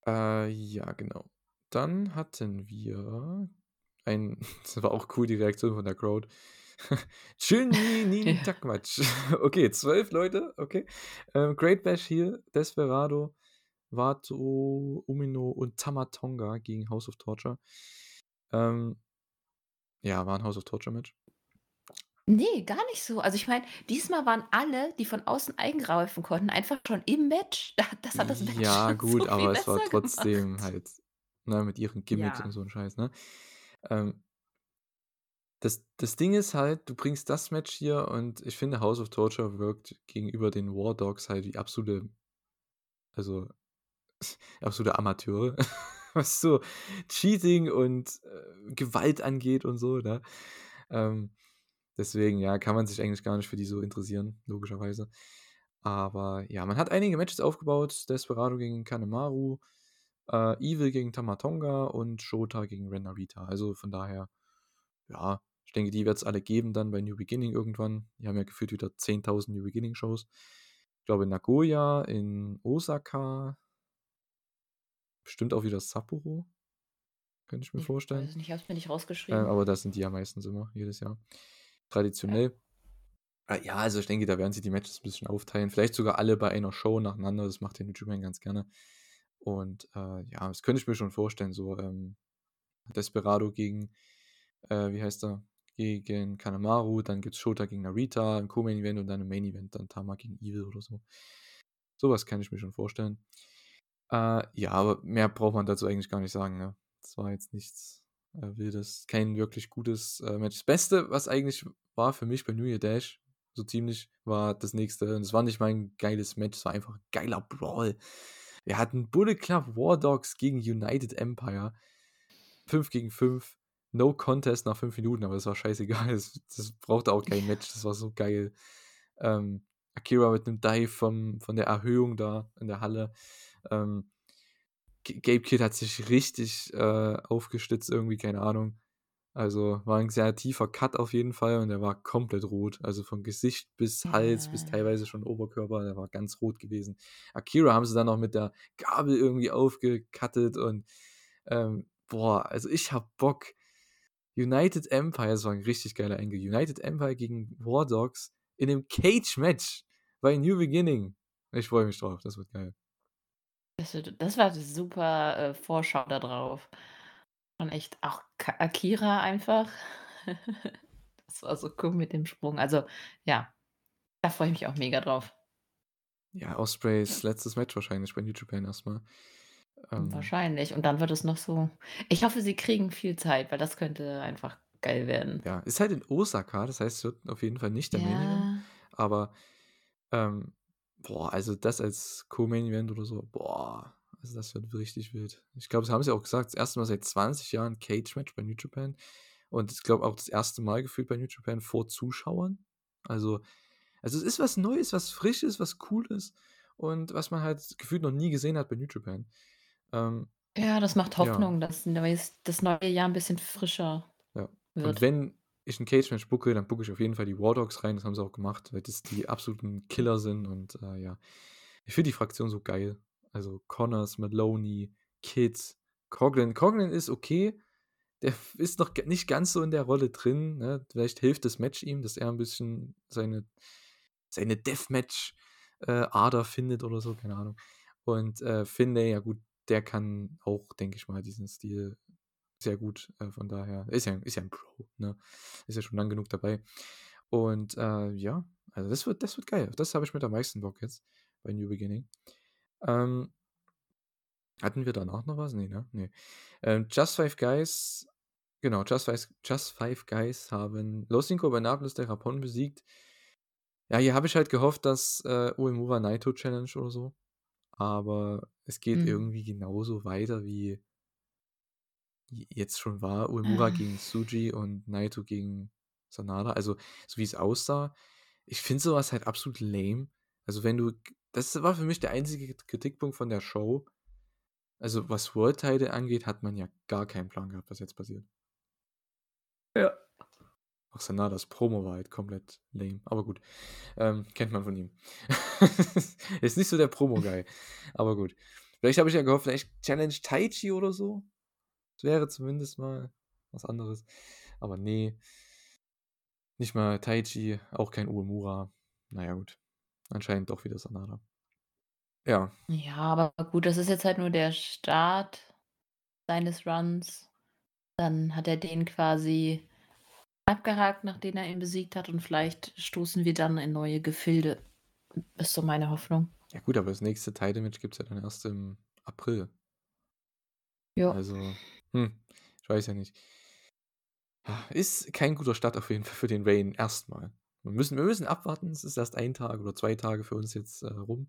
Äh, ja, genau. Dann hatten wir ein, das war auch cool, die Reaktion von der Crowd. Chilni Nin Ja. Takmatch. Okay, zwölf Leute, okay. Ähm, Great Bash hier, Desperado, Vato, Umino und Tamatonga gegen House of Torture. Ähm, ja, war ein House of Torture Match. Nee, gar nicht so. Also ich meine, diesmal waren alle, die von außen eingreifen konnten, einfach schon im Match. Da- Das hat das Match Ja, gut, so aber es war trotzdem gemacht. halt, ne, mit ihren Gimmicks Ja. und so ein Scheiß, ne? Ähm, das, das Ding ist halt, du bringst das Match hier und ich finde, House of Torture wirkt gegenüber den War Dogs halt wie absolute, also absolute Amateure, was so Cheating und äh, Gewalt angeht und so, ne? Ähm, deswegen, ja, kann man sich eigentlich gar nicht für die so interessieren, logischerweise. Aber ja, man hat einige Matches aufgebaut. Desperado gegen Kanemaru, äh, Evil gegen Tamatonga und Shota gegen Ren Narita. Also von daher, ja, ich denke, die wird es alle geben dann bei New Beginning irgendwann. Die haben ja gefühlt wieder 10.000 New Beginning Shows. Ich glaube in Nagoya, in Osaka, bestimmt auch wieder Sapporo. Könnte ich mir Ich vorstellen. weiß nicht, ich habe es mir nicht Äh, rausgeschrieben. aber das sind die ja meistens immer, jedes Jahr. Traditionell. Äh, Ja, also ich denke, da werden sie die Matches ein bisschen aufteilen. Vielleicht sogar alle bei einer Show nacheinander. Das macht der New Japan ganz gerne. Und äh, ja, das könnte ich mir schon vorstellen. So ähm, Desperado gegen, äh, wie heißt er? Gegen Kanemaru. Dann gibt es Shota gegen Narita, ein Co-Main-Event und dann im Main-Event dann Tama gegen Evil oder so. Sowas kann ich mir schon vorstellen. Äh, ja, aber mehr braucht man dazu eigentlich gar nicht sagen. Ne? Das war jetzt nichts äh, Wildes. Kein wirklich gutes äh, Match. Das Beste, was eigentlich war für mich bei New Year Dash, so ziemlich, war das nächste. Und es war nicht mein geiles Match, es war einfach ein geiler Brawl. Wir hatten Bullet Club War Dogs gegen United Empire. 5 gegen 5. No Contest nach 5 Minuten, aber das war scheißegal. Das, das brauchte auch kein Match. Das war so geil. Ähm, Akira mit einem Dive vom, von der Erhöhung da in der Halle. Ähm, Gabe Kid hat sich richtig äh, aufgestützt, irgendwie, keine Ahnung. Also war ein sehr tiefer Cut auf jeden Fall und der war komplett rot. Also von Gesicht bis Hals bis teilweise schon Oberkörper, der war ganz rot gewesen. Akira haben sie dann noch mit der Gabel irgendwie aufgekattet und ähm, boah, also ich hab Bock. United Empire, das war ein richtig geiler Engel. United Empire gegen War Dogs in einem Cage-Match bei New Beginning. Ich freue mich drauf, das wird geil. Das, das war eine super äh, Vorschau da drauf. Und echt auch Akira einfach. das war so cool mit dem Sprung. Also, ja, da freue ich mich auch mega drauf. Ja, Ospreys letztes Match wahrscheinlich bei New Japan erstmal. Ähm, wahrscheinlich. Und dann wird es noch so. Ich hoffe, sie kriegen viel Zeit, weil das könnte einfach geil werden. Ja, ist halt in Osaka, das heißt, es wird auf jeden Fall nicht der ja. Main Event. Aber, ähm, boah, also das als Co-Main Event oder so, boah, also das wird richtig wild. Ich glaube, das haben sie auch gesagt, das erste Mal seit 20 Jahren Cage-Match bei New Japan. Und ich glaube auch das erste Mal gefühlt bei New Japan vor Zuschauern. Also, also es ist was Neues, was Frisches, was Cooles und was man halt gefühlt noch nie gesehen hat bei New Japan. Ähm, ja, das macht Hoffnung, ja. dass das neue Jahr ein bisschen frischer ja. wird. Und wenn ich ein Cage-Match bucke, dann bucke ich auf jeden Fall die War Dogs rein. Das haben sie auch gemacht, weil das die absoluten Killer sind. Und äh, ja, ich finde die Fraktion so geil. Also Connors, Maloney, Kids, Coughlin. Coughlin ist okay. Der ist noch nicht ganz so in der Rolle drin. Ne? Vielleicht hilft das Match ihm, dass er ein bisschen seine, seine Deathmatch-Ader äh, findet oder so, keine Ahnung. Und äh, Finlay, ja gut, der kann auch, denke ich mal, diesen Stil sehr gut. Äh, von daher ist ja, ist ja ein Pro, ne? Ist ja schon lang genug dabei. Und äh, ja, also das wird, das wird geil. Das habe ich mit am meisten Bock jetzt bei New Beginning. Ähm, hatten wir danach noch was? Nee, ne? Nee. Ähm, Just Five Guys, genau, Just Five, Just Five Guys haben Los Cinco Bernables der Rapon besiegt. Ja, hier habe ich halt gehofft, dass äh, Uemura Naito Challenge oder so. Aber es geht mhm. irgendwie genauso weiter wie jetzt schon war. Uemura ah. gegen Suji und Naito gegen Sanada. Also, so wie es aussah. Ich finde sowas halt absolut lame. Also, wenn du das war für mich der einzige Kritikpunkt von der Show. Also, was World-Title angeht, hat man ja gar keinen Plan gehabt, was jetzt passiert. Ja. Auch Sanadas Promo war halt komplett lame. Aber gut. Ähm, kennt man von ihm. ist nicht so der Promo-Guy. aber gut. Vielleicht habe ich ja gehofft, vielleicht Challenge Taichi oder so. Das wäre zumindest mal was anderes. Aber nee. Nicht mal Taichi, auch kein Uemura. Naja, gut. Anscheinend doch wieder Sanada. Ja. Ja, aber gut, das ist jetzt halt nur der Start seines Runs. Dann hat er den quasi abgehakt, nachdem er ihn besiegt hat und vielleicht stoßen wir dann in neue Gefilde. Ist so meine Hoffnung. Ja gut, aber das nächste Title-Match gibt es ja dann erst im April. Ja. Also, hm, ich weiß ja nicht. Ist kein guter Start auf jeden Fall für den Rain erstmal. Wir müssen, wir müssen abwarten. Es ist erst ein Tag oder zwei Tage für uns jetzt äh, rum.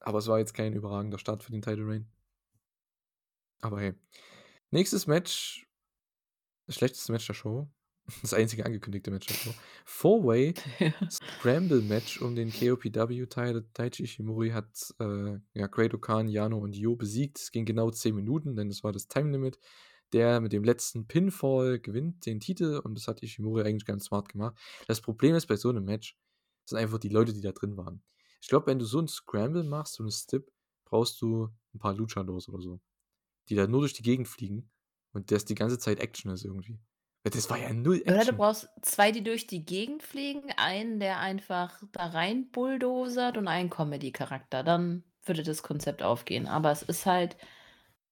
Aber es war jetzt kein überragender Start für den Title Rain. Aber hey. Nächstes Match. Das schlechteste Match der Show. Das einzige angekündigte Match Show. Four-Way Scramble Match um den KOPW-Teil. Taichi Ishimori hat äh, ja, Great Okan, Yano und Yo besiegt. Es ging genau 10 Minuten, denn es war das Time Limit der mit dem letzten Pinfall gewinnt den Titel und das hat Ishimori eigentlich ganz smart gemacht. Das Problem ist bei so einem Match, sind einfach die Leute, die da drin waren. Ich glaube, wenn du so ein Scramble machst, so eine Stip, brauchst du ein paar Luchadors oder so, die da nur durch die Gegend fliegen und das die ganze Zeit Action ist irgendwie. Das war ja null Action. Oder du brauchst zwei, die durch die Gegend fliegen, einen, der einfach da rein bulldozert und einen Comedy-Charakter. Dann würde das Konzept aufgehen. Aber es ist halt,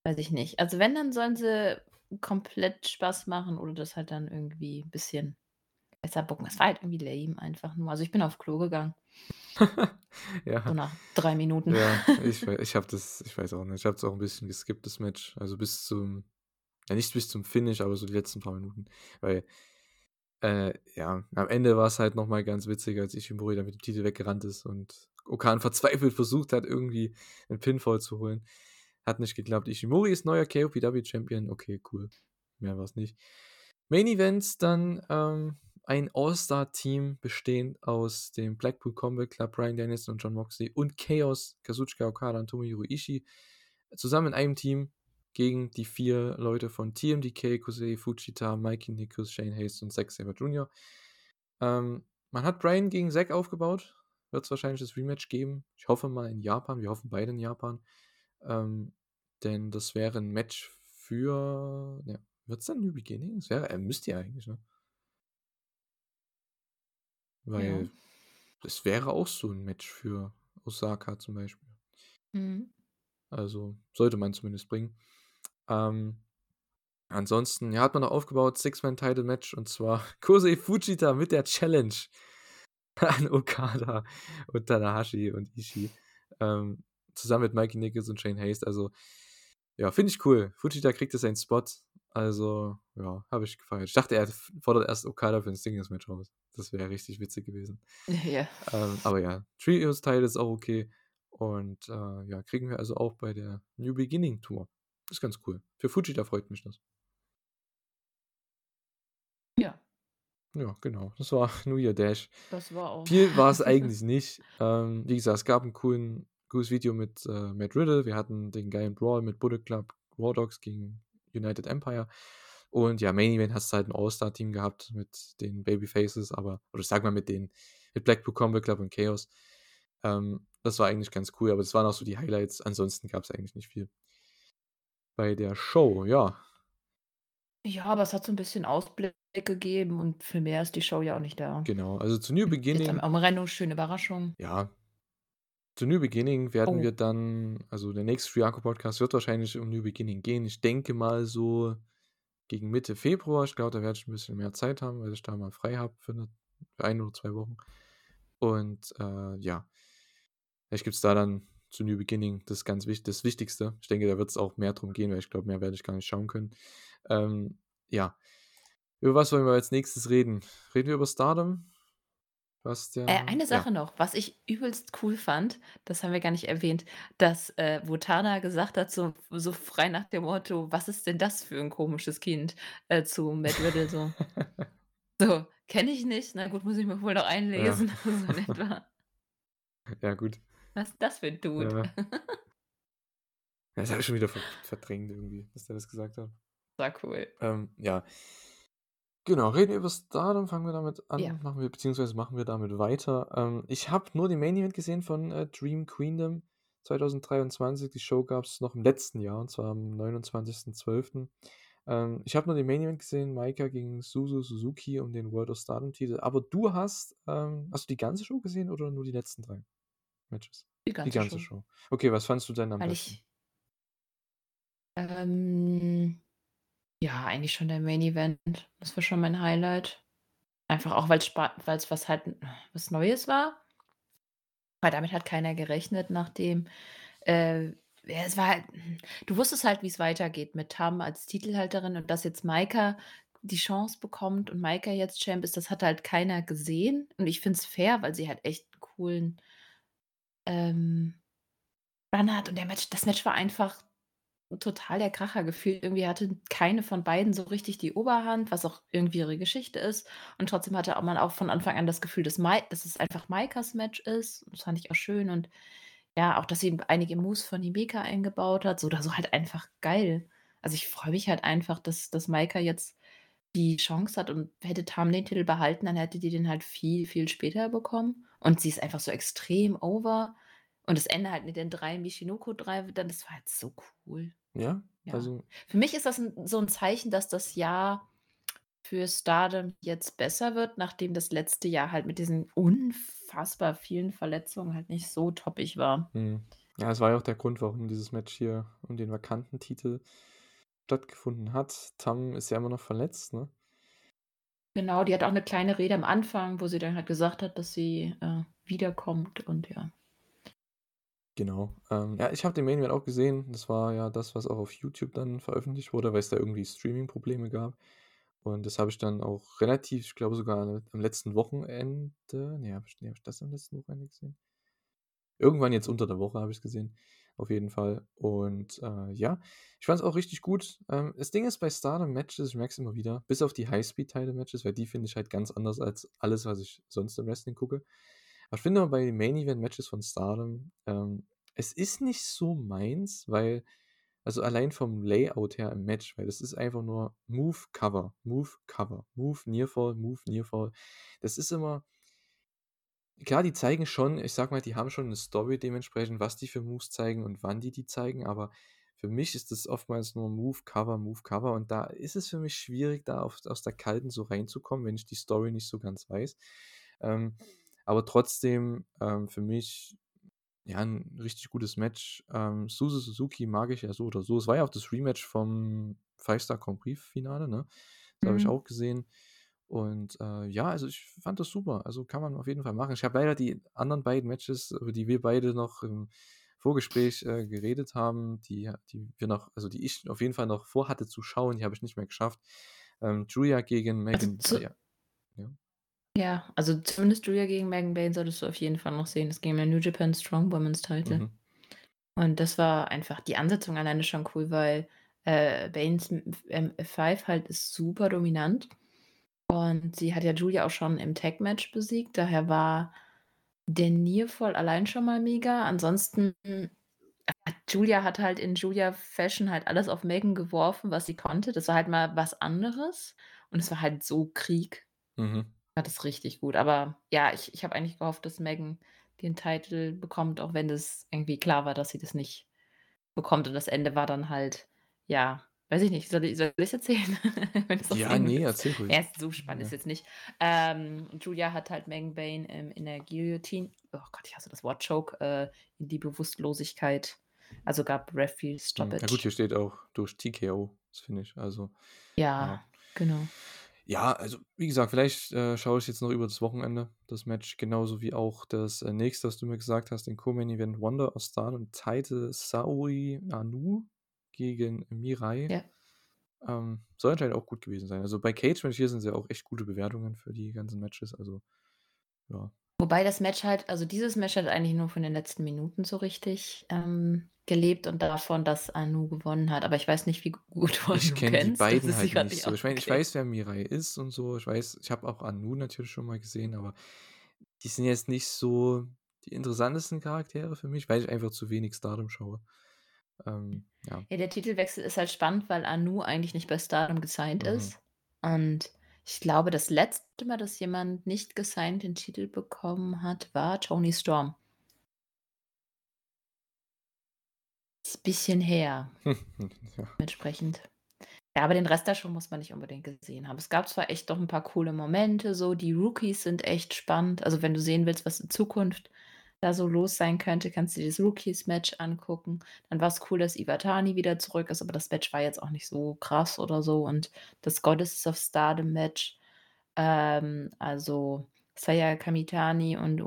weiß ich nicht. Also wenn, dann sollen sie komplett Spaß machen oder das halt dann irgendwie ein bisschen besser bucken. Es war halt irgendwie lame einfach nur. Also ich bin auf Klo gegangen. ja. So nach drei Minuten. ja, ich, ich habe das, ich weiß auch nicht, ich habe es auch ein bisschen geskippt, das Match. Also bis zum, ja nicht bis zum Finish, aber so die letzten paar Minuten. Weil, äh, ja, am Ende war es halt nochmal ganz witzig, als Ishimori da mit dem Titel weggerannt ist und Okan verzweifelt versucht hat, irgendwie einen Pinfall zu holen. Hat nicht geklappt. Ishimori ist neuer KOPW-Champion. Okay, cool. Mehr war es nicht. Main Events dann ähm, ein All-Star-Team bestehend aus dem Blackpool Combat Club, Brian Dennison und John Moxley und Chaos, Kazuchika Okada und Tomohiro Ishii zusammen in einem Team gegen die vier Leute von TMDK, Kosei Fujita, Mikey Nichols, Shane Hayes und Zack Saber Jr. Ähm, man hat Brian gegen Zack aufgebaut. Wird es wahrscheinlich das Rematch geben. Ich hoffe mal in Japan. Wir hoffen beide in Japan. Ähm, denn das wäre ein Match für. Ja, wird es dann New Beginning? Das wäre, er müsste ja eigentlich, ne? Weil Ja. das wäre auch so ein Match für Osaka zum Beispiel. Mhm. Also sollte man zumindest bringen. Ähm, ansonsten, ja, hat man noch aufgebaut, Six-Man-Title-Match und zwar Kosei Fujita mit der Challenge an Okada und Tanahashi und Ishii. Ähm, zusammen mit Mikey Nichols und Shane Haste. Also, ja, finde ich cool. Fujita kriegt jetzt seinen Spot. Also, ja, habe ich gefeiert. Ich dachte, er fordert erst Okada für ein Singles-Match raus. Das wäre richtig witzig gewesen. Ja. Ähm, aber ja, Trios-Teil ist auch okay. Und äh, ja, kriegen wir also auch bei der New Beginning Tour. Ist ganz cool. Für Fujita freut mich das. Ja. Ja, genau. Das war New Year Dash. Das war auch. Viel war es eigentlich nicht. Ähm, wie gesagt, es gab ein coolen, cooles Video mit äh, Matt Riddle. Wir hatten den geilen Brawl mit Bullet Club War Dogs gegen United Empire. Und ja, Main Event hast du halt ein All-Star-Team gehabt mit den Babyfaces, aber, oder ich sag mal mit den, mit Blackpool Combat Club und Chaos. Ähm, das war eigentlich ganz cool, aber das waren auch so die Highlights. Ansonsten gab es eigentlich nicht viel. Bei der Show, ja. Ja, aber es hat so ein bisschen Ausblick gegeben und für mehr ist die Show ja auch nicht da. Genau, also zu New Jetzt Beginning. am Rennung, schöne Überraschung. Ja. Zu New Beginning werden Oh. wir dann, also der nächste Friako Podcast wird wahrscheinlich um New Beginning gehen. Ich denke mal so gegen Mitte Februar. Ich glaube, da werde ich ein bisschen mehr Zeit haben, weil ich da mal frei habe für, eine, für ein oder zwei Wochen. Und äh, ja, vielleicht gibt es da dann zu New Beginning das ganz wichtig, das Wichtigste. Ich denke, da wird es auch mehr drum gehen, weil ich glaube, mehr werde ich gar nicht schauen können. Ähm, ja. Über was wollen wir als nächstes reden? Reden wir über Stardom? Was der, Äh, eine ja. Sache noch, was ich übelst cool fand, das haben wir gar nicht erwähnt, dass äh, Wutana gesagt hat, so, so frei nach dem Motto, was ist denn das für ein komisches Kind äh, zu Matt Riddle so. so, kenne ich nicht, na gut, muss ich mir wohl noch einlesen. so in etwa. ja, gut. Was ist das für ein Dude? Ja. Das habe ich schon wieder ver verdrängt irgendwie, dass der das gesagt hat. War cool. Ähm, ja. Genau, reden wir über Stardom, fangen wir damit an, Ja. machen wir, beziehungsweise machen wir damit weiter. Ähm, ich habe nur den Main Event gesehen von äh, Dream Queendom 2023. Die Show gab es noch im letzten Jahr, und zwar am 29.12. Ähm, ich habe nur den Main Event gesehen, Maika gegen Suzu Suzuki um den World of Stardom Titel. Aber du hast, ähm, hast du die ganze Show gesehen oder nur die letzten drei Matches? Die ganze, die ganze Show. Show. Okay, was fandst du denn am Weil besten? ich. Ähm, ja, eigentlich schon der Main Event. Das war schon mein Highlight. Einfach auch, weil es was halt was Neues war. Weil damit hat keiner gerechnet, nachdem. Äh, ja, es war halt, du wusstest halt, wie es weitergeht mit Tam als Titelhalterin und dass jetzt Maika die Chance bekommt und Maika jetzt Champ ist, das hat halt keiner gesehen. Und ich finde es fair, weil sie halt echt einen coolen ähm, Run hat. Und der Match, das Match war einfach total der Kracher gefühlt. Irgendwie hatte keine von beiden so richtig die Oberhand, was auch irgendwie ihre Geschichte ist. Und trotzdem hatte auch man auch von Anfang an das Gefühl, dass, Mai, dass es einfach Maikas Match ist. Das fand ich auch schön. Und ja, auch, dass sie einige Moves von Hibeka eingebaut hat. So oder so halt einfach geil. Also ich freue mich halt einfach, dass, dass Maika jetzt die Chance hat und hätte Tam den Titel behalten, dann hätte die den halt viel, viel später bekommen. Und sie ist einfach so extrem over. Und das Ende halt mit den drei Michinoku drei, dann das war halt so cool. Ja, Ja. also Für mich ist das ein, so ein Zeichen, dass das Jahr für Stardom jetzt besser wird, nachdem das letzte Jahr halt mit diesen unfassbar vielen Verletzungen halt nicht so toppig war. Hm. Ja, es war ja auch der Grund, warum dieses Match hier um den vakanten Titel stattgefunden hat. Tam ist ja immer noch verletzt, ne? Genau, die hat auch eine kleine Rede am Anfang, wo sie dann halt gesagt hat, dass sie äh, wiederkommt und ja. Genau. Ähm, ja, ich habe den Main Event auch gesehen. Das war ja das, was auch auf YouTube dann veröffentlicht wurde, weil es da irgendwie Streaming-Probleme gab. Und das habe ich dann auch relativ, ich glaube sogar am letzten Wochenende. Nee, habe ich, nee, hab ich das am letzten Wochenende gesehen? Irgendwann jetzt unter der Woche habe ich es gesehen. Auf jeden Fall. Und äh, ja, ich fand es auch richtig gut. Ähm, das Ding ist bei Stardom-Matches, ich merke es immer wieder, bis auf die High-Speed-Teile-Matches, weil die finde ich halt ganz anders als alles, was ich sonst im Wrestling gucke. Aber ich finde bei den Main-Event-Matches von Stardom, ähm, es ist nicht so meins, weil, also allein vom Layout her im Match, weil das ist einfach nur Move, Cover, Move, Cover, Move, Nearfall, Move, Nearfall. Das ist immer, klar, die zeigen schon, ich sag mal, die haben schon eine Story dementsprechend, was die für Moves zeigen und wann die die zeigen, aber für mich ist das oftmals nur Move, Cover, Move, Cover und da ist es für mich schwierig, da auf, aus der Kalten so reinzukommen, wenn ich die Story nicht so ganz weiß. Ähm, aber trotzdem ähm, für mich ja ein richtig gutes Match. Ähm, Suzu Suzuki mag ich ja so oder so. Es war ja auch das Rematch vom Five-Star Grand Prix-Finale, ne? Das habe ich Mhm. auch gesehen. Und äh, ja, also ich fand das super. Also kann man auf jeden Fall machen. Ich habe leider die anderen beiden Matches, über die wir beide noch im Vorgespräch äh, geredet haben, die, die wir noch, also die ich auf jeden Fall noch vorhatte zu schauen, die habe ich nicht mehr geschafft. Ähm, Julia gegen Also Megan. zu, ja. ja. ja, also zumindest Julia gegen Megan Bain solltest du auf jeden Fall noch sehen. Es ging um den New Japan Strong Women's Title. Mhm. Und das war einfach die Ansetzung alleine schon cool, weil äh, Baines M5 halt ist super dominant. Und sie hat ja Julia auch schon im Tag-Match besiegt. Daher war der Nearfall allein schon mal mega. Ansonsten, Julia hat halt in Julia Fashion halt alles auf Megan geworfen, was sie konnte. Das war halt mal was anderes. Und es war halt so Krieg. Mhm. War das richtig gut. Aber ja, ich, ich habe eigentlich gehofft, dass Megan den Titel bekommt, auch wenn das irgendwie klar war, dass sie das nicht bekommt. Und das Ende war dann halt, ja, weiß ich nicht, soll ich, ich erzählen? Ja, nee, erzähl ruhig. Ja, ist so spannend, Ja. ist jetzt nicht. Ähm, Julia hat halt Megan Bain ähm, in der Guillotine, oh Gott, ich hasse das Wort Choke, äh, in die Bewusstlosigkeit. Also gab Referee Hm, Stoppage. Na gut, hier steht auch durch TKO, das finde ich. Also, ja, ja. genau. Ja, also wie gesagt, vielleicht äh, schaue ich jetzt noch über das Wochenende das Match, genauso wie auch das äh, nächste, was du mir gesagt hast, den Co-Main Event Wonder of Star und Title Saori Anu gegen Mirai. Ja. Ähm, soll anscheinend auch gut gewesen sein. Also bei Cage Match hier sind ja auch echt gute Bewertungen für die ganzen Matches. Also, ja. Wobei das Match halt, also dieses Match hat eigentlich nur von den letzten Minuten so richtig ähm, gelebt und davon, dass Anu gewonnen hat. Aber ich weiß nicht, wie gut du Ich kenne die beiden halt grad nicht so. Ich meine, ich weiß, wer Mirai ist und so. Ich weiß, ich habe auch Anu natürlich schon mal gesehen, aber die sind jetzt nicht so die interessantesten Charaktere für mich, weil ich einfach zu wenig Stardom schaue. Ähm, ja. Ja, der Titelwechsel ist halt spannend, weil Anu eigentlich nicht bei Stardom gesigned Mhm. ist. Und ich glaube, das letzte Mal, dass jemand nicht gesigned den Titel bekommen hat, war Tony Storm. Ist ein bisschen her, ja. entsprechend. Ja, aber den Rest der Show muss man nicht unbedingt gesehen haben. Es gab zwar echt doch ein paar coole Momente, so die Rookies sind echt spannend. Also wenn du sehen willst, was in Zukunft da so los sein könnte, kannst du dir das Rookies-Match angucken. Dann war es cool, dass Iwatani wieder zurück ist, aber das Match war jetzt auch nicht so krass oder so. Und das Goddesses of Stardom-Match, ähm, also Saya Kamitani und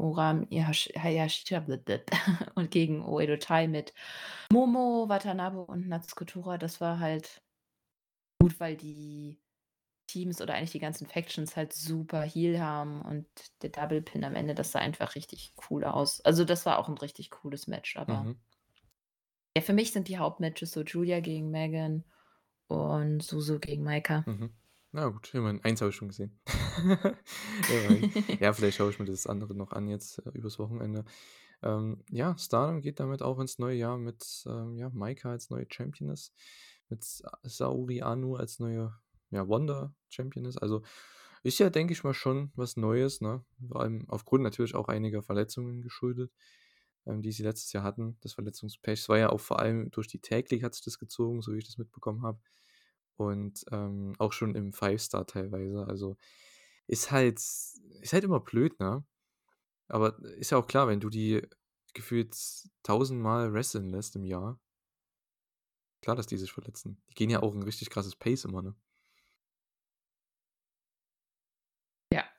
Yash- Hayashita und gegen Oedo Tai mit Momo, Watanabe und Natsuko das war halt gut, weil die Teams oder eigentlich die ganzen Factions halt super Heal haben und der Double Pin am Ende, das sah einfach richtig cool aus. Also das war auch ein richtig cooles Match, aber Mhm. ja, für mich sind die Hauptmatches so Julia gegen Megan und Suzu gegen Maika. Mhm. Na gut, immerhin, eins habe ich schon gesehen. Ja, vielleicht schaue ich mir das andere noch an jetzt äh, übers Wochenende. Ähm, ja, Stardom geht damit auch ins neue Jahr mit ähm, ja, Maika als neue Championess, mit Sa- Saori Anu als neue ja, Wonder Championess. Also ist ja, denke ich mal, schon was Neues, ne? Vor allem aufgrund natürlich auch einiger Verletzungen geschuldet, ähm, die sie letztes Jahr hatten. Das Verletzungspech. Es war ja auch vor allem durch die Tag League hat sich das gezogen, so wie ich das mitbekommen habe. Und ähm, auch schon im Five-Star teilweise. Also ist halt, ist halt immer blöd, ne? Aber ist ja auch klar, wenn du die gefühlt tausendmal wresteln lässt im Jahr, klar, dass die sich verletzen. Die gehen ja auch ein richtig krasses Pace immer, ne? Ja.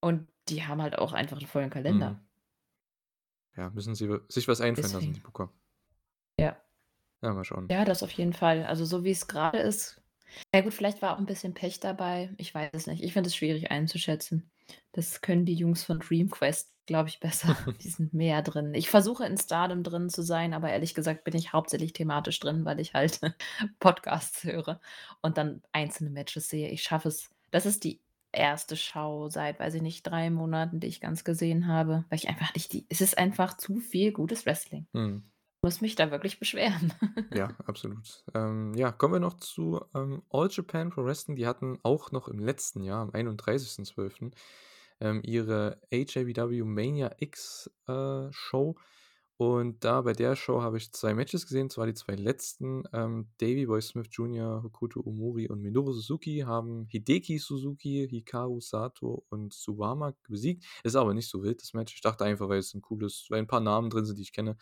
Und die haben halt auch einfach einen vollen Kalender. Mhm. Ja, müssen sie sich was einfallen lassen, die Deswegen. Booker. Ja. Ja, mal schauen. Ja, das auf jeden Fall. Also so wie es gerade ist. Ja gut, vielleicht war auch ein bisschen Pech dabei. Ich weiß es nicht. Ich finde es schwierig einzuschätzen. Das können die Jungs von Dream Quest glaube ich, besser. Die sind mehr drin. Ich versuche in Stardom drin zu sein, aber ehrlich gesagt bin ich hauptsächlich thematisch drin, weil ich halt Podcasts höre und dann einzelne Matches sehe. Ich schaffe es das ist die erste Show seit, weiß ich nicht, 3 Monaten, die ich ganz gesehen habe, weil ich einfach nicht die es ist einfach zu viel gutes Wrestling. Mhm. Muss mich da wirklich beschweren. Ja, absolut. Ähm, ja, kommen wir noch zu ähm, All Japan Pro Wrestling. Die hatten auch noch im letzten Jahr, am 31.12., ähm, ihre AJBW Mania X äh, Show. Und da bei der Show habe ich zwei Matches gesehen, zwar die zwei letzten. Ähm, Davey Boy Smith Jr., Hokuto Omori und Minoru Suzuki haben Hideki Suzuki, Hikaru Sato und Suwama besiegt. Ist aber nicht so wild, das Match. Ich dachte einfach, weil es ein cooles, weil ein paar Namen drin sind, die ich kenne,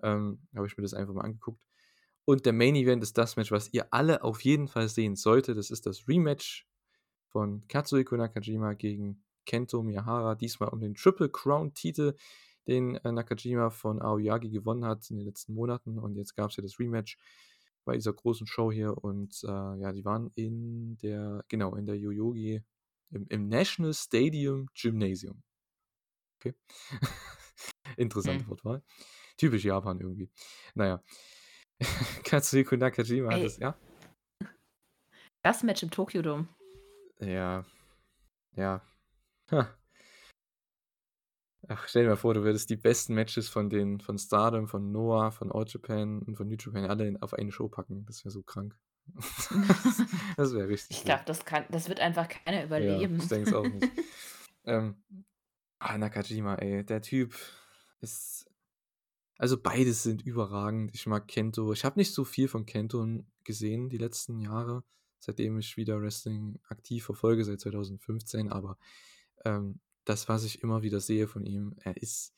ähm, habe ich mir das einfach mal angeguckt. Und der Main Event ist das Match, was ihr alle auf jeden Fall sehen solltet. Das ist das Rematch von Katsuhiko Nakajima gegen Kento Miyahara, diesmal um den Triple Crown Titel, den äh, Nakajima von Aoyagi gewonnen hat in den letzten Monaten. Und jetzt gab es ja das Rematch bei dieser großen Show hier. Und äh, ja, die waren in der, genau, in der Yoyogi, im, im National Stadium Gymnasium. Okay. Interessante Hm. Wortwahl. Typisch Japan irgendwie. Naja. Katsuhiko Nakajima hat es, ja? Das Match im Tokyo Dome. Ja. Ja. Ha. Ach, stell dir mal vor, du würdest die besten Matches von den, von Stardom, von Noah, von All Japan und von New Japan alle in, auf eine Show packen. Das wäre so krank. das wäre richtig. Ich glaube, das kann das wird einfach keiner Ja, überleben. ich denke es auch nicht. ähm, ah, Nakajima, ey, der Typ ist. Also beides sind überragend. Ich mag Kento. Ich habe nicht so viel von Kento gesehen die letzten Jahre, seitdem ich wieder Wrestling aktiv verfolge, seit 2015. Aber ähm, das, was ich immer wieder sehe von ihm, er ist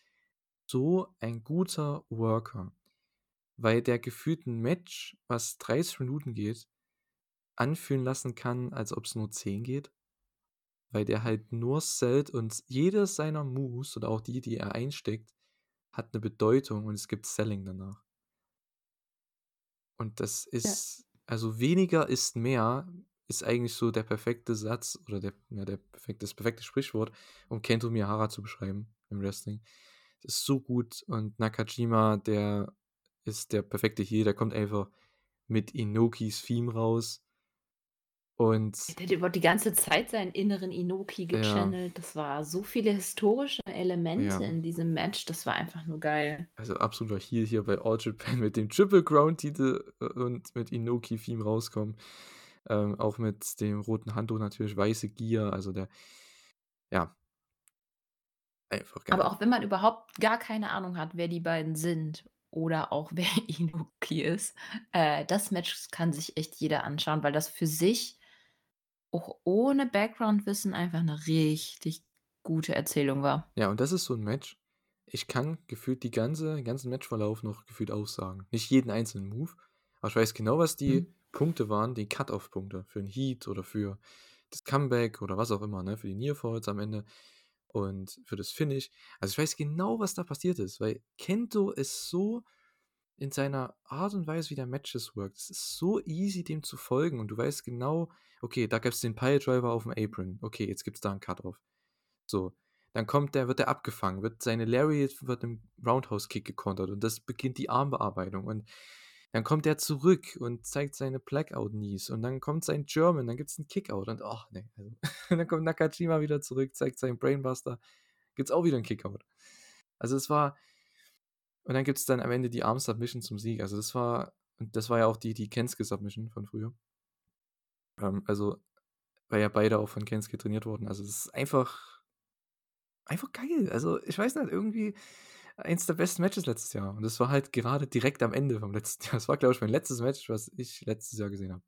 so ein guter Worker. Weil der gefühlt ein Match, was 30 Minuten geht, anfühlen lassen kann, als ob es nur 10 geht. Weil der halt nur sellt und jedes seiner Moves oder auch die, die er einsteckt, hat eine Bedeutung und es gibt Selling danach. Und das ist, also weniger ist mehr, ist eigentlich so der perfekte Satz oder der, ja, der perfekte, das perfekte Sprichwort, um Kento Miyahara zu beschreiben im Wrestling. Das ist so gut und Nakajima, der ist der perfekte hier, der kommt einfach mit Inokis Theme raus und Der hat über die ganze Zeit seinen inneren Inoki Ja. gechannelt. Das war so viele historische Elemente Ja. in diesem Match. Das war einfach nur geil. also absoluter hier hier bei All Japan mit dem Triple Crown Titel äh, und mit Inoki Theme rauskommen. Ähm, auch mit dem roten Handtuch natürlich, weiße Gier, also der, ja, einfach geil. Aber auch wenn man überhaupt gar keine Ahnung hat, wer die beiden sind oder auch wer Inoki ist, äh, das Match kann sich echt jeder anschauen, weil das für sich auch ohne Background-Wissen einfach eine richtig gute Erzählung war. Ja, und das ist so ein Match. Ich kann gefühlt die ganze, den ganzen Matchverlauf noch gefühlt aussagen. Nicht jeden einzelnen Move, aber ich weiß genau, was die Mhm. Punkte waren, die Cut-Off-Punkte für ein Heat oder für das Comeback oder was auch immer, ne? Für die Nearfalls am Ende und für das Finish. Also ich weiß genau, was da passiert ist, weil Kento ist so in seiner Art und Weise, wie der Matches workt. Es ist so easy, dem zu folgen und du weißt genau, okay, da gab es den Piledriver auf dem Apron. Okay, jetzt gibt es da einen Cut-Off. So, dann kommt der, wird der abgefangen, wird seine Lariat wird im Roundhouse-Kick gekontert und das beginnt die Armbearbeitung und dann kommt er zurück und zeigt seine Blackout-Knees und dann kommt sein German, dann gibt es einen Kickout und ach nee, also, dann kommt Nakajima wieder zurück, zeigt seinen Brainbuster, gibt es auch wieder einen Kickout. Also es war, und dann gibt es dann am Ende die Arm-Submission zum Sieg. Also das war, und das war ja auch die, die Kensuke-Submission von früher. Ähm, also, weil ja beide auch von Kensuke trainiert wurden. Also das ist einfach, einfach geil. Also ich weiß nicht, irgendwie eins der besten Matches letztes Jahr. Und das war halt gerade direkt am Ende vom letzten Jahr. Das war, glaube ich, mein letztes Match, was ich letztes Jahr gesehen habe.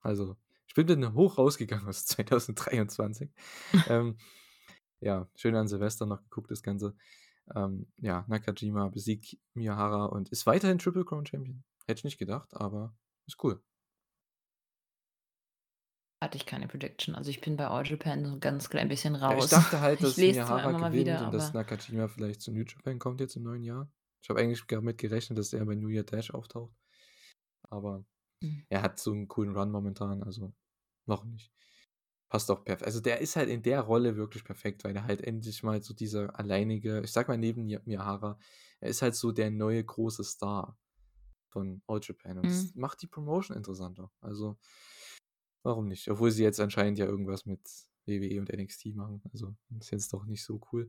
Also, ich bin dann hoch rausgegangen aus 2023. ähm, ja, schön an Silvester noch geguckt, das Ganze. Ähm, ja, Nakajima besiegt Miyahara und ist weiterhin Triple Crown Champion. Hätte ich nicht gedacht, aber ist cool. Hatte ich keine Prediction. Also ich bin bei All Japan so ganz klein bisschen Ja, ich raus. dachte halt, Ich dass lese zwar Miyahara immer mal gewinnt wieder, und dass aber Nakajima vielleicht zu New Japan kommt jetzt im neuen Jahr. Ich habe eigentlich damit gerechnet, dass er bei New Year Dash auftaucht. Aber Mhm. er hat so einen coolen Run momentan, also noch nicht. passt auch perfekt. Also der ist halt in der Rolle wirklich perfekt, weil er halt endlich mal so dieser alleinige, ich sag mal neben Miyahara, er ist halt so der neue große Star von All Japan und Mhm. das macht die Promotion interessanter. Also warum nicht? Obwohl sie jetzt anscheinend ja irgendwas mit WWE und NXT machen. Also ist jetzt doch nicht so cool.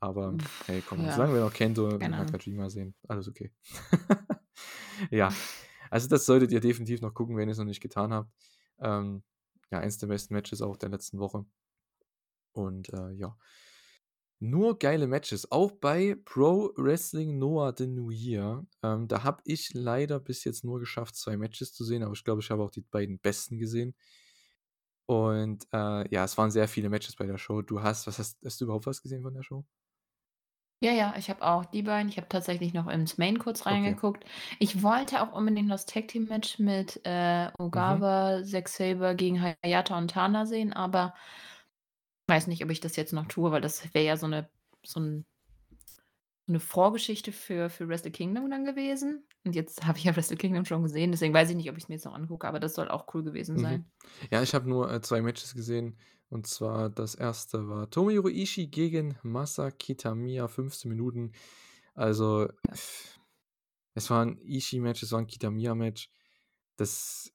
Aber hey, komm, ja. solange wir noch Kento und Ahnung. Nakajima sehen, alles okay. ja, also das solltet ihr definitiv noch gucken, wenn ihr es noch nicht getan habt. Ähm, ja, eins der besten Matches auch der letzten Woche. Und äh, ja, nur geile Matches. Auch bei Pro Wrestling Noah The New Year. Ähm, da habe ich leider bis jetzt nur geschafft, zwei Matches zu sehen, aber ich glaube, ich habe auch die beiden besten gesehen. Und äh, ja, es waren sehr viele Matches bei der Show. Du hast, was hast, hast du überhaupt was gesehen von der Show? Ja, ja, ich habe auch die beiden. Ich habe tatsächlich noch ins Main kurz Okay. reingeguckt. Ich wollte auch unbedingt das Tag Team Match mit äh, Mhm. Ogawa, Zack Saber gegen Hayata und Tana sehen, aber weiß nicht, ob ich das jetzt noch tue, weil das wäre ja so eine so 'n so 'ne Vorgeschichte für für Wrestle Kingdom dann gewesen. Und jetzt habe ich ja Wrestle Kingdom schon gesehen, deswegen weiß ich nicht, ob ich's mir jetzt noch angucke, aber das soll auch cool gewesen Mhm. sein. Ja, ich habe nur äh, zwei Matches gesehen. Und zwar das erste war Tomohiro Ishii gegen Masa Kitamiya, 15 Minuten. Also, Ja. es war ein Ishii-Match, es war ein Kitamiya-Match. Das,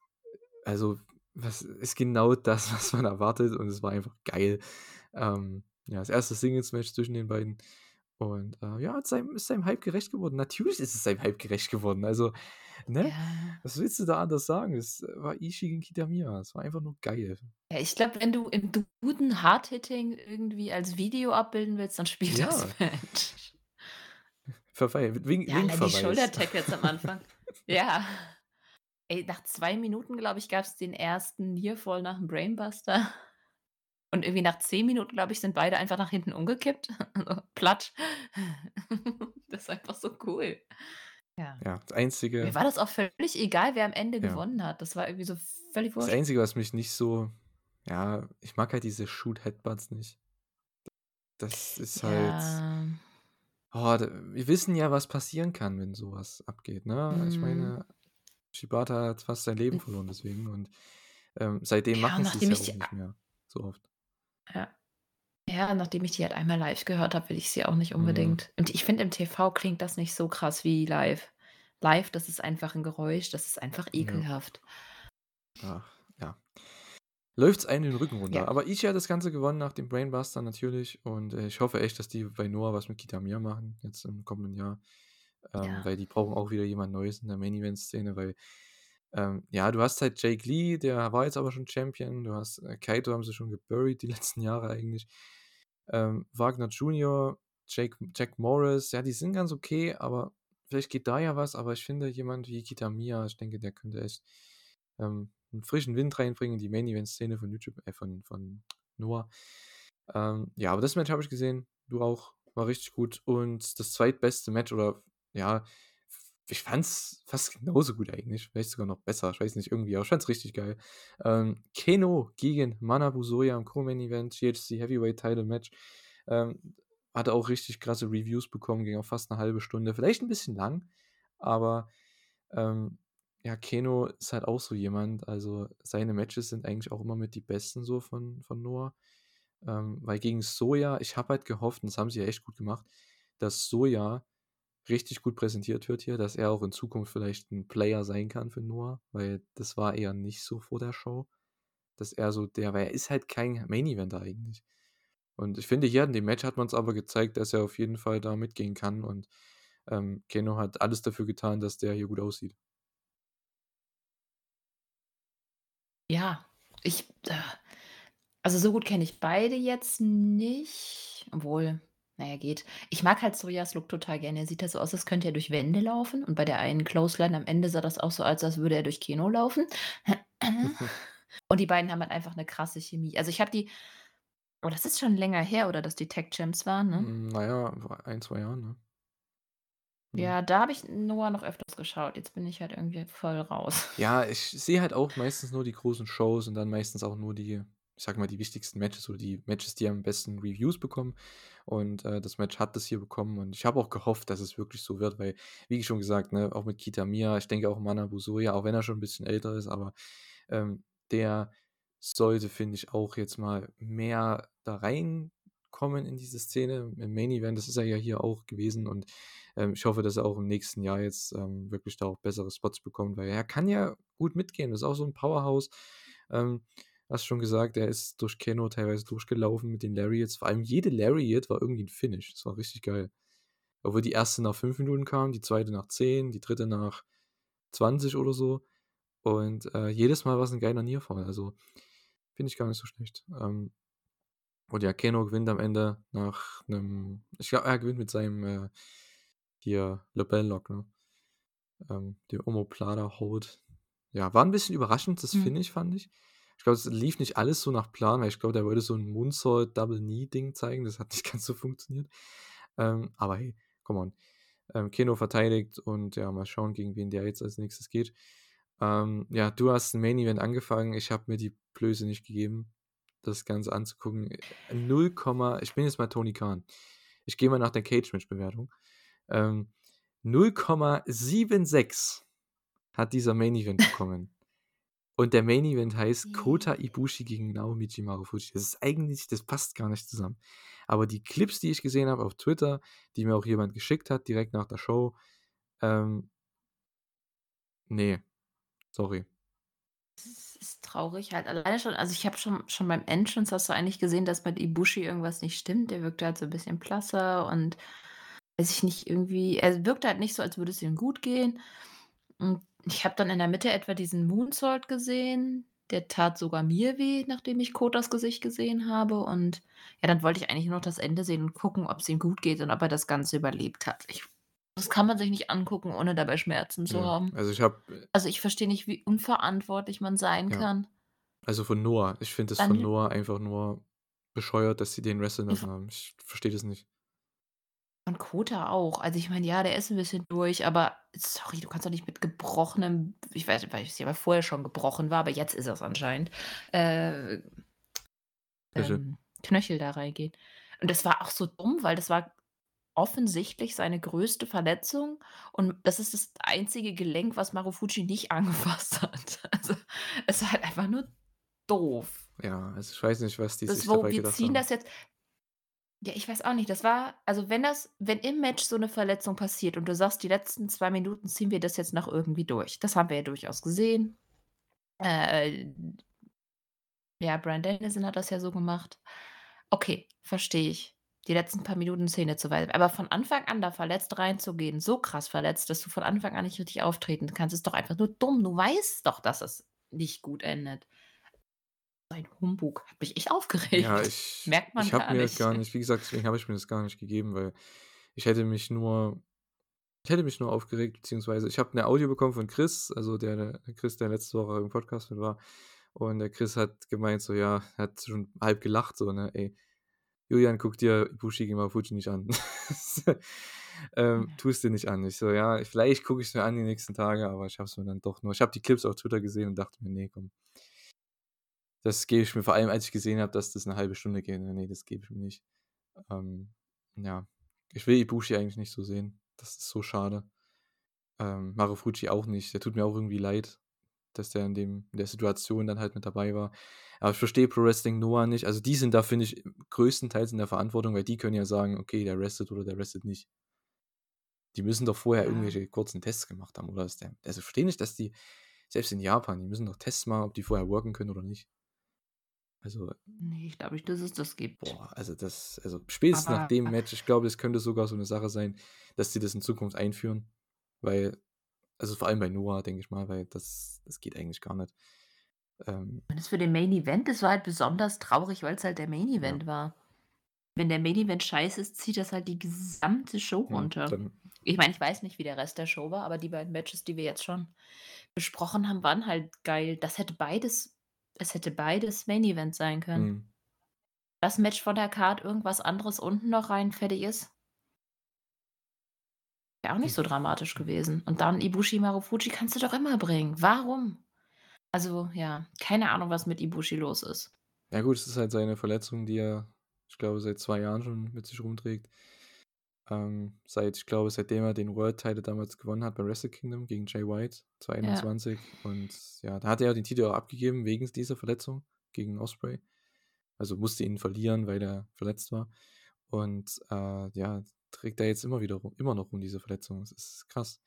also, was ist genau das, was man erwartet und es war einfach geil. Ähm, ja, das erste Singles-Match zwischen den beiden. Und äh, ja, ist seinem, ist seinem Hype gerecht geworden. Natürlich ist es seinem Hype gerecht geworden. Also, ne? Ja. Was willst du da anders sagen? Es war Ishii gegen Kitamiya. Es war einfach nur geil. Ja, ich glaube, wenn du im guten Hard-Hitting irgendwie als Video abbilden willst, dann spiel Ja. das Match. Verweil, Wink, Ja, allein die Winkverweis. Shoulder-Tackles am Anfang. Ja. Ey, nach 2 Minuten, glaube ich, gab's den ersten Nearfall nach 'm Brainbuster. Und irgendwie nach 10 Minuten, glaube ich, sind beide einfach nach hinten umgekippt. Also, platt. Das ist einfach so cool. Ja. Ja, das Mir Einzige, war das auch völlig egal, wer am Ende Ja. gewonnen hat. Das war irgendwie so völlig das wurscht. Einzige, was mich nicht so, ja, ich mag halt diese Shoot-Headbutts nicht. Das ist halt, Ja. oh, wir wissen ja, was passieren kann, wenn sowas abgeht, ne? Ich Mhm. meine, Shibata hat fast sein Leben verloren deswegen und ähm, seitdem Ja, machen sie es ja nicht mehr so oft. Ja. Ja, nachdem ich die halt einmal live gehört habe, will ich sie auch nicht Mhm. unbedingt und ich finde, im TV klingt das nicht so krass wie live. Live, das ist einfach 'n Geräusch, das ist einfach Ja. ekelhaft. Ach, ja. Läuft's einem den Rücken runter. Ja. Aber Ishii hat das Ganze gewonnen nach dem Brainbuster natürlich und äh, ich hoffe echt, dass die bei Noah was mit Kitamiya machen, jetzt im kommenden Jahr. Ähm, Ja. weil die brauchen auch wieder jemand Neues in der Main-Event-Szene, weil ähm, ja, du hast halt Jake Lee, der war jetzt aber schon Champion, du hast äh, Kaito haben sie schon geburied die letzten Jahre eigentlich. Ähm, Wagner Jr., Jake, Jack Morris, ja, die sind ganz okay, aber vielleicht geht da ja was, aber ich finde, jemand wie Kitamiya, ich denke, der könnte echt ähm, einen frischen Wind reinbringen in die Main-Event-Szene von YouTube, äh, von, von Noah. Ähm, ja, aber das Match habe ich gesehen, du auch, war richtig gut. Und das zweitbeste Match, oder ja, ich fand's fast genauso gut eigentlich, vielleicht sogar noch besser, ich weiß nicht, irgendwie, aber ich fand's richtig geil. Ähm, Keno gegen Manabu Soya im Co-Main-Event, GHC Heavyweight Title Match. Ähm, hatte auch richtig krasse Reviews bekommen, ging auch fast eine halbe Stunde, vielleicht ein bisschen lang, aber ähm, ja, Keno ist halt auch so jemand, also seine Matches sind eigentlich auch immer mit die besten so von, von Noah. Ähm, weil gegen Soja, ich habe halt gehofft, und das haben sie ja echt gut gemacht, dass Soja richtig gut präsentiert wird hier, dass er auch in Zukunft vielleicht ein Player sein kann für Noah, weil das war eher nicht so vor der Show, dass er so der, weil er ist halt kein Main-Eventer eigentlich. Und ich finde, hier in dem Match hat man es aber gezeigt, dass er auf jeden Fall da mitgehen kann und ähm, Keno hat alles dafür getan, dass der hier gut aussieht. Ja, ich äh, also so gut kenne ich beide jetzt nicht, obwohl, na ja, geht. Ich mag halt Soyas Look total gerne. Er sieht halt so aus, als könnte er durch Wände laufen und bei der einen Clothesline am Ende sah das auch so aus, als würde er durch Kino laufen. Und die beiden haben halt einfach 'ne krasse Chemie. Also, ich habe die oh, das ist schon länger her, oder, dass die Tag Champs waren, ne? Hm, na ja, vor 1, 2 Jahren, ne? Ja, da habe ich Noah noch öfters geschaut. Jetzt bin ich halt irgendwie voll raus. Ja, ich sehe halt auch meistens nur die großen Shows und dann meistens auch nur die, ich sage mal, die wichtigsten Matches oder die Matches, die am besten Reviews bekommen. Und äh, das Match hat das hier bekommen und ich habe auch gehofft, dass es wirklich so wird, weil, wie schon gesagt, ne, auch mit Kitamiya, ich denke auch Manabu Soya, auch wenn er schon ein bisschen älter ist, aber ähm, der sollte, finde ich, auch jetzt mal mehr da reinkommen in diese Szene. Im Main Event, das ist er ja hier auch gewesen und ähm, ich hoffe, dass er auch im nächsten Jahr jetzt ähm, wirklich da auch bessere Spots bekommt, weil er kann ja gut mitgehen. Das ist auch so ein Powerhouse. Ähm, hast schon gesagt, er ist durch Keno teilweise durchgelaufen mit den Lariats. Vor allem jede Lariat war irgendwie ein Finish. Das war richtig geil. Obwohl die erste nach 5 Minuten kam, die zweite nach 10, die dritte nach 20 oder so. Und äh, jedes Mal war es ein geiler Nierfall. Also finde ich gar nicht so schlecht. Ähm, und ja, Keno gewinnt am Ende nach einem. Ich glaube, er gewinnt mit seinem äh, hier Lock, ne? Ähm, dem Omoplata Hold. Ja, war ein bisschen überraschend, das Mhm. finde ich, fand ich. Ich glaube, es lief nicht alles so nach Plan, weil ich glaube, der wollte so ein Moonsault Double Knee Ding zeigen. Das hat nicht ganz so funktioniert. Ähm, aber hey, come on. Ähm, Keno verteidigt und ja, mal schauen, gegen wen der jetzt als nächstes geht. Ähm, ja, du hast ein Main Event angefangen. Ich habe mir die Blöße nicht gegeben, das Ganze anzugucken. 0, ich bin jetzt mal Tony Khan. Ich gehe mal nach der Cage-Match-Bewertung. Ähm, 0,76 hat dieser Main Event bekommen. Und der Main Event heißt Kota Ibushi gegen Naomichi Marufuji. Das ist eigentlich, das passt gar nicht zusammen. Aber die Clips, die ich gesehen habe auf Twitter, die mir auch jemand geschickt hat, direkt nach der Show, ähm, nee, sorry. Das ist traurig halt. Alleine schon, also ich habe schon, schon beim Entrance hast du eigentlich gesehen, dass mit Ibushi irgendwas nicht stimmt. Der wirkte halt so ein bisschen blasser und weiß ich nicht, irgendwie, er wirkte halt nicht so, als würde es ihm gut gehen. Und ich habe dann in der Mitte etwa diesen Moonsault gesehen. Der tat sogar mir weh, nachdem ich Kotas Gesicht gesehen habe. Und ja, dann wollte ich eigentlich nur noch das Ende sehen und gucken, ob es ihm gut geht und ob er das Ganze überlebt hat. Ich, das kann man sich nicht angucken, ohne dabei Schmerzen zu Ja, haben. also ich habe, Also ich verstehe nicht, wie unverantwortlich man sein Ja. kann. also von Noah, ich finde es von Noah einfach nur bescheuert, dass sie den wresteln lassen haben. Ich verstehe das nicht. Und Kota auch. Also ich meine, ja, der ist ein bisschen durch, aber sorry, du kannst doch nicht mit gebrochenem, ich weiß, weil es ja vorher schon gebrochen war, aber jetzt ist es anscheinend, äh, Knöchel. ähm, Knöchel da reingehen. Und das war auch so dumm, weil das war offensichtlich seine größte Verletzung und das ist das einzige Gelenk, was Marufuji nicht angefasst hat. Also es war halt einfach nur doof. Ja, also ich weiß nicht, was die Das sich wo dabei wir gedacht ziehen haben. das jetzt ja, ich weiß auch nicht. Das war also, wenn das wenn im Match so 'ne Verletzung passiert und du sagst, die letzten 2 Minuten ziehen wir das jetzt noch irgendwie durch. Das haben wir ja durchaus gesehen. Äh, ja, Bryan Danielson hat das ja so gemacht. Okay, verstehe ich. Die letzten paar Minuten Zähne zu weisen. Aber von Anfang an da verletzt reinzugehen, so krass verletzt, dass du von Anfang an nicht richtig auftreten kannst, ist doch einfach nur dumm. Du weißt doch, dass es nicht gut endet. Ein Humbug. Hat mich echt aufgeregt. Ja, ich, Merkt man ich habe gar mir nicht. gar nicht, wie gesagt, deswegen habe ich mir das gar nicht gegeben, weil ich hätte mich nur, ich hätte mich nur aufgeregt, beziehungsweise ich habe eine Audio bekommen von Chris, also der, der Chris, der letzte Woche im Podcast mit war, und der Chris hat gemeint, so ja, hat schon halb gelacht, so, ne, ey, Julian, guck dir Ibushi Mafuji nicht an. ähm, tu es dir nicht an. Ich so, ja, vielleicht gucke ich es mir an die nächsten Tage, aber ich habe es mir dann doch nur. Ich habe die Clips auf Twitter gesehen und dachte mir, nee, komm. Das gebe ich mir vor allem, als ich gesehen habe, dass das eine halbe Stunde geht. Nee, das gebe ich mir nicht. Ähm, ja, ich will Ibushi eigentlich nicht so sehen. Das ist so schade. Ähm, Marufuji auch nicht. Der tut mir auch irgendwie leid, dass der in, dem, in der Situation dann halt mit dabei war. Aber ich verstehe Pro Wrestling Noah nicht. Also die sind da, finde ich, größtenteils in der Verantwortung, weil die können ja sagen, okay, der restet oder der restet nicht. Die müssen doch vorher Ja. irgendwelche kurzen Tests gemacht haben, oder? Ist der, also ich verstehe nicht, dass die, selbst in Japan, die müssen doch Tests machen, ob die vorher worken können oder nicht. Also, Ne, ich glaube nicht, dass es das gibt. boah, also das, also spätestens nach Aber- dem Match, ich glaube, es könnte sogar so eine Sache sein, dass sie das in Zukunft einführen. Weil, also vor allem bei Noah, denke ich mal, weil das, das geht eigentlich gar nicht. Ähm, Und das für den Main Event, das war halt besonders traurig, weil es halt der Main Event war. Wenn der Main Event scheiße ist, zieht das halt die gesamte Show ja, runter. dann, Ich meine, ich weiß nicht, wie der Rest der Show war, aber die beiden Matches, die wir jetzt schon besprochen haben, waren halt geil. Das hätte beides, es hätte beides Main Event sein können. mh, Das Match von der Card, irgendwas anderes unten noch rein, fertig ist. Wäre auch nicht so dramatisch gewesen. Und dann Ibushi Marufuji kannst du doch immer bringen. Warum? Also, ja, keine Ahnung, was mit Ibushi los ist. ja gut, es ist halt seine Verletzung, die er, ich glaube, seit zwei Jahren schon mit sich rumträgt. Ähm, seit, ich glaube, seitdem er den World Title damals gewonnen hat bei Wrestle Kingdom gegen Jay White 2021. Und ja, da hat er den Titel auch abgegeben wegen dieser Verletzung. gegen Osprey. Also musste ihn verlieren, weil er verletzt war. Und äh, ja, trägt er jetzt immer wieder rum, immer noch um diese Verletzung. Das ist krass.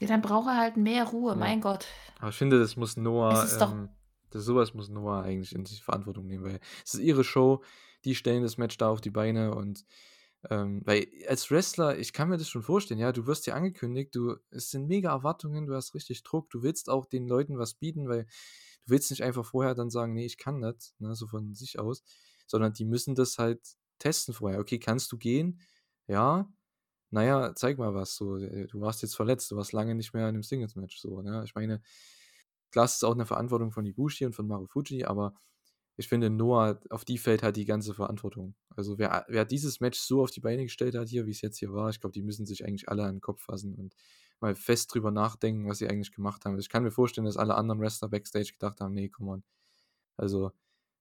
Ja, dann braucht er halt mehr Ruhe, Ja. mein Gott. Aber ich finde, das muss Noah, Es ist doch- ähm, das, sowas muss Noah eigentlich in sich Verantwortung nehmen, weil es ist ihre Show, die stellen das Match da auf die Beine und ähm, weil als Wrestler, ich kann mir das schon vorstellen, ja, du wirst dir angekündigt, du, es sind mega Erwartungen, du hast richtig Druck, du willst auch den Leuten was bieten, weil du willst nicht einfach vorher dann sagen, nee, ich kann das, ne, so von sich aus, sondern die müssen das halt testen vorher. Okay, kannst du gehen? Ja. Naja, zeig mal was. So, äh, du warst jetzt verletzt, du warst lange nicht mehr in einem Singles-Match. So, ne? Ich meine, klar, es ist auch eine Verantwortung von Ibushi und von Marufuji, aber ich finde, Noah, auf die fällt halt die ganze Verantwortung. Also wer, wer dieses Match so auf die Beine gestellt hat hier, wie es jetzt hier war, ich glaube, die müssen sich eigentlich alle an den Kopf fassen und mal fest drüber nachdenken, was sie eigentlich gemacht haben. Ich kann mir vorstellen, dass alle anderen Wrestler backstage gedacht haben, nee, komm on. Also,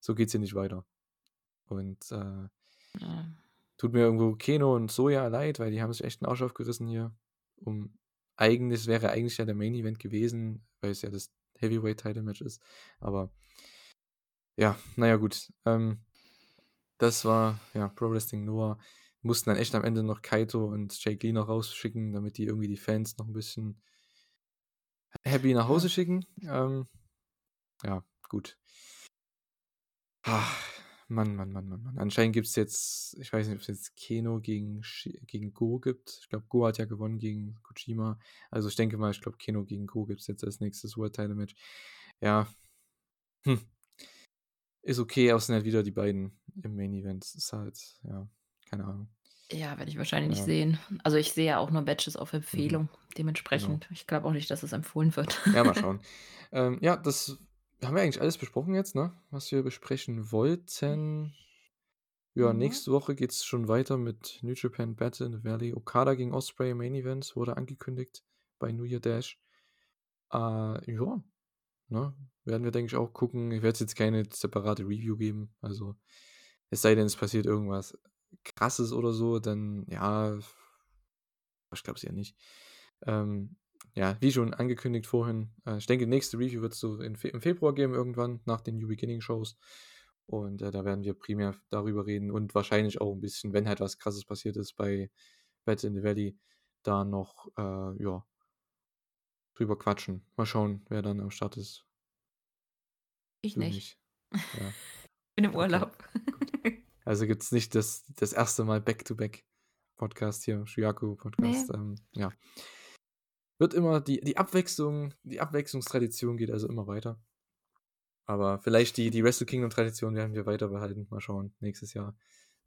so geht's hier nicht weiter. Und äh, Ja. tut mir irgendwo Keno und Soja leid, weil die haben sich echt einen Arsch aufgerissen hier. Um eigentlich, wäre eigentlich ja der Main Event gewesen, weil es ja das Heavyweight Title Match ist. Aber ja, naja, gut. Ähm, das war ja Pro Wrestling Noah. Mussten dann echt am Ende noch Kaito und Jake Lee noch rausschicken, damit die irgendwie die Fans noch ein bisschen happy nach Hause schicken. Ähm, ja, gut. Ah, Mann, Mann, Mann, Mann, Mann. Anscheinend gibt es jetzt, ich weiß nicht, ob es jetzt Keno gegen, gegen Go gibt. Ich glaube, Go hat ja gewonnen gegen Kojima. Also ich denke mal, ich glaube, Keno gegen Go gibt es jetzt als nächstes World Title Match. Ja. Hm. Ist okay, aber es sind halt wieder die beiden im Main Event. Ist halt, ja, keine Ahnung. Ja, werde ich wahrscheinlich Ja. nicht sehen. Also ich sehe ja auch nur Matches auf Empfehlung. Dementsprechend, ich glaube auch nicht, dass es empfohlen wird. Ja, mal schauen. ähm, ja, das haben wir eigentlich alles besprochen jetzt, ne? Was wir besprechen wollten. Ja, Mhm. nächste Woche geht es schon weiter mit New Japan Battle in the Valley. Okada gegen Osprey Main Event wurde angekündigt bei New Year Dash. Äh, ja, ne? Werden wir, denke ich, auch gucken. Ich werde jetzt keine separate Review geben. Also, es sei denn, es passiert irgendwas krasses oder so, dann ja, ich glaube es ja nicht. Ähm, ja, wie schon angekündigt vorhin, äh, ich denke, die nächste Review wird es so im Februar geben, irgendwann nach den New Beginning Shows. Und äh, da werden wir primär darüber reden und wahrscheinlich auch ein bisschen, wenn halt was krasses passiert ist bei Battle in the Valley, da noch, äh, ja, drüber quatschen. Mal schauen, wer dann am Start ist. Ich Du nicht. Ja. Bin im Okay, Urlaub. Also gibt es nicht das, das erste Mal Back-to-Back-Podcast hier, Shuyaku-Podcast. Ähm, ja. Wird immer, die, die Abwechslung, die Abwechslungstradition geht also immer weiter. Aber vielleicht die, die Wrestle Kingdom-Tradition werden wir weiter behalten. Mal schauen, nächstes Jahr.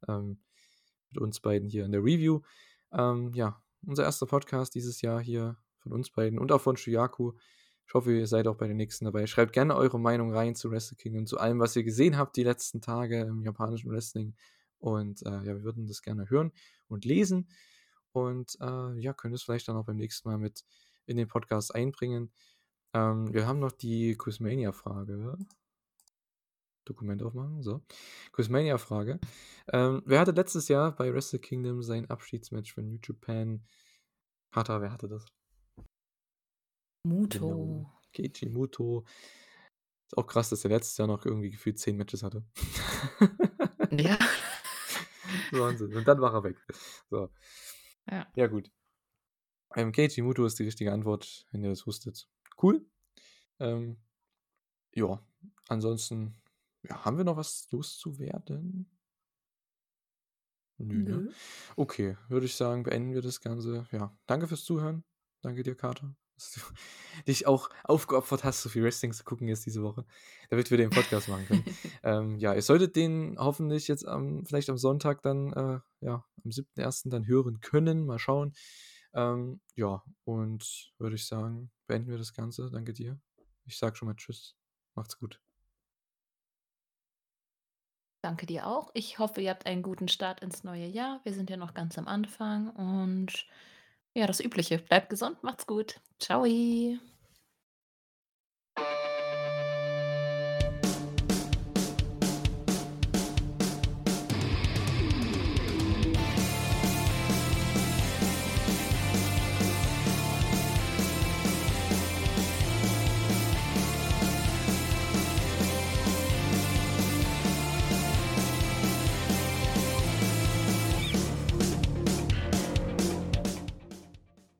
Ähm, mit uns beiden hier in der Review. Ähm, ja, unser erster Podcast dieses Jahr hier von uns beiden und auch von Shuyaku. Ich hoffe, ihr seid auch bei den nächsten dabei. Schreibt gerne eure Meinung rein zu Wrestle Kingdom, zu allem, was ihr gesehen habt die letzten Tage im japanischen Wrestling. Und äh, ja, wir würden das gerne hören und lesen. Und äh, ja, können es vielleicht dann auch beim nächsten Mal mit in den Podcast einbringen. Ähm, wir haben noch die Quizmania-Frage. Dokument aufmachen, so. Quizmania-Frage. Ähm, wer hatte letztes Jahr bei Wrestle Kingdom sein Abschiedsmatch für New Japan? Kata, wer hatte das? Muto. Genau. Keiichi Muto. Ist auch krass, dass er letztes Jahr noch irgendwie gefühlt zehn Matches hatte. Ja. Wahnsinn. Und dann war er weg. So. Ja. Ja, gut. Ähm, Keiichi Muto ist die richtige Antwort, wenn ihr das wusstet. Cool. Ähm, ja, ansonsten, ja, haben wir noch was loszuwerden? Nö, ne? Nö. Okay, würde ich sagen, beenden wir das Ganze. Ja, danke fürs Zuhören. Danke dir, Kater, dass du dich auch aufgeopfert hast, so viel Wrestling zu gucken jetzt diese Woche, damit wir den Podcast machen können. ähm, ja, ihr solltet den hoffentlich jetzt am, vielleicht am Sonntag dann, äh, ja, am 7.1. dann hören können. Mal schauen. Ähm, ja, und würde ich sagen, beenden wir das Ganze. Danke dir. Ich sag schon mal Tschüss. Macht's gut. Danke dir auch. Ich hoffe, ihr habt einen guten Start ins neue Jahr. Wir sind ja noch ganz am Anfang und ja, das Übliche. Bleibt gesund, macht's gut. Ciao.